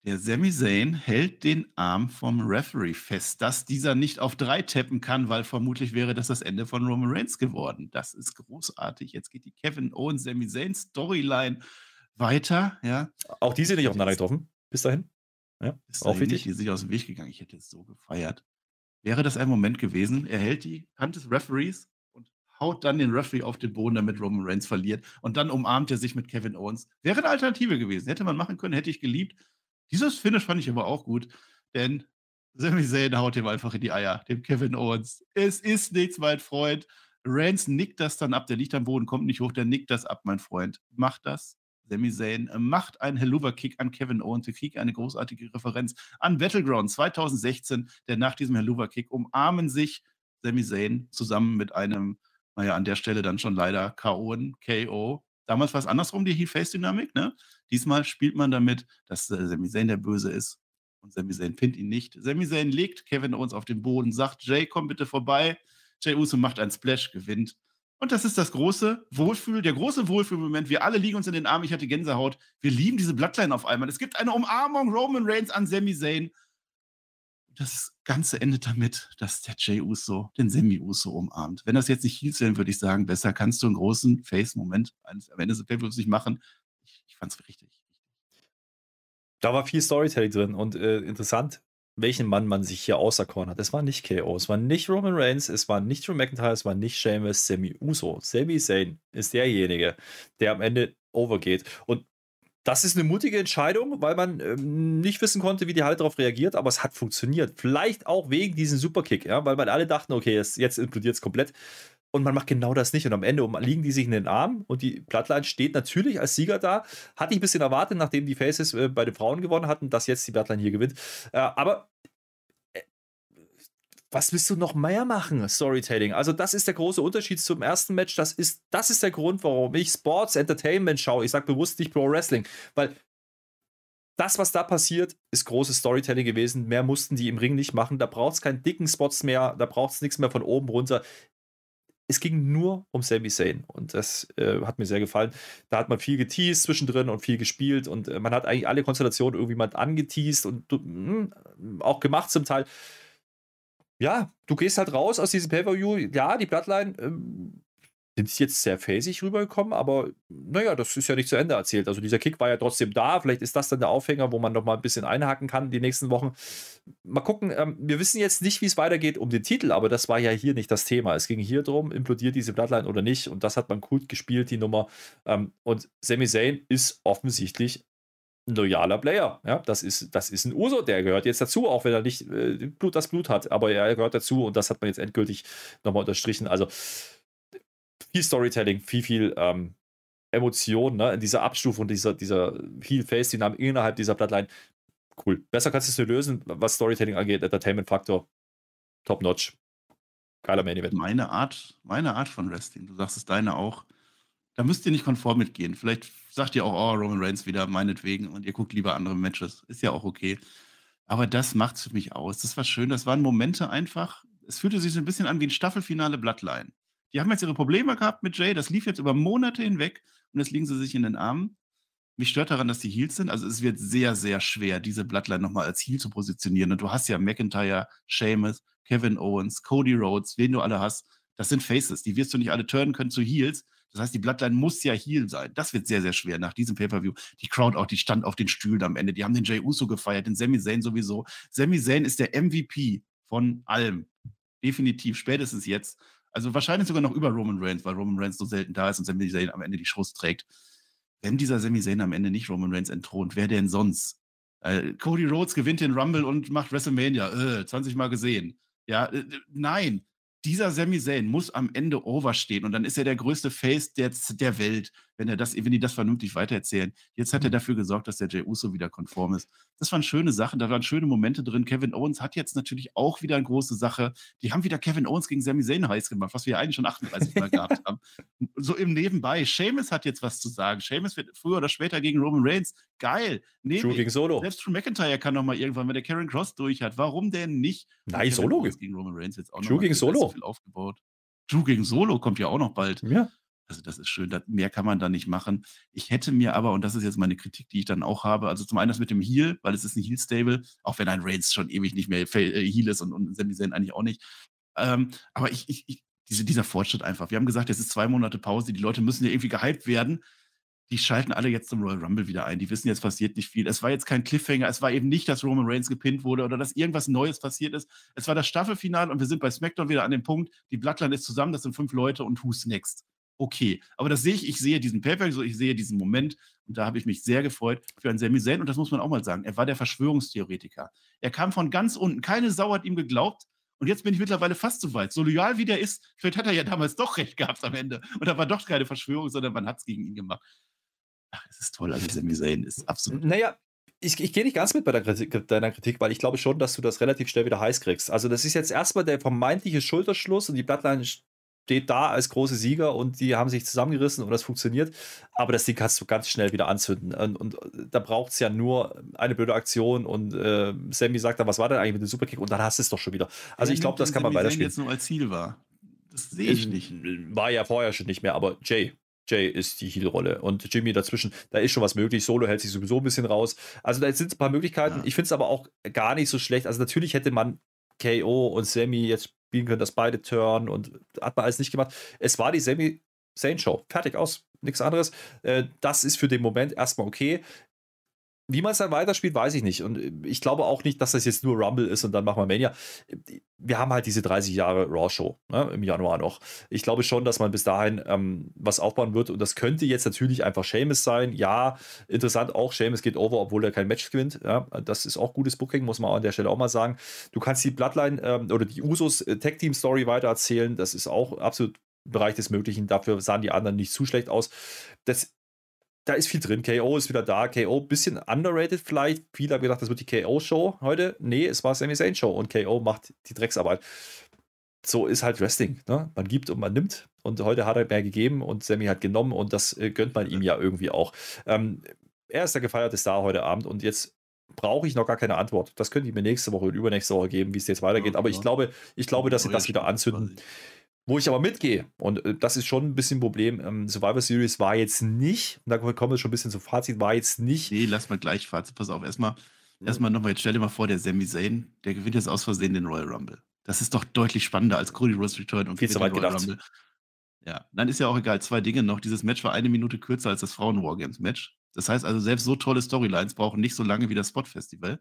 Der Sami Zayn hält den Arm vom Referee fest, dass dieser nicht auf drei tappen kann, weil vermutlich wäre das das Ende von Roman Reigns geworden. Das ist großartig. Jetzt geht die Kevin Owens, Sami Zayn Storyline weiter. Ja, Auch die sind nicht aufeinander getroffen. Bis dahin. Ja, ist auch wichtig. nicht die sich aus dem Weg gegangen. Ich hätte es so gefeiert. Wäre das ein Moment gewesen, er hält die Hand des Referees und haut dann den Referee auf den Boden, damit Roman Reigns verliert. Und dann umarmt er sich mit Kevin Owens. Wäre eine Alternative gewesen. Hätte man machen können, hätte ich geliebt. Dieses Finish fand ich aber auch gut, denn Sami Zayn haut ihm einfach in die Eier, dem Kevin Owens. Es ist nichts, mein Freund. Reigns nickt das dann ab. Der liegt am Boden, kommt nicht hoch. Der nickt das ab, mein Freund. Macht das. Sami Zayn äh, macht einen Helluva-Kick an Kevin Owens. Wir kriegen eine großartige Referenz an Battleground 2016, denn nach diesem Helluva-Kick umarmen sich Sami Zayn zusammen mit einem, naja, an der Stelle dann schon leider KO, KO. Damals war es andersrum, die Heel-Face-Dynamik, ne? Diesmal spielt man damit, dass äh, Sami Zayn der Böse ist und Sami Zayn findet ihn nicht. Sami Zayn legt Kevin Owens auf den Boden, sagt, Jay, komm bitte vorbei. Jay Uso macht einen Splash, gewinnt. Und das ist das große Wohlfühl, der große Wohlfühlmoment. Wir alle liegen uns in den Armen. Ich hatte Gänsehaut. Wir lieben diese Bloodline auf einmal. Es gibt eine Umarmung Roman Reigns an Sami Zayn. Das Ganze endet damit, dass der Jay Uso den Sami Uso umarmt. Wenn das jetzt nicht Heels wären, würde ich sagen, besser kannst du einen großen Face-Moment am Ende des Pay-Per-Views nicht machen. Ich, ich fand es richtig. Da war viel Storytelling drin und äh, interessant, welchen Mann man sich hier auserkoren hat. Es war nicht KO, es war nicht Roman Reigns, es war nicht Drew McIntyre, es war nicht Sheamus, Sami Uso. Sami Zayn ist derjenige, der am Ende overgeht. Und das ist eine mutige Entscheidung, weil man ähm, nicht wissen konnte, wie die Halle darauf reagiert, aber es hat funktioniert. Vielleicht auch wegen diesem Superkick, ja, weil man alle dachten, okay, jetzt, jetzt implodiert es komplett. Und man macht genau das nicht. Und am Ende liegen die sich in den Armen und die Bloodline steht natürlich als Sieger da. Hatte ich ein bisschen erwartet, nachdem die Faces äh, bei den Frauen gewonnen hatten, dass jetzt die Bloodline hier gewinnt. Äh, aber äh, was willst du noch mehr machen? Storytelling. Also, das ist der große Unterschied zum ersten Match. Das ist, das ist der Grund, warum ich Sports Entertainment schaue. Ich sage bewusst nicht Pro Wrestling, weil das, was da passiert, ist großes Storytelling gewesen. Mehr mussten die im Ring nicht machen. Da braucht es keinen dicken Spots mehr. Da braucht es nichts mehr von oben runter es ging nur um Sami Zayn und das äh, hat mir sehr gefallen. Da hat man viel geteased zwischendrin und viel gespielt und äh, man hat eigentlich alle Konstellationen irgendwie mal angeteased und mh, hm, auch gemacht zum Teil. Ja, du gehst halt raus aus diesem Pay-Per-View. Ja, die Bloodline ähm, sind jetzt sehr phasig rübergekommen, aber naja, das ist ja nicht zu Ende erzählt. Also dieser Kick war ja trotzdem da. Vielleicht ist das dann der Aufhänger, wo man noch mal ein bisschen einhaken kann die nächsten Wochen. Mal gucken. Ähm, wir wissen jetzt nicht, wie es weitergeht um den Titel, aber das war ja hier nicht das Thema. Es ging hier darum, implodiert diese Bloodline oder nicht. Und das hat man gut gespielt, die Nummer. Ähm, und Sami Zayn ist offensichtlich ein loyaler Player. Ja, das ist, das ist ein Uso, der gehört jetzt dazu, auch wenn er nicht äh, Blut, das Blut hat. Aber er gehört dazu und das hat man jetzt endgültig nochmal unterstrichen. Also viel Storytelling, viel, viel ähm, Emotion, ne? In dieser Abstufung, dieser, dieser Heel-Face-Dynamik innerhalb dieser Bloodline. Cool. Besser kannst du es nicht lösen, was Storytelling angeht. Entertainment-Faktor, top-notch. Geiler Main Event. Meine Art, meine Art von Wrestling, du sagst es deine auch. Da müsst ihr nicht konform mitgehen. Vielleicht sagt ihr auch, oh, Roman Reigns wieder, meinetwegen, und ihr guckt lieber andere Matches. Ist ja auch okay. Aber das macht es für mich aus. Das war schön. Das waren Momente einfach. Es fühlte sich so ein bisschen an wie ein Staffelfinale Bloodline. Die haben jetzt ihre Probleme gehabt mit Jay, das lief jetzt über Monate hinweg und jetzt liegen sie sich in den Armen. Mich stört daran, dass die Heels sind. Also es wird sehr, sehr schwer, diese Bloodline nochmal als Heel zu positionieren. Und du hast ja McIntyre, Sheamus, Kevin Owens, Cody Rhodes, wen du alle hast. Das sind Faces. Die wirst du nicht alle turnen können zu Heels. Das heißt, die Bloodline muss ja Heel sein. Das wird sehr, sehr schwer nach diesem Pay-Per-View. Die Crowd auch, die stand auf den Stühlen am Ende. Die haben den Jay Uso gefeiert, den Sami Zayn sowieso. Sami Zayn ist der MVP von allem. Definitiv, spätestens jetzt. Also wahrscheinlich sogar noch über Roman Reigns, weil Roman Reigns so selten da ist und Sami Zayn am Ende die Schuss trägt. Wenn dieser Sami Zayn am Ende nicht Roman Reigns entthront, wer denn sonst? Äh, Cody Rhodes gewinnt den Rumble und macht WrestleMania. Äh, 20 Mal gesehen. Ja, äh, nein dieser Sami Zayn muss am Ende overstehen und dann ist er der größte Face der, der Welt, wenn er das, wenn die das vernünftig weitererzählen. Jetzt hat er mhm. dafür gesorgt, dass der Jey Uso wieder konform ist. Das waren schöne Sachen, da waren schöne Momente drin. Kevin Owens hat jetzt natürlich auch wieder eine große Sache. Die haben wieder Kevin Owens gegen Sami Zayn heiß gemacht, was wir ja eigentlich schon 38 Mal gehabt haben. So im Nebenbei. Seamus hat jetzt was zu sagen. Seamus wird früher oder später gegen Roman Reigns. Geil. Nee, Drew gegen Solo. Selbst Drew McIntyre kann noch mal irgendwann, wenn der Karen Cross durch hat. Warum denn nicht? Nein, Solo gegen Roman Reigns jetzt auch Drew noch gegen Solo. Viel aufgebaut. Drew gegen Solo kommt ja auch noch bald. Ja. Also das ist schön, mehr kann man da nicht machen. Ich hätte mir aber, und das ist jetzt meine Kritik, die ich dann auch habe, also zum einen das mit dem Heal, weil es ist ein Heal-Stable, auch wenn ein Reigns schon ewig nicht mehr äh, Heal ist und, und Sami Zayn eigentlich auch nicht. Ähm, aber ich, ich, ich diese, dieser Fortschritt einfach. Wir haben gesagt, es ist zwei Monate Pause, die Leute müssen ja irgendwie gehypt werden die schalten alle jetzt zum Royal Rumble wieder ein. Die wissen, jetzt passiert nicht viel. Es war jetzt kein Cliffhanger. Es war eben nicht, dass Roman Reigns gepinnt wurde oder dass irgendwas Neues passiert ist. Es war das Staffelfinale und wir sind bei SmackDown wieder an dem Punkt, die Bloodline ist zusammen, das sind fünf Leute und who's next? Okay. Aber das sehe ich, ich sehe diesen Paper, ich sehe diesen Moment und da habe ich mich sehr gefreut für einen Sami Zayn und das muss man auch mal sagen. Er war der Verschwörungstheoretiker. Er kam von ganz unten. Keine Sau hat ihm geglaubt. Und jetzt bin ich mittlerweile fast so weit. So loyal wie der ist, vielleicht hat er ja damals doch recht gehabt am Ende. Und da war doch keine Verschwörung, sondern man hat es gegen ihn gemacht. Ach, es ist toll. Also Sami Zayn ist absolut. Naja, ich, ich gehe nicht ganz mit bei Kritik, deiner Kritik, weil ich glaube schon, dass du das relativ schnell wieder heiß kriegst. Also, das ist jetzt erstmal der vermeintliche Schulterschluss und die Bloodline steht da als große Sieger und die haben sich zusammengerissen und das funktioniert. Aber das Ding kannst du ganz schnell wieder anzünden. Und, und da braucht es ja nur eine blöde Aktion und äh, Sammy sagt dann, was war denn eigentlich mit dem Superkick? Und dann hast du es doch schon wieder. Also, ich glaube, das kann man weiterspielen. jetzt nur als Ziel war. Das sehe ich nicht. War ja vorher schon nicht mehr, aber Jay, Jay ist die Heel-Rolle und Jimmy dazwischen, da ist schon was möglich. Solo hält sich sowieso ein bisschen raus. Also da sind ein paar Möglichkeiten. Ja. Ich finde es aber auch gar nicht so schlecht. Also natürlich hätte man KO und Sammy jetzt spielen können, dass beide turn und hat man alles nicht gemacht. Es war die Sammy Sane Show. Fertig aus. Nichts anderes. Äh, das ist für den Moment erstmal okay. Wie man es dann weiterspielt, weiß ich nicht. Und äh, ich glaube auch nicht, dass das jetzt nur Rumble ist und dann machen wir Mania. Wir haben halt diese 30 Jahre Raw-Show ne, im Januar noch. Ich glaube schon, dass man bis dahin ähm, was aufbauen wird. Und das könnte jetzt natürlich einfach Seamus sein. Ja, interessant auch, Seamus geht over, obwohl er kein Match gewinnt. Ja, das ist auch gutes Booking, muss man an der Stelle auch mal sagen. Du kannst die Bloodline ähm, oder die Usos äh, Tag Team Story weitererzählen. Das ist auch absolut Bereich des Möglichen. Dafür sahen die anderen nicht zu schlecht aus. Das, da ist viel drin. KO ist wieder da. KO ein bisschen underrated vielleicht. Viele haben gedacht, das wird die KO-Show heute. Nee, es war Sami Zayn-Show und KO macht die Drecksarbeit. So ist halt Wrestling. Ne? Man gibt und man nimmt. Und heute hat er mehr gegeben und Sammy hat genommen und das äh, gönnt man ihm ja irgendwie auch. Ähm, er ist der gefeierte Star heute Abend und jetzt brauche ich noch gar keine Antwort. Das könnt ihr mir nächste Woche und übernächste Woche geben, wie es jetzt weitergeht. Aber ich glaube, ich glaube, dass sie das wieder anzünden. Wo ich aber mitgehe, und äh, das ist schon ein bisschen ein Problem, ähm, Survivor Series war jetzt nicht, und da kommen wir schon ein bisschen zum Fazit, war jetzt nicht. Nee, lass mal gleich Fazit, pass auf, erstmal, erstmal nochmal, jetzt stell dir mal vor, der Sami Zayn, der gewinnt jetzt aus Versehen den Royal Rumble. Das ist doch deutlich spannender als Cody Rose Return und Viel zu weit gedacht. Rumble. Ja, dann ist ja auch egal, zwei Dinge noch. Dieses Match war eine Minute kürzer als das Frauen-Wargames-Match. Das heißt also, selbst so tolle Storylines brauchen nicht so lange wie das Spot-Festival.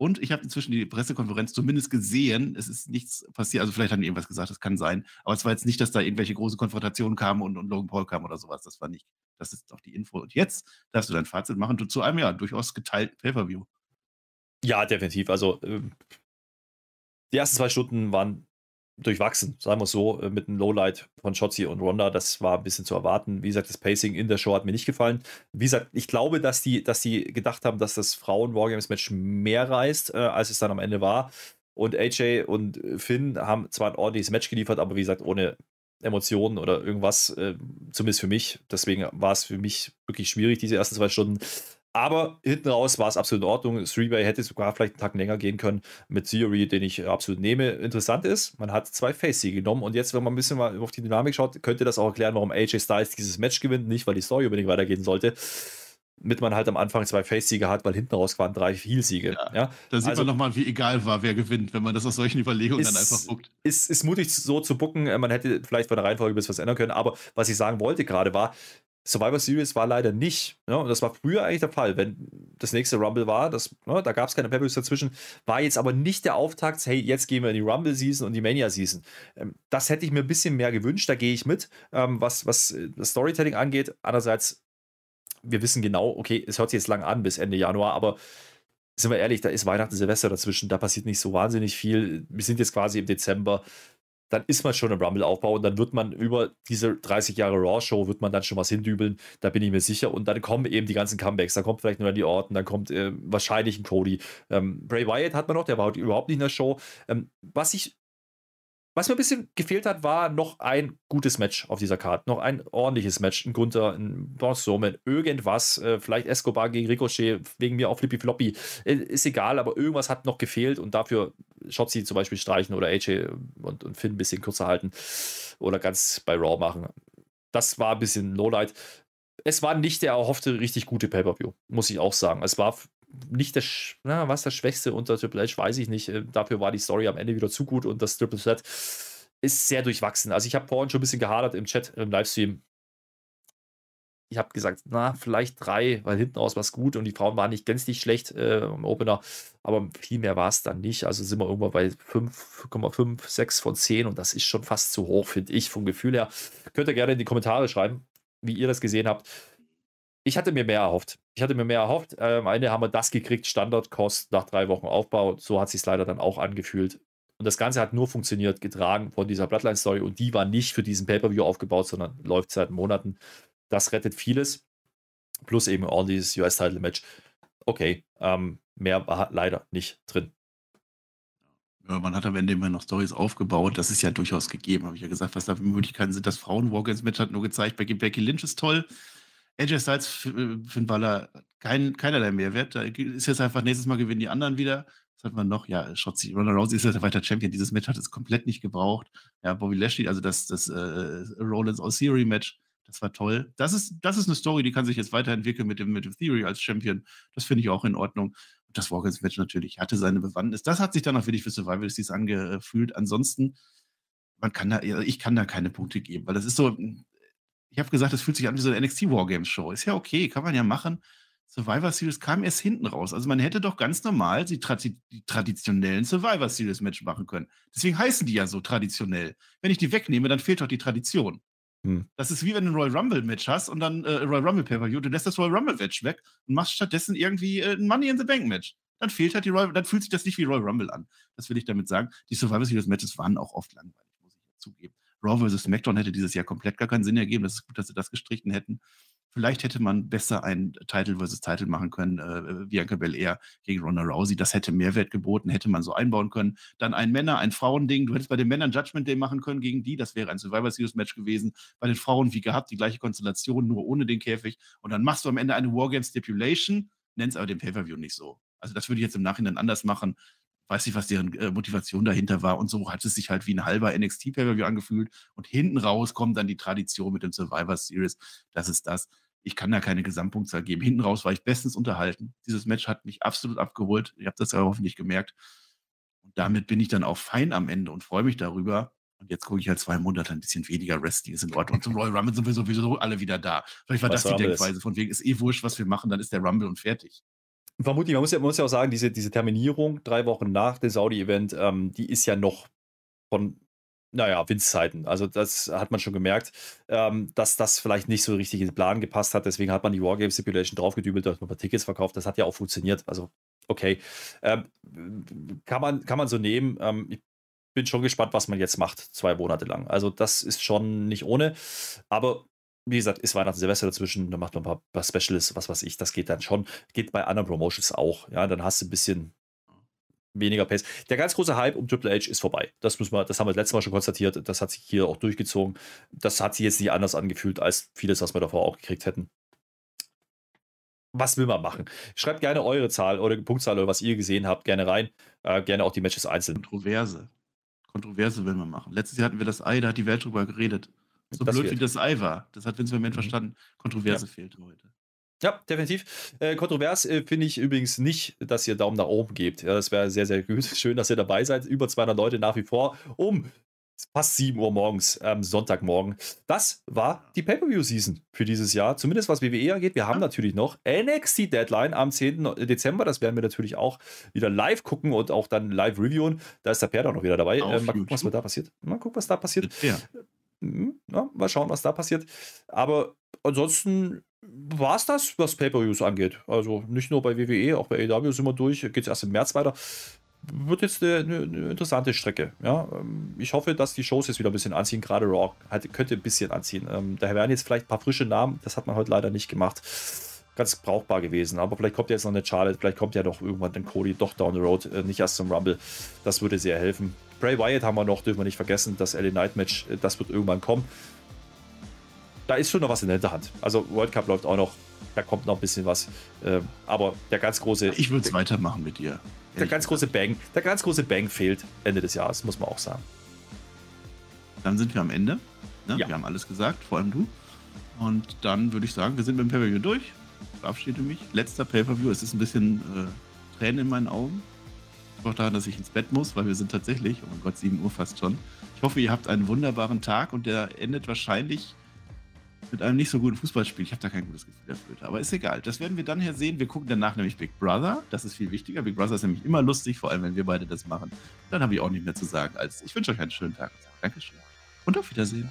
Und ich habe inzwischen die Pressekonferenz zumindest gesehen. Es ist nichts passiert. Also vielleicht haben die irgendwas gesagt, das kann sein. Aber es war jetzt nicht, dass da irgendwelche große Konfrontationen kamen und, und Logan Paul kam oder sowas. Das war nicht. Das ist doch die Info. Und jetzt darfst du dein Fazit machen zu einem ja durchaus geteilten Pay-Per-View. Ja, definitiv. Also äh, die ersten zwei Stunden waren durchwachsen, sagen wir es so, äh, mit einem Lowlight von Shotzi und Ronda. Das war ein bisschen zu erwarten. Wie gesagt, das Pacing in der Show hat mir nicht gefallen. Wie gesagt, ich glaube, dass die, dass die gedacht haben, dass das Frauen-Wargames-Match mehr reißt, äh, als es dann am Ende war. Und AJ und Finn haben zwar ein ordentliches Match geliefert, aber wie gesagt, ohne Emotionen oder irgendwas, äh, zumindest für mich. Deswegen war es für mich wirklich schwierig, diese ersten zwei Stunden. Aber hinten raus war es absolut in Ordnung. Three-Way hätte sogar vielleicht einen Tag länger gehen können mit Theory, den ich absolut nehme. Interessant ist, man hat zwei Face-Siege genommen und jetzt, wenn man ein bisschen mal auf die Dynamik schaut, könnte das auch erklären, warum AJ Styles dieses Match gewinnt. Nicht, weil die Story unbedingt weitergehen sollte. Mit man halt am Anfang zwei Face-Siege hat, weil hinten raus waren drei Heel-Siege. Ja, ja, Da sieht also, man nochmal, wie egal war, wer gewinnt, wenn man das aus solchen Überlegungen ist, dann einfach guckt. Ist, ist mutig so zu bucken. Man hätte vielleicht von der Reihenfolge bis was ändern können. Aber was ich sagen wollte gerade war, Survivor Series war leider nicht. Ja, und das war früher eigentlich der Fall. Wenn das nächste Rumble war, das, ja, da gab es keine pay dazwischen, war jetzt aber nicht der Auftakt, hey, jetzt gehen wir in die Rumble-Season und die Mania-Season. Ähm, das hätte ich mir ein bisschen mehr gewünscht, da gehe ich mit, ähm, was, was äh, das Storytelling angeht. Andererseits, wir wissen genau, okay, es hört sich jetzt lang an bis Ende Januar, aber sind wir ehrlich, da ist Weihnachten, Silvester dazwischen, da passiert nicht so wahnsinnig viel. Wir sind jetzt quasi im Dezember dann ist man schon im Rumble-Aufbau und dann wird man über diese 30 Jahre Raw-Show, wird man dann schon was hindübeln, da bin ich mir sicher. Und dann kommen eben die ganzen Comebacks, da kommt vielleicht nur die Orten, dann kommt äh, wahrscheinlich ein Cody. Ähm, Bray Wyatt hat man noch, der war überhaupt nicht in der Show. Ähm, was ich was mir ein bisschen gefehlt hat, war noch ein gutes Match auf dieser Karte. Noch ein ordentliches Match. Ein Gunther, ein Strowman, irgendwas. Äh, vielleicht Escobar gegen Ricochet, wegen mir auch Flippy Floppy. Äh, ist egal, aber irgendwas hat noch gefehlt und dafür Shotzi zum Beispiel streichen oder AJ und, und Finn ein bisschen kürzer halten oder ganz bei Raw machen. Das war ein bisschen Lowlight. Es war nicht der erhoffte richtig gute Pay-Per-View, muss ich auch sagen. Es war nicht der, na, was das Schwächste unter Triple H, weiß ich nicht. Äh, dafür war die Story am Ende wieder zu gut und das Triple Threat ist sehr durchwachsen. Also ich habe vorhin schon ein bisschen gehadert im Chat, im Livestream. Ich habe gesagt, na, vielleicht drei, weil hinten raus war es gut und die Frauen waren nicht gänzlich schlecht äh, im Opener, aber viel mehr war es dann nicht. Also sind wir irgendwo bei 5,5, 6 von 10 und das ist schon fast zu hoch, finde ich, vom Gefühl her. Könnt ihr gerne in die Kommentare schreiben, wie ihr das gesehen habt ich hatte mir mehr erhofft. Ich hatte mir mehr erhofft. Äh, am Ende haben wir das gekriegt, Standardkost nach drei Wochen Aufbau. So hat sich leider dann auch angefühlt. Und das Ganze hat nur funktioniert, getragen von dieser Bloodline-Story. Und die war nicht für diesen Pay-Per-View aufgebaut, sondern läuft seit Monaten. Das rettet vieles. Plus eben dieses US-Title-Match. Okay, ähm, mehr war leider nicht drin. Ja, man hat am Ende immer noch Stories aufgebaut. Das ist ja durchaus gegeben, habe ich ja gesagt, was da für Möglichkeiten sind. Das Frauen-Walk-Ins-Match hat nur gezeigt, bei Becky Lynch ist toll. AJ Styles, Finn Balor, kein, keinerlei Mehrwert. Da ist jetzt einfach, nächstes Mal gewinnen die anderen wieder. Was hat man noch? Ja, Shotzi, Ronda Rousey ist jetzt weiter Champion. Dieses Match hat es komplett nicht gebraucht. Ja, Bobby Lashley, also das, das äh, Rollins All Theory Match, das war toll. Das ist, das ist eine Story, die kann sich jetzt weiterentwickeln mit dem, mit dem Theory als Champion. Das finde ich auch in Ordnung. Das Walkins Match natürlich hatte seine Bewandtnis. Das hat sich dann auch wirklich für Survival Series angefühlt. Ansonsten, man kann da, ich kann da keine Punkte geben, weil das ist so, ich habe gesagt, das fühlt sich an wie so eine NXT Wargames Show. Ist ja okay, kann man ja machen. Survivor Series kam erst hinten raus. Also man hätte doch ganz normal die, die traditionellen Survivor Series Match machen können. Deswegen heißen die ja so traditionell. Wenn ich die wegnehme, dann fehlt doch die Tradition. Hm. Das ist wie wenn du ein Royal Rumble Match hast und dann äh, Royal Rumble Pay-Per-View, du lässt das Royal Rumble Match weg und machst stattdessen irgendwie äh, ein Money in the Bank Match. Dann fehlt halt die Royal, dann fühlt sich das nicht wie Royal Rumble an. Das will ich damit sagen. Die Survivor Series Matches waren auch oft langweilig, muss ich zugeben. Raw vs. SmackDown hätte dieses Jahr komplett gar keinen Sinn ergeben. Das ist gut, dass sie das gestrichen hätten. Vielleicht hätte man besser ein Title versus Title machen können, äh, Bianca Belair gegen Ronda Rousey. Das hätte Mehrwert geboten, hätte man so einbauen können. Dann ein Männer-, ein Frauending. Du hättest bei den Männern Judgment Day machen können gegen die. Das wäre ein Survivor Series Match gewesen. Bei den Frauen wie gehabt, die gleiche Konstellation, nur ohne den Käfig. Und dann machst du am Ende eine Wargame Stipulation, nennst aber den Pay-Per-View nicht so. Also das würde ich jetzt im Nachhinein anders machen weiß nicht, was deren äh, Motivation dahinter war. Und so hat es sich halt wie ein halber NXT-Pay-Per-View angefühlt. Und hinten raus kommt dann die Tradition mit dem Survivor Series. Das ist das. Ich kann da keine Gesamtpunktzahl geben. Hinten raus war ich bestens unterhalten. Dieses Match hat mich absolut abgeholt. Ihr habt das ja hoffentlich gemerkt. Und damit bin ich dann auch fein am Ende und freue mich darüber. Und jetzt gucke ich halt zwei Monate ein bisschen weniger Wrestling ist in Ordnung. Und zum Royal Rumble sind wir sowieso alle wieder da. Vielleicht war was das die Denkweise. Ist. Von wegen ist eh wurscht, was wir machen, dann ist der Rumble und fertig. Vermutlich, man muss, ja, man muss ja auch sagen, diese, diese Terminierung drei Wochen nach dem Saudi-Event, ähm, die ist ja noch von, naja, Winzzeiten. Also das hat man schon gemerkt, ähm, dass das vielleicht nicht so richtig in den Plan gepasst hat. Deswegen hat man die Wargame Stipulation draufgedübelt, dass man ein paar Tickets verkauft. Das hat ja auch funktioniert. Also okay, ähm, kann, man, kann man so nehmen. Ähm, ich bin schon gespannt, was man jetzt macht, zwei Monate lang. Also das ist schon nicht ohne. Aber wie gesagt, ist Weihnachten Silvester dazwischen, da macht man ein paar, paar Specials, was weiß ich, das geht dann schon. Geht bei anderen Promotions auch. Ja, dann hast du ein bisschen weniger Pace. Der ganz große Hype um Triple H ist vorbei. Das müssen wir, das haben wir letztes Mal schon konstatiert. Das hat sich hier auch durchgezogen. Das hat sich jetzt nicht anders angefühlt als vieles, was wir davor auch gekriegt hätten. Was will man machen? Schreibt gerne eure Zahl, eure Punktzahl oder was ihr gesehen habt, gerne rein. Äh, gerne auch die Matches einzeln. Kontroverse. Kontroverse will man machen. Letztes Jahr hatten wir das Ei, da hat die Welt drüber geredet. So das blöd fehlt. wie das Ei war. Das hat Vince McMahon mhm. verstanden. Kontroverse ja. fehlte heute. Ja, definitiv. Äh, kontrovers äh, finde ich übrigens nicht, dass ihr Daumen nach oben gebt. Ja, das wäre sehr, sehr gut. Schön, dass ihr dabei seid. Über 200 Leute nach wie vor um fast 7 Uhr morgens, ähm, Sonntagmorgen. Das war die Pay-Per-View-Season für dieses Jahr, zumindest was WWE angeht. Wir haben natürlich noch NXT Deadline am 10. Dezember. Das werden wir natürlich auch wieder live gucken und auch dann live reviewen. Da ist der Per auch noch wieder dabei. Äh, mal gucken, was da passiert. Mal gucken, was da passiert. Ja. Mhm, ja, mal schauen, was da passiert. Aber ansonsten war es das, was Pay-Per-Views angeht. Also nicht nur bei WWE, auch bei AEW sind wir durch. Geht es erst im März weiter. Wird jetzt eine, eine, interessante Strecke. Ja, ähm, ich hoffe, dass die Shows jetzt wieder ein bisschen anziehen. Gerade Raw halt, könnte ein bisschen anziehen. Ähm, daher werden jetzt vielleicht ein paar frische Namen. Das hat man heute leider nicht gemacht. Ganz brauchbar gewesen. Aber vielleicht kommt ja jetzt noch eine Charlotte. Vielleicht kommt ja doch irgendwann ein Cody doch down the road. Äh, nicht erst zum Rumble. Das würde sehr helfen. Bray Wyatt haben wir noch, dürfen wir nicht vergessen. Das LA Night Match, äh, das wird irgendwann kommen. Da ist schon noch was in der Hinterhand. Also World Cup läuft auch noch. Da kommt noch ein bisschen was. Ähm, aber der ganz große. Ich würde es weitermachen mit dir. Der ganz große Bang, der ganz große Bang fehlt Ende des Jahres, muss man auch sagen. Dann sind wir am Ende. Ne? Ja. Wir haben alles gesagt, vor allem du. Und dann würde ich sagen, wir sind mit dem Pay-Per-View durch. Verabschiede mich. Letzter Pay-Per-View. Es ist ein bisschen äh, Tränen in meinen Augen auch daran, dass ich ins Bett muss, weil wir sind tatsächlich, oh mein Gott, 7 Uhr fast schon. Ich hoffe, ihr habt einen wunderbaren Tag und der endet wahrscheinlich mit einem nicht so guten Fußballspiel. Ich habe da kein gutes Gefühl dafür. Aber ist egal. Das werden wir dann hier sehen. Wir gucken danach nämlich Big Brother. Das ist viel wichtiger. Big Brother ist nämlich immer lustig, vor allem wenn wir beide das machen. Dann habe ich auch nicht mehr zu sagen als ich wünsche euch einen schönen Tag. Dankeschön. Und auf Wiedersehen.